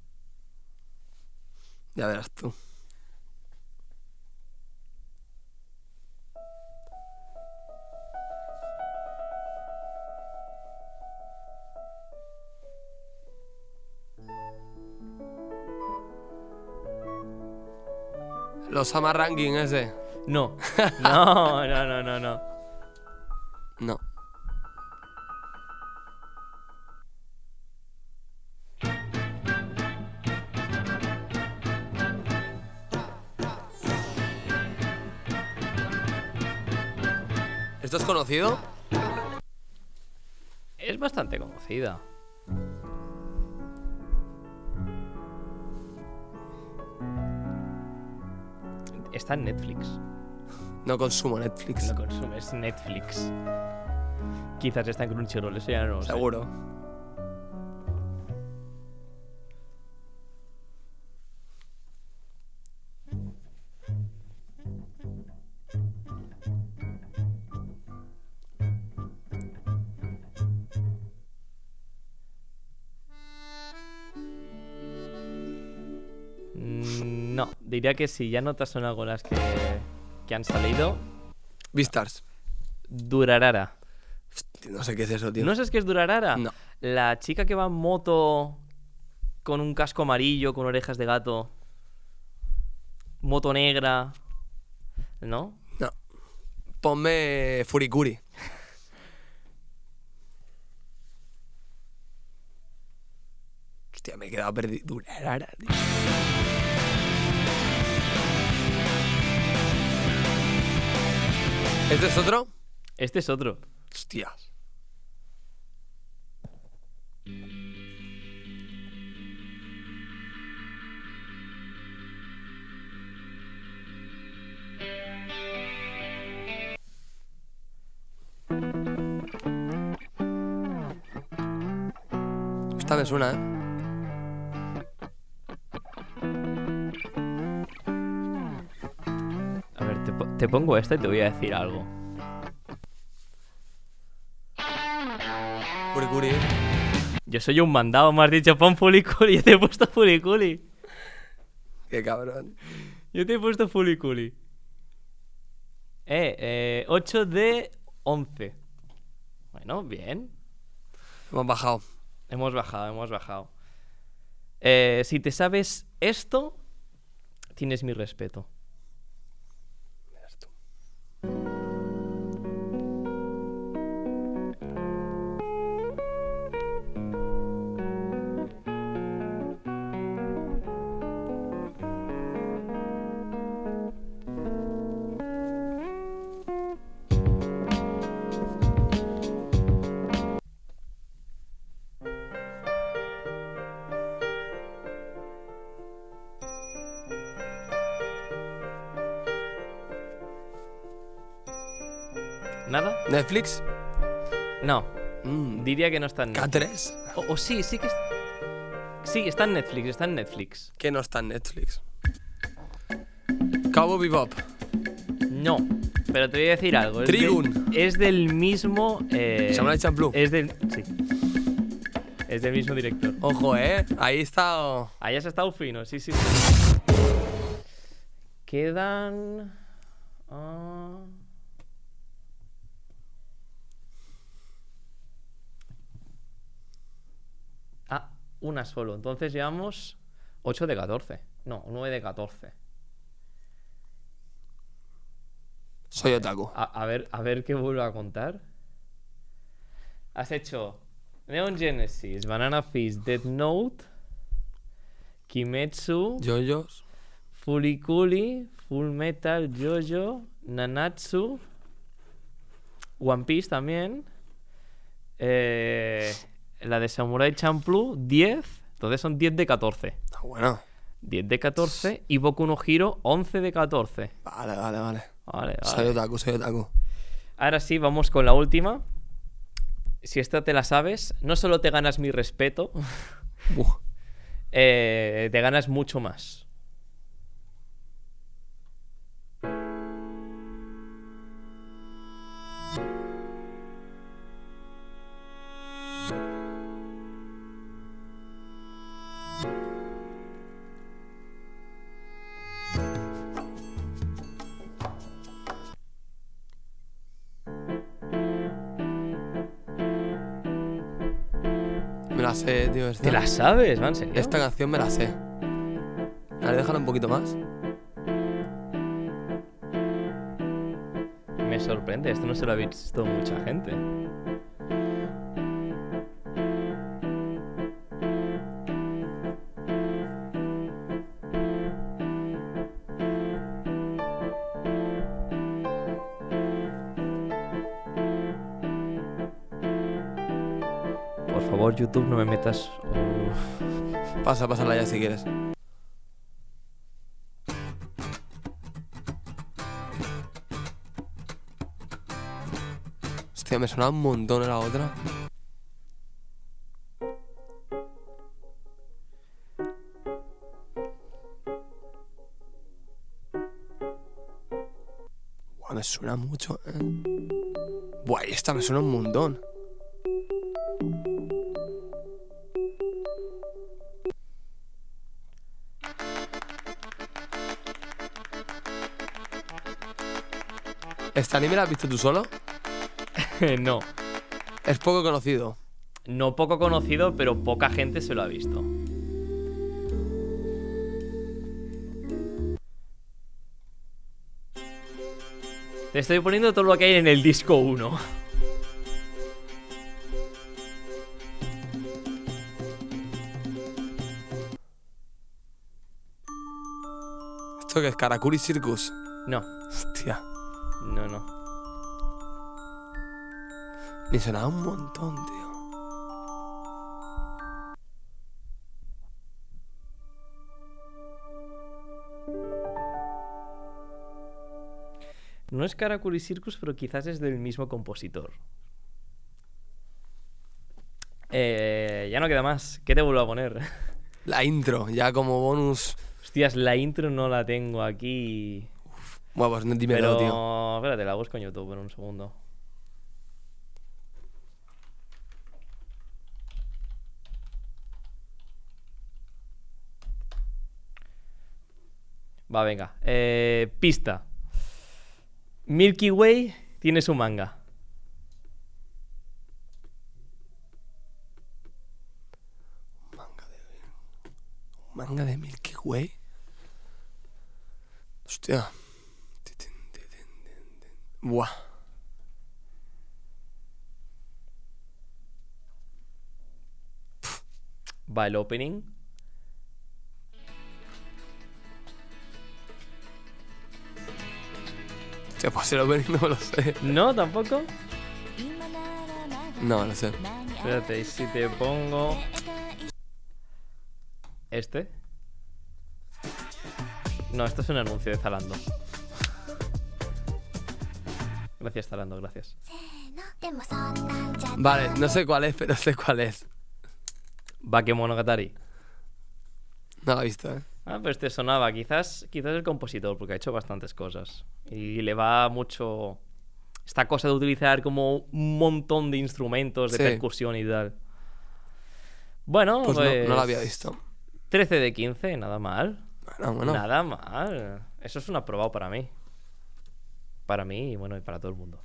Ya verás tú. Los Ranking ese. [laughs] No, no, no, no, no, no. No. ¿Esto es conocido? Es bastante conocida. Está en Netflix. No consumo Netflix. No consumes Netflix. Quizás está en Crunchyroll, eso ya no lo. Seguro. Mm, No, diría que si ya no te son algo las que, que han salido, Vistars. Durarara. No sé qué es eso, tío. ¿No sabes qué es Durarara? No. La chica que va en moto con un casco amarillo, con orejas de gato. Moto negra. ¿No? No. Ponme Furikuri. Hostia, me he quedado perdido. Durarara, tío. ¿Este es otro? Este es otro. Hostias. Esta me suena, ¿eh? Te, po- te pongo esta y te voy a decir algo. Furikuri. Yo soy un mandado, me has dicho pon Fuliculi. [laughs] Yo te he puesto Fuliculi. Qué cabrón. Yo te he puesto Fuliculi. Eh, eh, 8 de 11. Bueno, bien. Hemos bajado. Hemos bajado, hemos bajado. Eh, si te sabes esto, tienes mi respeto. ¿Netflix? No. Mm. Diría que no está en Netflix. ¿K3? O, o sí, sí que es- Sí, está en Netflix, está en Netflix. Que no está en Netflix. Cabo Bebop. No, pero te voy a decir algo. Es, Trigun. es del mismo. Eh, Samurai Champloo. Es del. Sí. Es del mismo director. Ojo, ¿eh? Ahí está... Ahí has estado fino, sí, sí. sí. Quedan. ah, Ah, una solo. Entonces llevamos 8 de 14. No, 9 de 14. Soy otaku. A, a ver, a ver qué vuelvo a contar. Has hecho Neon Genesis, Banana Fish, Death Note, Kimetsu, Yoyos. Furikuri, Full Metal, Jojo, Nanatsu, One Piece también. eh, la de Samurai Champloo, 10. Entonces son 10 de 14. Ah, bueno. 10 de 14. Y Boku no Hiro, 11 de 14. Vale, vale, vale. Vale, Soy vale. otaku, soy otaku. Ahora sí, vamos con la última. Si esta te la sabes, no solo te ganas mi respeto, eh, te ganas mucho más. La sé, tío. Esta, ¿Te la sabes, man? ¿En serio? esta canción me la sé. A ver, déjala un poquito más. Me sorprende, esto no se lo ha visto mucha gente. YouTube, no me metas. Uf. Pasa, pásala ya si quieres. Hostia, me sonaba un montón la otra. Buah, me suena mucho, eh. Buah, esta me suena un montón. Anime lo has visto tú solo? [laughs] no. Es poco conocido. No poco conocido, pero poca gente se lo ha visto. Te estoy poniendo todo lo que hay en el disco 1. ¿Esto qué es? Karakuri Circus. No, Hostia. No, no. Me sonaba un montón, tío. No es Karakuri Circus, pero quizás es del mismo compositor. Eh, ya no queda más. ¿Qué te vuelvo a poner? La intro, ya como bonus. Hostias, la intro no la tengo aquí. Bueno, pues no dímelo, Pero, tío. espérate, la busco en YouTube en un segundo. Va, venga. Eh, pista. Milky Way tiene su manga. Manga de Milky Way. Hostia. Buah. Va el opening. Pues si lo ven no lo sé. No, tampoco. No, no sé. Espérate, y si te pongo. ¿Este? No, esto es un anuncio de Zalando. Gracias, Zalando, gracias. Vale, no sé cuál es, pero sé cuál es. Bakemonogatari. No lo he visto, eh. Ah, pues te sonaba. Quizás, quizás el compositor, porque ha hecho bastantes cosas. Y le va mucho. Esta cosa de utilizar como un montón de instrumentos de Sí. percusión y tal. Bueno, Pues, pues. no, no lo había visto. 13 de 15, nada mal. Bueno, bueno. Nada mal. Eso es un aprobado para mí. Para mí y bueno, y para todo el mundo.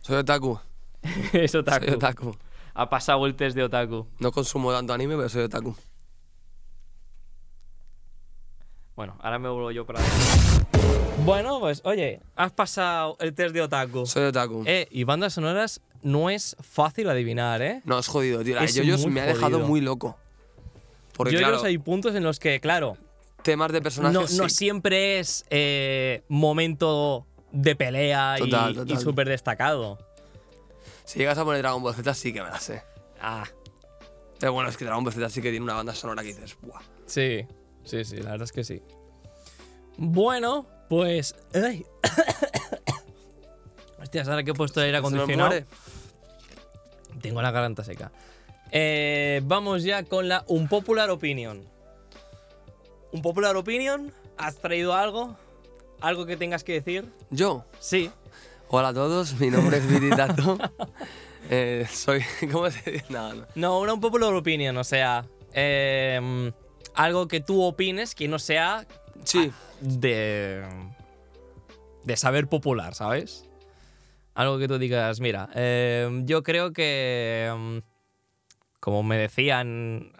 Soy otaku. [laughs] es otaku. Soy otaku. Ha pasado el test de otaku. No consumo tanto anime, pero soy otaku. Bueno, ahora me vuelvo yo para Bueno, pues oye, has pasado el test de Otaku. Soy otaku. Eh, y bandas sonoras no es fácil adivinar, ¿eh? No, es jodido, tío. La Es Yoyos muy me ha dejado muy loco. Porque, Yo claro, hay puntos en los que, claro, temas de personajes. no, no sí. siempre es eh, momento de pelea y- Total, y, total. súper destacado. Si llegas a poner Dragon Ball Z, sí que me la sé. Ah, Pero bueno, es que Dragon Ball Z sí que tiene una banda sonora que dices, ¡buah! sí, sí, sí, la verdad es que sí. Bueno, pues... ay. [coughs] Hostias, ahora que he puesto el aire acondicionado... Tengo la garganta seca. Eh, vamos ya con la unpopular opinion. ¿Unpopular opinion? ¿Has traído algo? ¿Algo que tengas que decir? Yo, Sí. hola a todos, mi nombre es Viti Tato. [laughs] Eh, soy. [laughs] ¿Cómo se dice? Nada, no. No, una unpopular opinion, o sea, em, algo que tú opines que no sea Sí, de. de saber popular, ¿sabes? Algo que tú digas, mira, em, yo creo que. em, como me decían,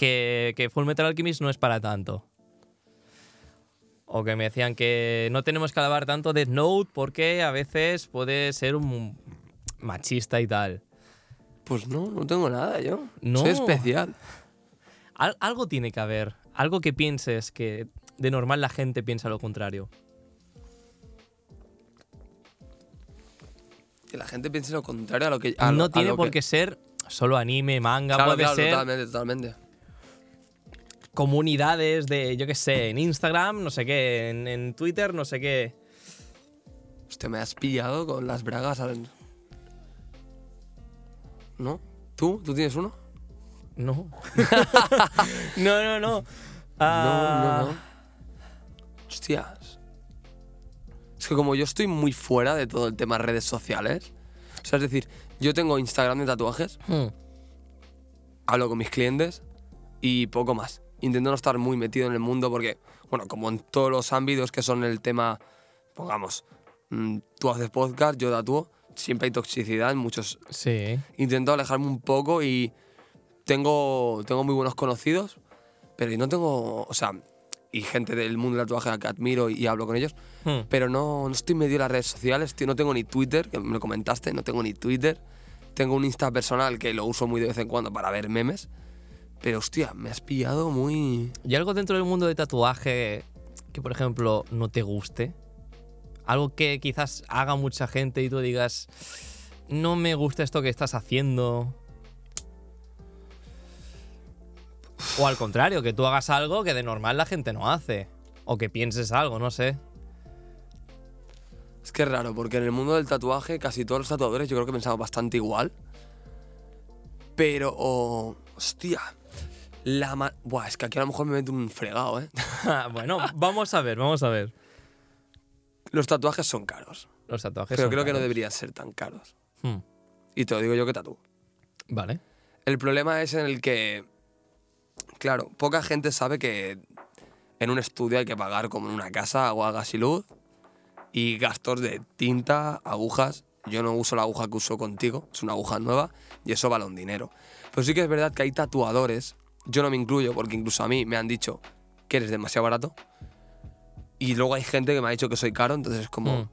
que, que Full Metal Alchemist no es para tanto. O que me decían que no tenemos que alabar tanto Death Note porque a veces puede ser un machista y tal. pues no, no tengo nada yo. No. Soy especial. Al- algo tiene que haber. Algo que pienses que de normal la gente piensa lo contrario. Que la gente piense lo contrario a lo que. a lo- no a tiene lo por que- qué ser solo anime, manga, Claro, puede claro, ser totalmente, totalmente. Comunidades de, yo qué sé, en Instagram, no sé qué, en, en Twitter, no sé qué. Hostia, me has pillado con las bragas al. ¿No? ¿Tú? ¿Tú tienes uno? No. [laughs] no, no, no. No, Ah, no, no. Hostias. Es que como yo estoy muy fuera de todo el tema redes sociales. O sea, es decir, yo tengo Instagram de tatuajes, hmm, hablo con mis clientes y poco más. Intento no estar muy metido en el mundo porque, bueno, como en todos los ámbitos que son el tema, pongamos, mm, tú haces podcast, yo tatúo, siempre hay toxicidad en muchos Sí. intento alejarme un poco y tengo, tengo muy buenos conocidos, pero no tengo, o sea, y gente del mundo del tatuaje a que admiro y, hablo con ellos, Hmm. pero no, no estoy medio en las redes sociales, tío, no tengo ni Twitter, que me lo comentaste, no tengo ni Twitter, tengo un Insta personal que lo uso muy de vez en cuando para ver memes, pero hostia, me has pillado muy... ¿Y algo dentro del mundo de tatuaje que, por ejemplo, no te guste? Algo que quizás haga mucha gente y tú digas, no me gusta esto que estás haciendo. O al contrario, que tú hagas algo que de normal la gente no hace. O que pienses algo, no sé. Es que es raro, porque en el mundo del tatuaje casi todos los tatuadores yo creo que pensamos bastante igual. Pero, oh, hostia, la ma- Buah, es que aquí a lo mejor me meto un fregado, ¿eh? [laughs] bueno, vamos a ver, vamos a ver. Los tatuajes son caros, Los tatuajes. pero son creo que no deberían ser tan caros. Hmm, Y te lo digo yo que tatúo. Vale. El problema es en el que, claro, poca gente sabe que en un estudio hay que pagar como en una casa agua, gas y luz y gastos de tinta, agujas. Yo no uso la aguja que uso contigo, es una aguja nueva y eso vale un dinero. Pero sí que es verdad que hay tatuadores, yo no me incluyo porque incluso a mí me han dicho que eres demasiado barato y luego hay gente que me ha dicho que soy caro, entonces es como,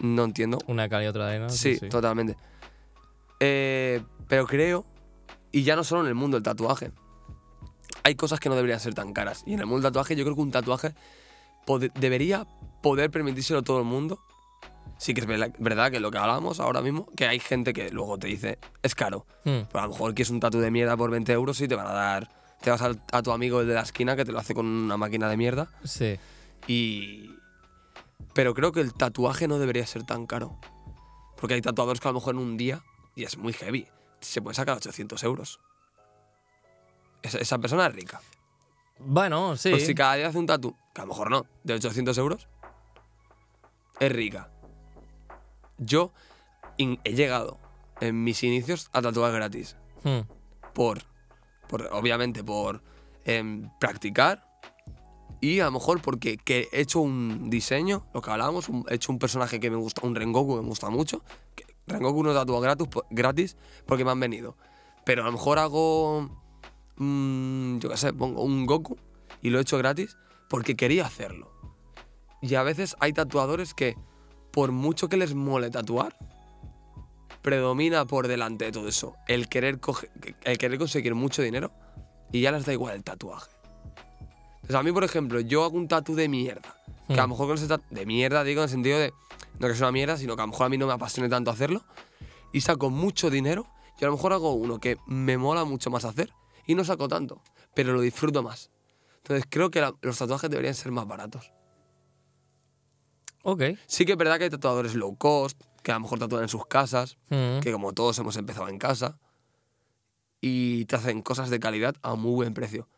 no entiendo. Una cal y otra arena. Sí, totalmente. Eh, pero creo, y ya no solo en el mundo del tatuaje, hay cosas que no deberían ser tan caras. Y en el mundo del tatuaje yo creo que un tatuaje debería poder permitírselo todo el mundo. Sí que es verdad- que lo que hablamos ahora mismo, que hay gente que luego te dice, es caro. Hmm, Pero a lo mejor quieres un tatu de mierda por 20 euros y te van a dar... Te vas a tu amigo el de la esquina que te lo hace con una máquina de mierda. Sí. Y. Pero creo que el tatuaje no debería ser tan caro. Porque hay tatuadores que a lo mejor en un día, y es muy heavy, se puede sacar 800 euros. Esa, esa persona es rica. Bueno, sí. Pues si cada día hace un tatu, que a lo mejor no, de 800 euros, es rica. Yo in- he llegado en mis inicios a tatuar gratis. Hmm, Por, obviamente, por em, practicar y a lo mejor porque que he hecho un diseño, lo que hablábamos, un- he hecho un personaje que me gusta, un Rengoku que me gusta mucho. que Rengoku no tatúa gratis, gratis porque me han venido. Pero a lo mejor hago, mm, yo qué sé, pongo un Goku y lo he hecho gratis porque quería hacerlo. Y a veces hay tatuadores que, por mucho que les mole tatuar, predomina por delante de todo eso el querer, coge- el querer conseguir mucho dinero y ya les da igual el tatuaje. Entonces, a mí, por ejemplo, yo hago un tatu de mierda. Que a lo Hmm. mejor con ese tatu de mierda, digo en el sentido de no que es una mierda, sino que a lo mejor a mí no me apasione tanto hacerlo. Y saco mucho dinero y a lo mejor hago uno que me mola mucho más hacer y no saco tanto, pero lo disfruto más. Entonces creo que la- los tatuajes deberían ser más baratos. Ok. Sí que es verdad que hay tatuadores low cost, que a lo mejor tatúan en sus casas, Mm. que como todos hemos empezado en casa, y te hacen cosas de calidad a muy buen precio.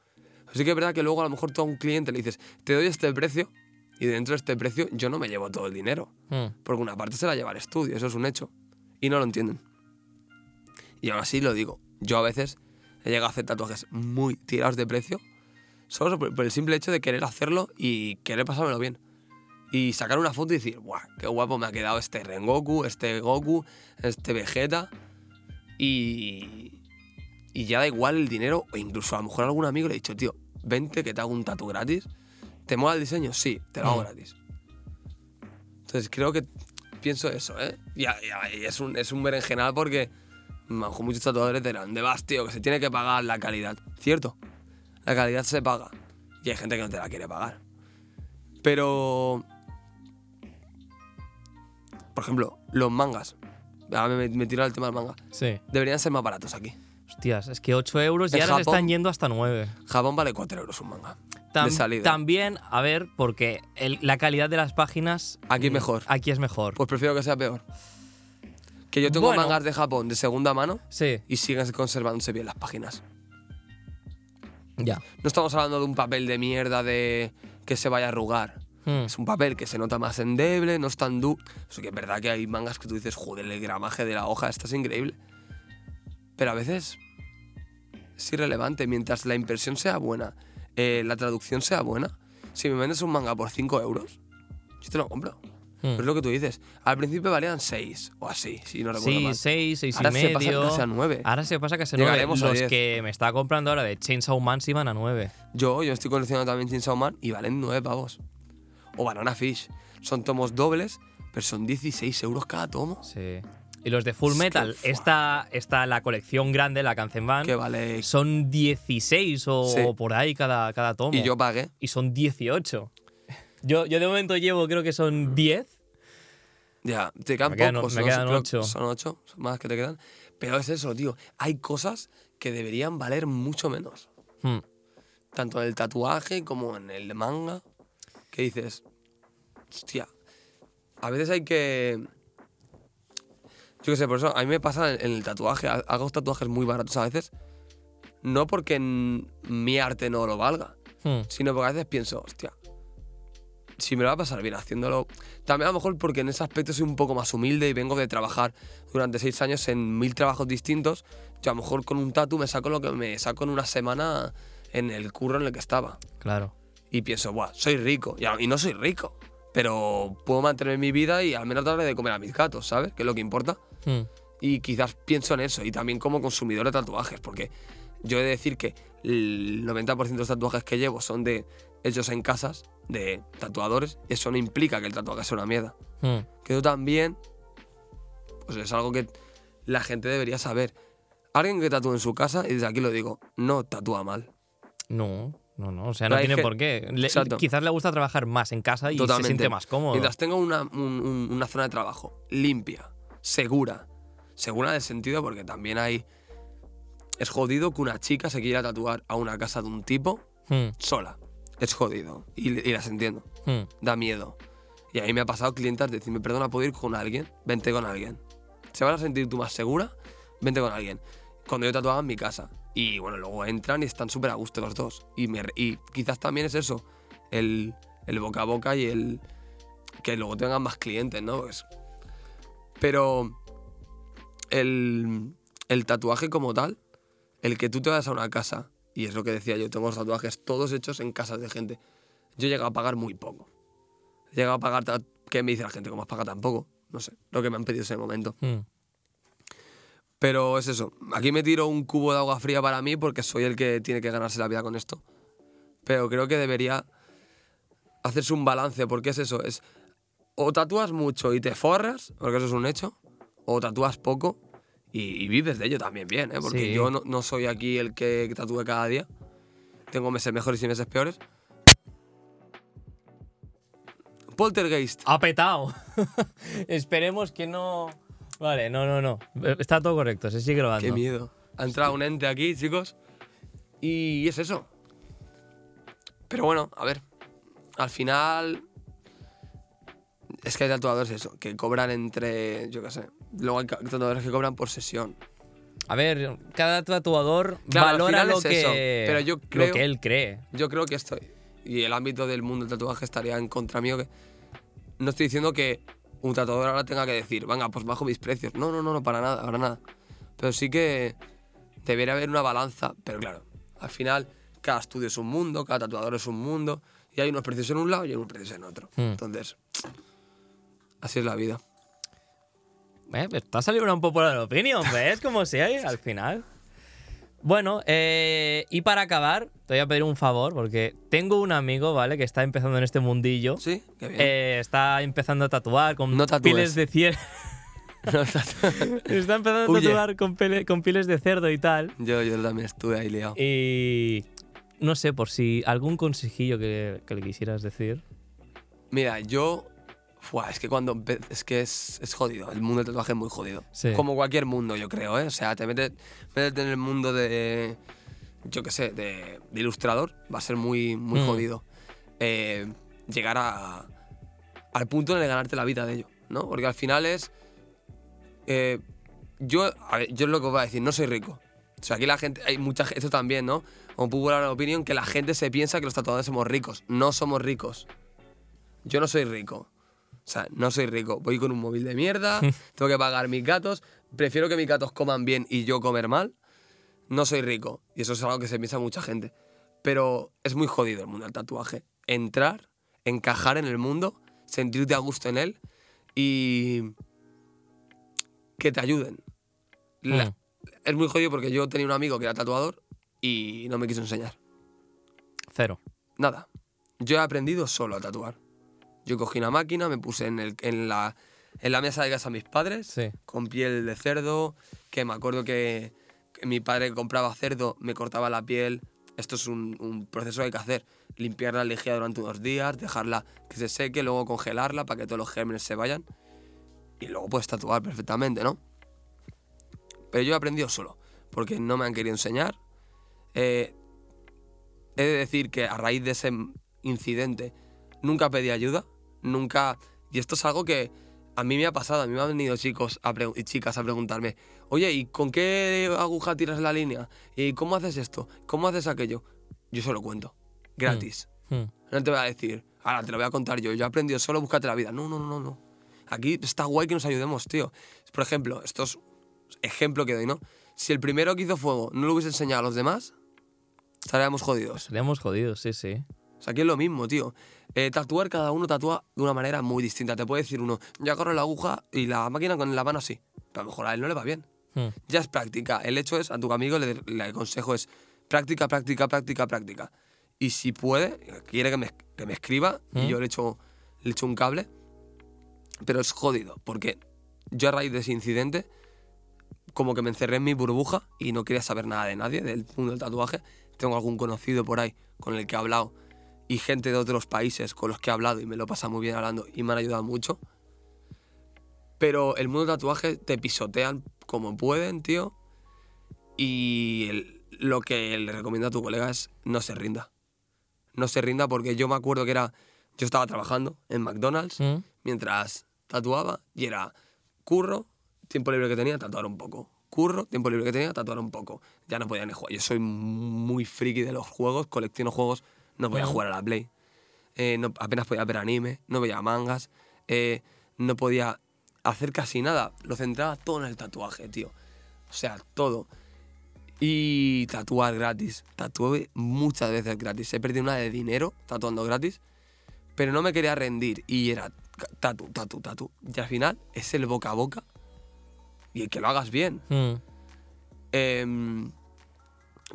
Así que es verdad que luego a lo mejor tú a un cliente le dices, te doy este precio, y dentro de este precio yo no me llevo todo el dinero. Mm. Porque una parte se la lleva el estudio, eso es un hecho. Y no lo entienden. Y aún así lo digo, yo a veces he llegado a hacer tatuajes muy tirados de precio, solo por, por el simple hecho de querer hacerlo y querer pasármelo bien. Y sacar una foto y decir, ¡guau! ¡Qué guapo me ha quedado este Rengoku, este Goku, este Vegeta! Y, y ya da igual el dinero, o incluso a lo mejor a algún amigo le he dicho, tío, vente que te hago un tatu gratis. ¿Te mola el diseño? Sí, te lo hago Mm. gratis. Entonces creo que pienso eso, ¿eh? Y, es, un, es un berenjenal porque a lo mejor muchos tatuadores dirán, de vas, tío, que se tiene que pagar la calidad. Cierto, la calidad se paga. Y hay gente que no te la quiere pagar. Pero, por ejemplo, los mangas. Ahora me, me tiro al tema del manga. Sí. Deberían ser más baratos aquí. Hostias, es que 8 euros y En ahora se están yendo hasta 9. Japón vale 4 euros un manga. Tam- de salida. También, a ver, porque el- la calidad de las páginas. Aquí mm, mejor. Aquí es mejor. Pues prefiero que sea peor. Que yo tengo Bueno. mangas de Japón de segunda mano Sí, y siguen conservándose bien las páginas. ya. No estamos hablando de un papel de mierda de que se vaya a arrugar. Mm. Es un papel que se nota más endeble, no es tan duro. Eso que es verdad que hay mangas que tú dices, joder, el gramaje de la hoja, esta es increíble. Pero a veces es irrelevante. Mientras la impresión sea buena, eh, la traducción sea buena. Si me vendes un manga por 5 euros, yo te lo compro. Mm. Pero es lo que tú dices. Al principio valían 6 o así, si no recuerdo Sí, mal. 6, 6 y Ahora se pasa medio. casi a 9. Ahora se pasa casi a 9. Llegaremos Los 10. que me estaba comprando ahora de Chainsaw Man se iban a 9. Yo, yo estoy coleccionando también Chainsaw Man y valen 9 pavos. O Banana Fish. Son tomos dobles, pero son 16 euros cada tomo. Sí. Y los de Full Es Metal, esta, esta, la colección grande, la Kanzenban, Que vale. son 16 o Sí. por ahí cada, cada tomo. Y yo pagué. Y son 18. Yo, yo de momento llevo, creo que son 10. Ya, te quedan Me quedan pocos. me quedan Creo que ocho. Son 8, son más que te quedan. Pero es eso, tío. Hay cosas que deberían valer mucho menos. Hmm. Tanto en el tatuaje como en el manga. Que dices, hostia, a veces hay que... Yo qué sé, por eso a mí me pasa en el tatuaje. ha- Hago tatuajes muy baratos a veces. No porque mi arte no lo valga, Hmm. sino porque a veces pienso, hostia, si me lo va a pasar bien haciéndolo. También a lo mejor porque en ese aspecto soy un poco más humilde y vengo de trabajar durante seis años en mil trabajos distintos. Yo a lo mejor con un tatu me saco lo que me saco en una semana en el curro en el que estaba. Claro. Y pienso, Buah, soy rico. Y no soy rico, pero puedo mantener mi vida y al menos darle de comer a mis gatos, ¿sabes? Que es lo que importa. Hmm. Y quizás pienso en eso y también como consumidor de tatuajes, porque yo he de decir que el 90% de los tatuajes que llevo son de hechos en casas, de tatuadores, y eso no implica que el tatuaje sea una mierda. Hmm. Que eso también, pues es algo que la gente debería saber. Alguien que tatúe en su casa, y desde aquí lo digo, no tatúa mal. No, no, no. O sea, no tiene por qué. Le- quizás le gusta trabajar más en casa y se Totalmente. siente más cómodo. Mientras tenga una, un- un- una zona de trabajo limpia, segura. Segura el sentido porque también hay... Es jodido que una chica se quiera tatuar a una casa de un tipo Hmm. sola. Es jodido. Y, y las entiendo. Hmm. Da miedo. Y a mí me ha pasado clientas decirme, perdona, ¿puedo ir con alguien? Vente con alguien. ¿Se vas a sentir tú más segura? Vente con alguien. Cuando yo tatuaba en mi casa. Y bueno, luego entran y están súper a gusto los dos. Y, me y quizás también es eso, el, el boca a boca y el que luego tengan más clientes, ¿no? Pues- pero el, el tatuaje como tal, el que tú te vas a una casa, y es lo que decía yo, tengo los tatuajes todos hechos en casas de gente. Yo he llegado a pagar muy poco. He llegado a pagar, ¿qué me dice la gente? ¿Cómo has pagado tan poco? No sé, lo que me han pedido en ese momento. Hmm. Pero es eso. Aquí me tiro un cubo de agua fría para mí porque soy el que tiene que ganarse la vida con esto. Pero creo que debería hacerse un balance, porque es eso, es o tatúas mucho y te forras, porque eso es un hecho, o tatúas poco y, y vives de ello también bien, ¿eh? porque Sí. yo no, no soy aquí el que tatúe cada día. Tengo meses mejores y meses peores. Poltergeist. Ha petado. [laughs] Esperemos que no. Vale, no, no, no. Está todo correcto, se sigue grabando. Qué miedo. Ha entrado un ente aquí, chicos. Y es eso. Pero bueno, a ver. Al final. Es que hay tatuadores eso, que cobran entre. Yo qué sé. Luego hay tatuadores que cobran por sesión. A ver, cada tatuador Claro, valora lo es que, eso, pero yo lo creo- que él cree. Yo creo que estoy. Y el ámbito del mundo del tatuaje estaría en contra mío. Que no estoy diciendo que un tatuador ahora tenga que decir, venga, pues bajo mis precios. No, no, no, no, para nada, para nada. Pero sí que debería haber una balanza. Pero claro, al final, cada estudio es un mundo, cada tatuador es un mundo. Y hay unos precios en un lado y hay unos precios en otro. Hmm. Entonces, así es la vida. Eh, pues te ha salido una popular opinion, ¿ves? Como si hay al final. Bueno, eh, y para acabar, te voy a pedir un favor, porque tengo un amigo, ¿vale? Que está empezando en este mundillo. ¿Sí? Qué bien. Eh, está empezando a tatuar con No piles de cielo. [laughs] No, está empezando a tatuar con, pele- con piles de cerdo y tal. yo, yo también estuve ahí liado. Y no sé, por si algún consejillo que, que le quisieras decir. Mira, yo. Fua, es que cuando. Es que es, es jodido. El mundo del tatuaje es muy jodido. Sí. Como cualquier mundo, yo creo, ¿eh? O sea, te metes, métete en el mundo de. Yo qué sé, de, de ilustrador. Va a ser muy, muy Mm. jodido. Eh, llegar a, al punto de ganarte la vida de ello, ¿no? Porque al final es. eh, yo, a ver, yo es lo que voy a decir, no soy rico. O sea, aquí la gente, hay mucha gente, esto también, ¿no? Como popular opinión, que la gente se piensa que los tatuadores somos ricos. No somos ricos. Yo no soy rico. O sea, no soy rico. Voy con un móvil de mierda, [laughs] tengo que pagar mis gatos. Prefiero que mis gatos coman bien y yo comer mal. No soy rico. Y eso es algo que se piensa mucha gente. Pero es muy jodido el mundo del tatuaje. Entrar, encajar en el mundo, sentirte a gusto en él y que te ayuden. La- Mm. Es muy jodido porque yo tenía un amigo que era tatuador y no me quiso enseñar. Cero. Nada. Yo he aprendido solo a tatuar. Yo cogí una máquina, me puse en, el- en la, en la mesa de casa de mis padres, Sí. con piel de cerdo, que me acuerdo que, que mi padre compraba cerdo, me cortaba la piel. Esto es un, un proceso que hay que hacer. Limpiar la lejía durante unos días, dejarla que se seque, luego congelarla para que todos los gérmenes se vayan. Y luego puedes tatuar perfectamente, ¿no? Pero yo he aprendido solo, porque no me han querido enseñar. Eh, he de decir que a raíz de ese incidente nunca pedí ayuda, nunca... Y esto es algo que a mí me ha pasado, a mí me han venido chicos a y chicas a preguntarme, oye, ¿y con qué aguja tiras la línea? ¿Y cómo haces esto? ¿Cómo haces aquello? Yo se lo cuento, gratis. Mm. No te voy a decir, ahora te lo voy a contar yo, yo he aprendido solo, búscate la vida. No, no, no, no, no. Aquí está guay que nos ayudemos, tío. Por ejemplo, esto es ejemplo que doy, ¿no? Si el primero que hizo fuego no lo hubiese enseñado a los demás, estaríamos jodidos. Seríamos jodidos, sí, sí. O sea, aquí es lo mismo, tío. Eh, tatuar, cada uno tatúa de una manera muy distinta. Te puede decir uno, yo agarro la aguja y la máquina con la mano así. Pero a lo mejor a él no le va bien. Mm. Ya es práctica. El hecho es, a tu amigo le, le aconsejo es práctica, práctica, práctica, práctica. Y si puede, quiere que me, que me escriba y yo le echo, le echo un cable. Pero es jodido, porque yo a raíz de ese incidente, como que me encerré en mi burbuja y no quería saber nada de nadie del mundo del tatuaje. Tengo algún conocido por ahí con el que he hablado y gente de otros países con los que he hablado y me lo pasa muy bien hablando y me han ayudado mucho. Pero el mundo del tatuaje te pisotean como pueden, tío. Y el- lo que le recomiendo a tu colega es no se rinda. No se rinda porque yo me acuerdo que era... Yo estaba trabajando en McDonald's Mm. mientras tatuaba y era curro, tiempo libre que tenía, tatuar un poco. Curro, tiempo libre que tenía, tatuar un poco. Ya no podía ni jugar. Yo soy muy friki de los juegos, colecciono juegos, no voy a Ujú. jugar a la Play. Eh, no- apenas podía ver anime, no veía mangas, eh, no podía hacer casi nada. Lo centraba todo en el tatuaje, tío. O sea, todo. Y tatuar gratis. Tatué muchas veces gratis. He perdido una de dinero tatuando gratis pero no me quería rendir y era tatu, tatu, tatu. Y al final es el boca a boca y que lo hagas bien. Mm. Em,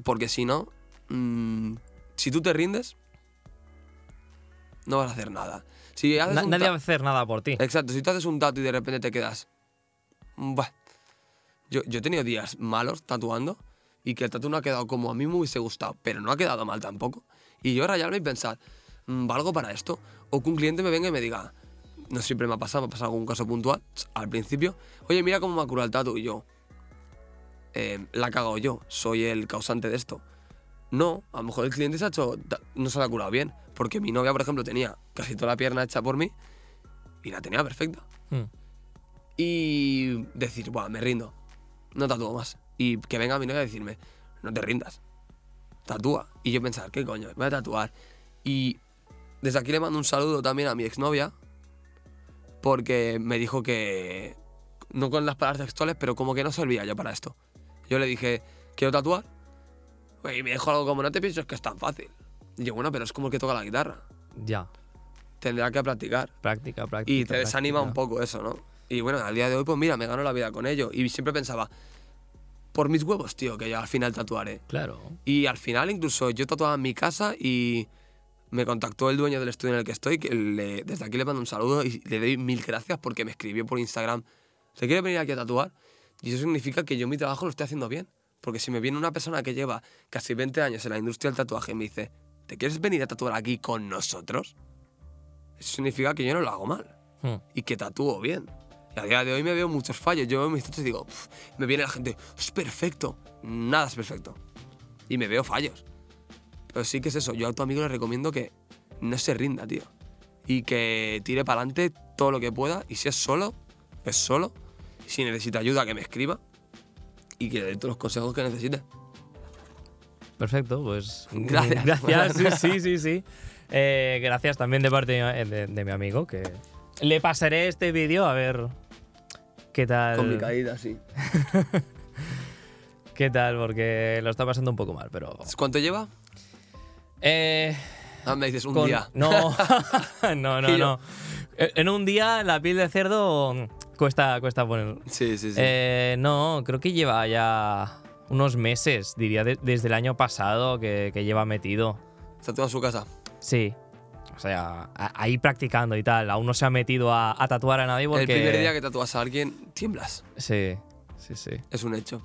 porque si no, mm, si tú te rindes, no vas a hacer nada. Si haces Na- un nadie va a hacer nada por ti. Exacto, si tú haces un tatu y de repente te quedas. Buah. Yo, yo he tenido días malos tatuando y que el tatu no ha quedado como a mí me hubiese gustado, pero no ha quedado mal tampoco. Y yo rayarme y pensar, "Mm, ¿valgo para esto? O que un cliente me venga y me diga, no siempre me ha pasado, me ha pasado algún caso puntual, al principio, oye, mira cómo me ha curado el tatu y yo, "Eh, la he cagado yo, soy el causante de esto. No, a lo mejor el cliente se ha hecho, no se la ha curado bien, porque mi novia, por ejemplo, tenía casi toda la pierna hecha por mí y la tenía perfecta. Hmm. Y decir, bueno, me rindo, no tatúo más. Y que venga mi novia a decirme, no te rindas, tatúa. Y yo pensar, ¿qué coño? Voy a tatuar. Y desde aquí le mando un saludo también a mi exnovia, porque me dijo que, no con las palabras textuales, pero como que no servía yo para esto. Yo le dije, quiero tatuar. Y me dijo algo como, no te pienses que es tan fácil. Y yo, bueno, pero es como el que toca la guitarra. Ya. Tendrá que practicar. Práctica, práctica. Y te desanima un práctica. poco eso, ¿no? Y bueno, al día de hoy, pues mira, me gano la vida con ello. Y siempre pensaba, por mis huevos, tío, que yo al final tatuaré. Claro. Y al final, incluso yo tatuaba en mi casa y me contactó el dueño del estudio en el que estoy, que le- desde aquí le mando un saludo y le doy mil gracias porque me escribió por Instagram, ¿se quiere venir aquí a tatuar? Y eso significa que yo mi trabajo lo estoy haciendo bien. Porque si me viene una persona que lleva casi 20 años en la industria del tatuaje y me dice, ¿te quieres venir a tatuar aquí con nosotros? Eso significa que yo no lo hago mal Hmm. y que tatúo bien. Y a día de hoy me veo muchos fallos. Yo veo mis fotos y digo, me viene la gente, es perfecto. Nada es perfecto. Y me veo fallos. Pero sí que es eso. Yo a tu amigo le recomiendo que no se rinda, tío. Y que tire para adelante todo lo que pueda. Y si es solo, es solo. Si necesita ayuda, que me escriba. Y que le dé todos los consejos que necesite. Perfecto, pues. Gracias. Gracias, sí, [laughs] sí, sí. sí. Eh, gracias también de parte de, de- de mi amigo, que le pasaré este vídeo a ver qué tal. Con mi caída, sí. [laughs] ¿Qué tal? Porque lo está pasando un poco mal, pero. ¿Cuánto lleva? Eh, Ah, me dices un con- día. No, [laughs] no, no, no. Eh, En un día la piel de cerdo cuesta, cuesta poner. Sí, sí, sí. Eh, no, creo que lleva ya unos meses, diría, de- desde el año pasado que, que lleva metido. Está todo en su casa. Sí. O sea, ahí practicando y tal. Aún no se ha metido a, a tatuar a nadie porque. El primer día que tatúas a alguien, tiemblas. Sí, sí, sí. Es un hecho.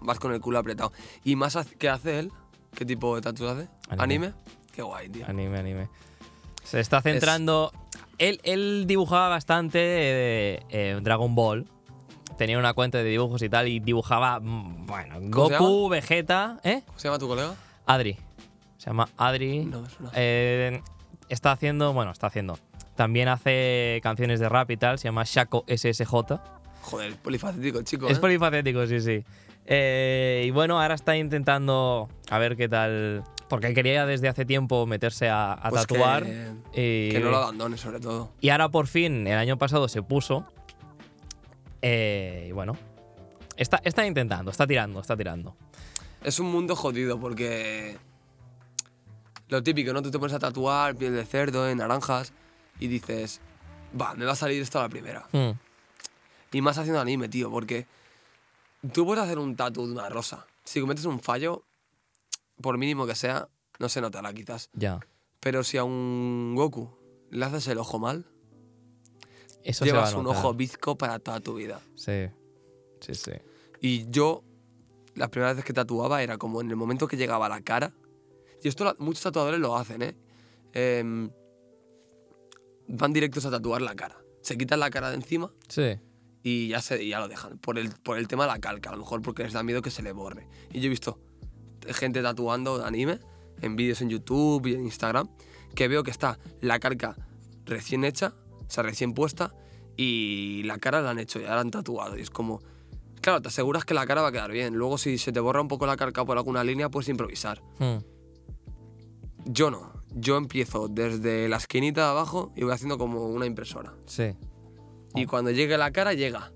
Vas con el culo apretado. ¿Y más qué hace él? ¿Qué tipo de tatu hace? Anime. Qué guay, tío. Anime, anime. Se está centrando. Él, él dibujaba bastante eh, eh, Dragon Ball. Tenía una cuenta de dibujos y tal. Y dibujaba, mm, bueno, ¿Cómo se Goku, Vegeta. ¿Eh? ¿Cómo se llama tu colega? Adri. Se llama Adri. No, suena. Eh, está haciendo, bueno, está haciendo. También hace canciones de rap y tal. Se llama Shaco SSJ. Joder, es polifacético, chico. Es ¿eh? polifacético, sí, sí. Y bueno, ahora está intentando a ver qué tal. Porque quería desde hace tiempo meterse a, a Pues que- tatuar. Que, y, no lo abandone, sobre todo. y ahora por fin, el año pasado se puso. Eh, y bueno, está, está intentando, está tirando, está tirando. Es un mundo jodido porque. Lo típico, ¿no? Tú te pones a tatuar piel de cerdo en naranjas y dices, va, me va a salir esto a la primera. Hmm, Y más haciendo anime, tío, porque tú puedes hacer un tatu de una rosa. Si cometes un fallo, por mínimo que sea, no se notará quizás. ya. Pero si a un Goku le haces el ojo mal, Eso se va a llevas un notar. ojo bizco para toda tu vida. Sí, sí, sí. Y yo, las primeras veces que tatuaba era como en el momento que llegaba a la cara. Y esto la- muchos tatuadores lo hacen, ¿eh? Em, van directos a tatuar la cara. Se quitan la cara de encima Sí. y ya, se, y ya lo dejan. Por el, por el tema de la calca, a lo mejor porque les da miedo que se le borre. Y yo he visto gente tatuando anime en vídeos en YouTube y en Instagram que veo que está la calca recién hecha, o sea, recién puesta, y la cara la han hecho, ya la han tatuado. Y es como, claro, te aseguras que la cara va a quedar bien. Luego, si se te borra un poco la calca por alguna línea, puedes improvisar. Hmm, Yo no. Yo empiezo desde la esquinita de abajo y voy haciendo como una impresora. sí. Y cuando llegue la cara, llega.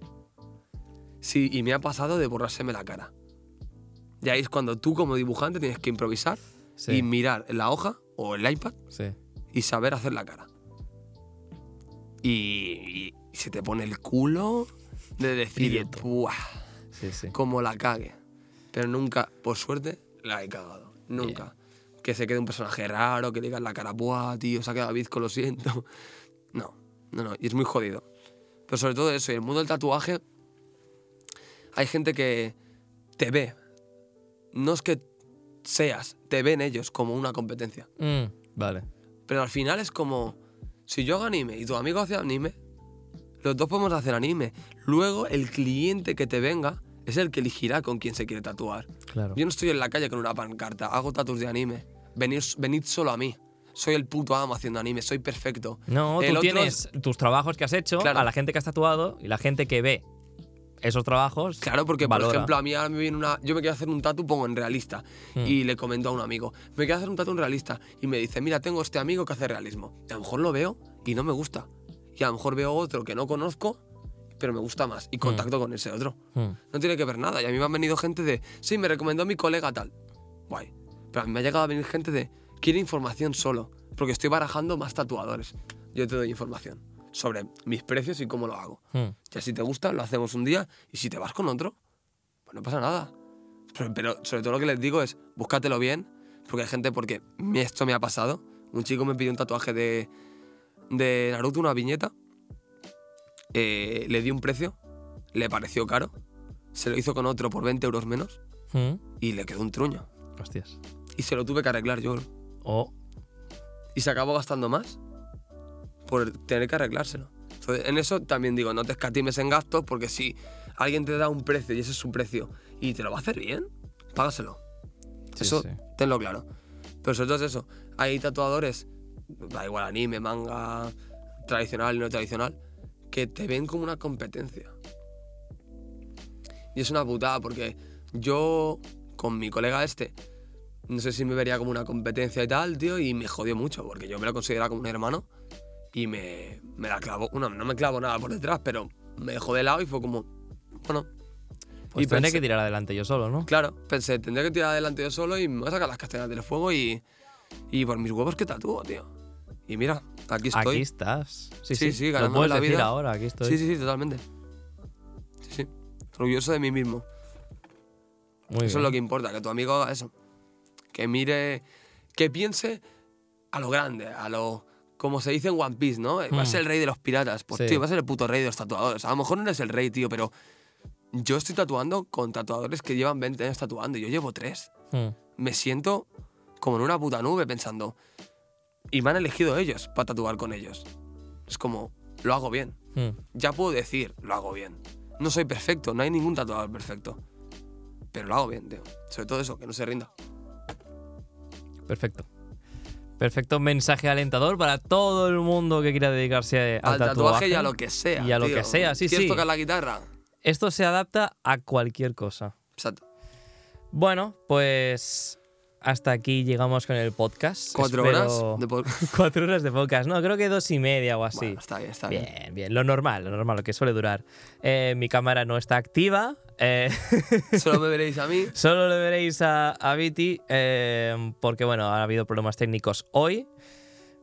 Sí, y me ha pasado de borrárseme la cara. Y ahí es cuando tú como dibujante tienes que improvisar Sí. y mirar la hoja o el iPad sí. y saber hacer la cara. Y, y se te pone el culo de decir. ¡buah! Sí. Como la cague. Pero nunca, por suerte, la he cagado. Nunca. que se quede un personaje raro, que le digan la cara, buah, tío, se ha quedado bizco, lo siento. [laughs] No, no, no, y es muy jodido. Pero sobre todo eso, y el mundo del tatuaje, hay gente que te ve. No es que seas, te ven ellos como una competencia. Mm, vale. Pero al final es como, si yo hago anime y tu amigo hace anime, los dos podemos hacer anime. Luego el cliente que te venga es el que elegirá con quién se quiere tatuar. Claro. Yo no estoy en la calle con una pancarta, hago tatuos de anime. Venid, venid solo a mí. Soy el puto amo haciendo anime, soy perfecto. No, El tú tienes tus trabajos que has hecho, Claro. a la gente que has tatuado y la gente que ve esos trabajos. Claro, porque valora. por ejemplo a mí ahora me viene una... Yo me quiero hacer un tatu, pongo en realista. Hmm. Y le comento a un amigo, me quiero hacer un tatu en realista. Y me dice, mira, tengo este amigo que hace realismo. Y a lo mejor lo veo y no me gusta. Y a lo mejor veo otro que no conozco, pero me gusta más. Y contacto con ese otro. Mm, No tiene que ver nada. Y a mí me han venido gente de, sí, me recomendó mi colega tal. Guay. Pero a mí me ha llegado a venir gente de, quiere información solo. Porque estoy barajando más tatuadores. Yo te doy información sobre mis precios y cómo lo hago. mm. Ya si te gusta, lo hacemos un día. Y si te vas con otro, pues no pasa nada. Pero, pero sobre todo lo que les digo es, búscatelo bien. Porque hay gente, porque esto me ha pasado. Un chico me pidió un tatuaje de, de Naruto, una viñeta. Eh, le di un precio, le pareció caro. Se lo hizo con otro por 20 euros menos Mm. y le quedó un truño. Hostias. Y se lo tuve que arreglar yo. O Y se acabó gastando más por tener que arreglárselo. Entonces, en eso también digo, no te escatimes en gastos porque si alguien te da un precio y ese es su precio y te lo va a hacer bien, págaselo. Sí, eso, sí. tenlo claro. Pero sobre todo es eso. Hay tatuadores, da igual anime, manga, tradicional y no tradicional, que te ven como una competencia. Y es una putada porque yo, con mi colega este, no sé si me vería como una competencia y tal, tío, y me jodió mucho porque yo me lo consideraba como un hermano y me, me la clavo. Bueno, no me clavo nada por detrás, pero me dejó de lado y fue como, bueno. pues y tendré que tirar adelante yo solo, ¿no? Claro, pensé, tendré que tirar adelante yo solo y me voy a sacar las castañas del fuego y, y por mis huevos que tatúo, tío. Y mira, aquí estoy. Aquí estás. Sí, Sí, sí. sí, Lo ganándome puedes la decir vida. ahora, aquí estoy. Sí, sí, sí, totalmente. Sí, sí. Orgulloso de mí mismo. Muy eso bien. es lo que importa, que tu amigo haga eso. Que mire, que piense a lo grande, a lo. Como se dice en One Piece, ¿no? Va a Hmm. ser el rey de los piratas. Pues, Sí. tío, va a ser el puto rey de los tatuadores. A lo mejor no eres el rey, tío, pero yo estoy tatuando con tatuadores que llevan 20 años tatuando y yo llevo 3. Mm. Me siento como en una puta nube pensando. Y me han elegido ellos para tatuar con ellos. Es como, lo hago bien. Mm. Ya puedo decir, lo hago bien. No soy perfecto, no hay ningún tatuador perfecto. Pero lo hago bien, tío. Sobre todo eso, que no se rinda. Perfecto. Perfecto mensaje alentador para todo el mundo que quiera dedicarse al, Al tatuaje y a lo que sea. Y a lo que sea, sí, ¿Quieres sí. tocar la guitarra? Esto se adapta a cualquier cosa. Exacto. Bueno, pues hasta aquí llegamos con el podcast. Cuatro Espero- horas de podcast. [laughs] Cuatro horas de podcast. No, creo que dos y media o así. Bueno, está bien, está bien. Bien, bien, lo normal, lo normal, lo que suele durar. Eh, mi cámara no está activa. Eh, [laughs] Solo me veréis a mí. [laughs] solo le veréis a, a Viti eh, porque, bueno, ha habido problemas técnicos hoy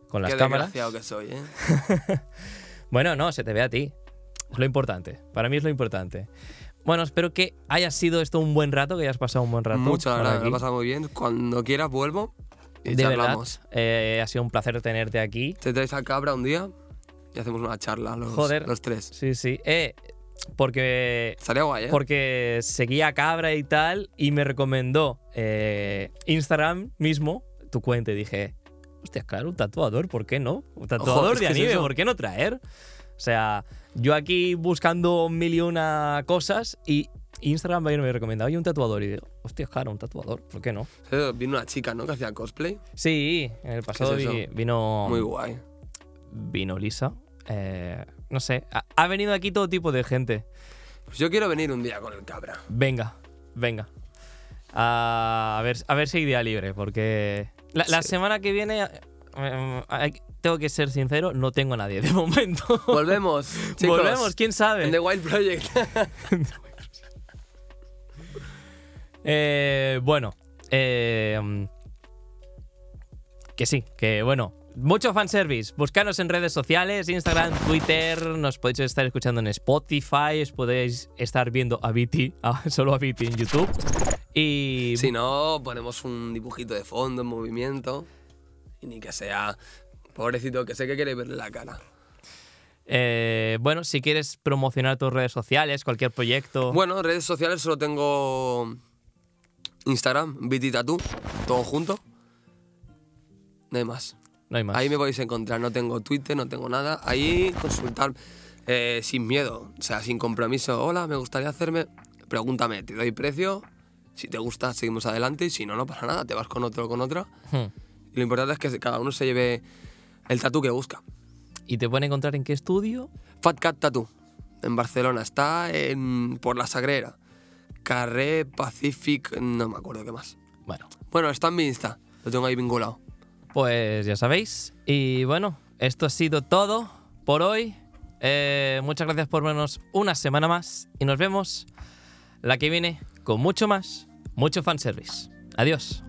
con las Qué cámaras. desgraciado que soy, ¿eh? [laughs] Bueno, no, se te ve a ti. Es lo importante. Para mí es lo importante. Bueno, espero que haya sido esto un buen rato, que hayas pasado un buen rato. Mucho, la verdad, me lo he pasado muy bien. Cuando quieras vuelvo y De verdad, charlamos. eh, ha sido un placer tenerte aquí. Te traes a Cabra un día y hacemos una charla los, Joder. los tres. Sí, sí. Eh, porque Estaría guay, ¿eh? porque seguía a Cabra y tal y me recomendó eh, Instagram mismo tu cuenta y dije, hostia, claro, un tatuador, ¿por qué no? Un tatuador es de es anime, eso. ¿por qué no traer? O sea, yo aquí buscando mil y una cosas y Instagram me recomendaba oye, un tatuador y digo, hostia, claro, un tatuador, ¿por qué no? Vino una chica, ¿no? Que hacía cosplay. Sí, en el pasado es vi- vino, Muy guay. vino Lisa. eh, no sé, ha, ha venido aquí todo tipo de gente. Pues yo quiero venir un día con el Cabra. Venga, venga. Ah, a, ver, a ver si hay día libre, porque la, la Sí. semana que viene, eh, tengo que ser sincero, no tengo a nadie de momento. [laughs] Volvemos, chicos. Volvemos, quién En sabe. The Wild Project. [laughs] Eh, bueno, eh, que sí, que bueno. Mucho fanservice. Buscanos en redes sociales, Instagram, Twitter. Nos podéis estar escuchando en Spotify. Os podéis estar viendo a Viti, [laughs] solo a Viti en YouTube. Y Si no, ponemos un dibujito de fondo en movimiento. Y ni que sea. Pobrecito, que sé que quiere verle la cara. eh, bueno, si quieres promocionar tus redes sociales, cualquier proyecto. Bueno, redes sociales solo tengo Instagram, Viti Tattoo, todo junto. No hay más. No hay más. Ahí me podéis encontrar. No tengo Twitter, no tengo nada. Ahí consultar eh, sin miedo, o sea, sin compromiso. Hola, me gustaría hacerme. Pregúntame, te doy precio. Si te gusta, seguimos adelante. Y si no, no pasa nada. Te vas con otro o con otra. Hmm. Y lo importante es que cada uno se lleve el tatu que busca. ¿Y te pueden encontrar en qué estudio? Fat Cat Tattoo, en Barcelona. Está en, por la Sagrera. Carré Pacific, no me acuerdo qué más. Bueno, Bueno, está en mi Insta. Lo tengo ahí vinculado. Pues ya sabéis. Y bueno, esto ha sido todo por hoy. Eh, muchas gracias por vernos una semana más y nos vemos la que viene con mucho más, mucho fanservice. Adiós.